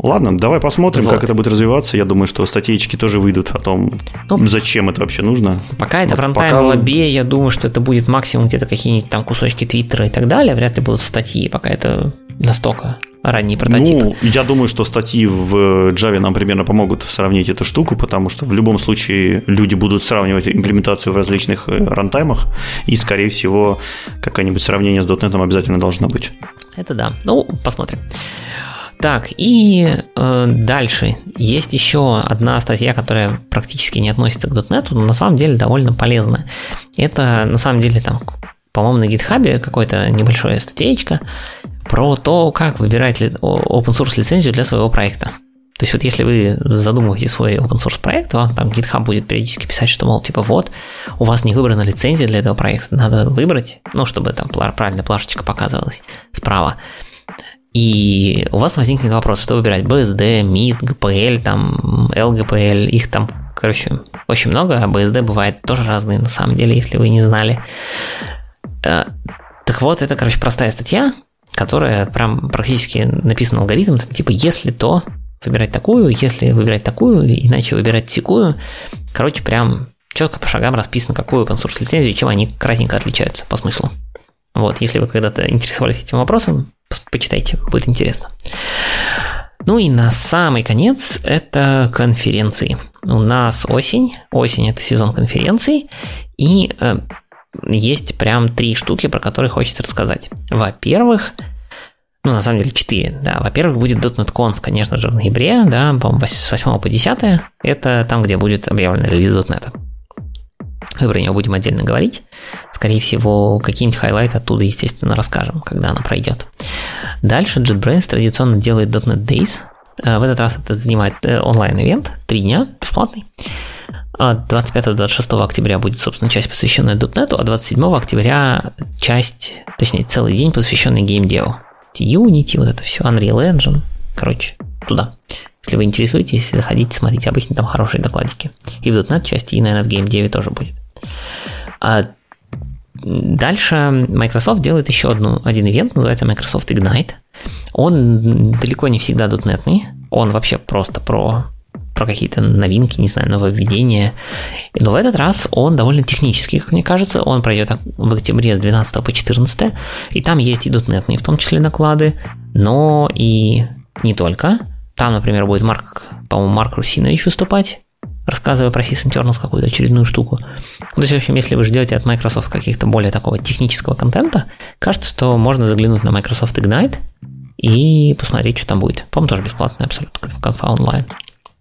[SPEAKER 1] Ладно, давай посмотрим, вот. как это будет развиваться. Я думаю, что статейки тоже выйдут о том, ну, зачем это вообще нужно.
[SPEAKER 2] Пока это в рантайм пока... лобе, я думаю, что это будет максимум где-то какие-нибудь там кусочки твиттера и так далее. Вряд ли будут статьи, пока это настолько ранний прототип.
[SPEAKER 1] Ну, я думаю, что статьи в Java нам примерно помогут сравнить эту штуку, потому что в любом случае люди будут сравнивать имплементацию в различных э, рантаймах, и, скорее всего, какое-нибудь сравнение с .NET обязательно должно быть.
[SPEAKER 2] Это да. Ну, посмотрим. Так, и э, дальше есть еще одна статья, которая практически не относится к .NET, но на самом деле довольно полезная. Это на самом деле там, по-моему, на GitHub какой-то небольшая статейка про то, как выбирать open source лицензию для своего проекта. То есть вот если вы задумываете свой open source проект, вам там GitHub будет периодически писать, что, мол, типа вот, у вас не выбрана лицензия для этого проекта, надо выбрать, ну, чтобы там правильно плашечка показывалась справа. И у вас возникнет вопрос, что выбирать, BSD, MIT, GPL, там, LGPL, их там, короче, очень много, а BSD бывает тоже разные, на самом деле, если вы не знали. Э, так вот, это, короче, простая статья, которая прям практически написан алгоритм, типа, если то, выбирать такую, если выбирать такую, иначе выбирать секую. Короче, прям четко по шагам расписано, какую open source лицензию чем они кратенько отличаются по смыслу. Вот, если вы когда-то интересовались этим вопросом, почитайте, будет интересно. Ну и на самый конец это конференции. У нас осень, осень это сезон конференций, и э, есть прям три штуки, про которые хочется рассказать. Во-первых, ну, на самом деле, четыре, да. Во-первых, будет .NET конечно же, в ноябре, да, по-моему, с 8 по 10. Это там, где будет объявлен релиз .NET. Мы про него будем отдельно говорить. Скорее всего, какие-нибудь хайлайты оттуда, естественно, расскажем, когда она пройдет. Дальше JetBrains традиционно делает .NET Days. Э, в этот раз это занимает э, онлайн-ивент, три дня, бесплатный. 25-26 октября будет, собственно, часть, посвященная .NET, а 27 октября часть, точнее, целый день, посвященный геймдеву. Unity, вот это все, Unreal Engine, короче, туда. Если вы интересуетесь, заходите, смотрите, обычно там хорошие докладики. И в .NET части, и, наверное, в Game 9 тоже будет. А дальше Microsoft делает еще одну, один ивент, называется Microsoft Ignite. Он далеко не всегда .NET, он вообще просто про про какие-то новинки, не знаю, нововведения. Но в этот раз он довольно технический, как мне кажется. Он пройдет в октябре с 12 по 14, и там есть и .NET, в том числе доклады, но и не только. Там, например, будет Марк, по-моему, Марк Русинович выступать, рассказывая про Sys какую-то очередную штуку. То есть, в общем, если вы ждете от Microsoft каких-то более такого технического контента, кажется, что можно заглянуть на Microsoft Ignite и посмотреть, что там будет. По-моему, тоже бесплатно абсолютно, конфа онлайн.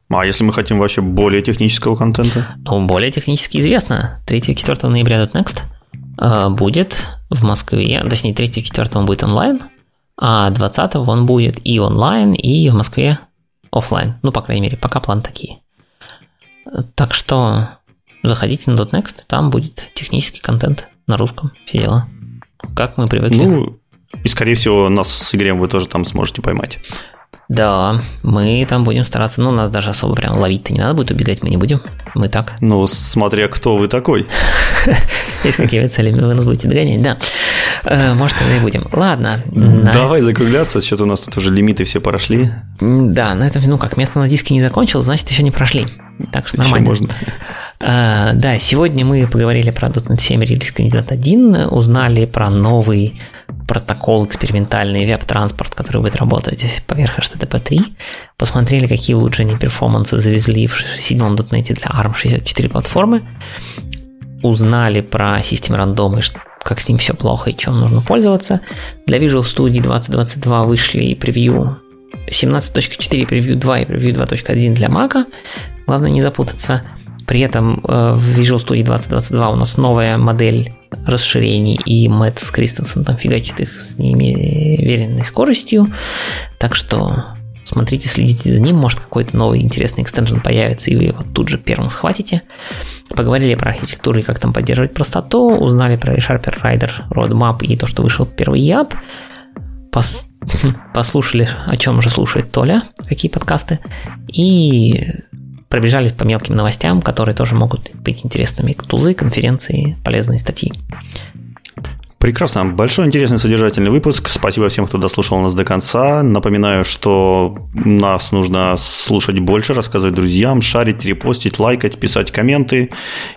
[SPEAKER 1] А если мы хотим вообще более технического контента?
[SPEAKER 2] Ну, более технически известно. 3-4 ноября .next э, будет в Москве, точнее 3-4 он будет онлайн, а 20 он будет и онлайн, и в Москве офлайн. Ну, по крайней мере, пока план такие. Так что заходите на .next, там будет технический контент на русском, все дела. Как мы привыкли.
[SPEAKER 1] Ну, и, скорее всего, нас с Игорем вы тоже там сможете поймать.
[SPEAKER 2] Да, мы там будем стараться. Ну, нас даже особо прям ловить-то не надо будет, убегать мы не будем. Мы так.
[SPEAKER 1] Ну, смотря кто вы такой.
[SPEAKER 2] Есть какими целями вы нас будете догонять, да. Э, может, тогда и будем. Ладно.
[SPEAKER 1] Давай закругляться, что-то у нас тут уже лимиты все прошли.
[SPEAKER 2] Да, на этом, ну как, место на диске не закончилось, значит, еще не прошли. Так что нормально.
[SPEAKER 1] Можно.
[SPEAKER 2] Uh, да, сегодня мы поговорили про .NET 7 релиз кандидат 1, узнали про новый протокол экспериментальный веб-транспорт, который будет работать поверх HTTP 3. Посмотрели, какие улучшения перформанса завезли в седьмом .NET для ARM64 платформы. Узнали про систему рандомы, как с ним все плохо и чем нужно пользоваться. Для Visual Studio 2022 вышли превью 17.4 превью 2 и превью 2.1 для Mac. Главное не запутаться. При этом э, в Visual Studio 2022 у нас новая модель расширений, и Мэтт с Кристенсен там фигачит их с неимоверенной скоростью. Так что смотрите, следите за ним, может какой-то новый интересный экстенжен появится, и вы его тут же первым схватите. Поговорили про архитектуру и как там поддерживать простоту, узнали про ReSharper Rider Roadmap и то, что вышел первый яб. Пос послушали, о чем же слушает Толя, какие подкасты, и пробежались по мелким новостям, которые тоже могут быть интересными. Тузы, конференции, полезные статьи.
[SPEAKER 1] Прекрасно. Большой интересный содержательный выпуск. Спасибо всем, кто дослушал нас до конца. Напоминаю, что нас нужно слушать больше, рассказывать друзьям, шарить, репостить, лайкать, писать комменты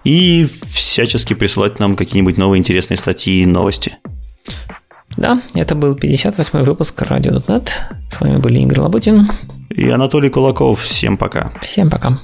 [SPEAKER 1] и всячески присылать нам какие-нибудь новые интересные статьи и новости.
[SPEAKER 2] Да, это был 58-й выпуск радио.нет. С вами были Игорь Лабутин
[SPEAKER 1] и Анатолий Кулаков. Всем пока.
[SPEAKER 2] Всем пока.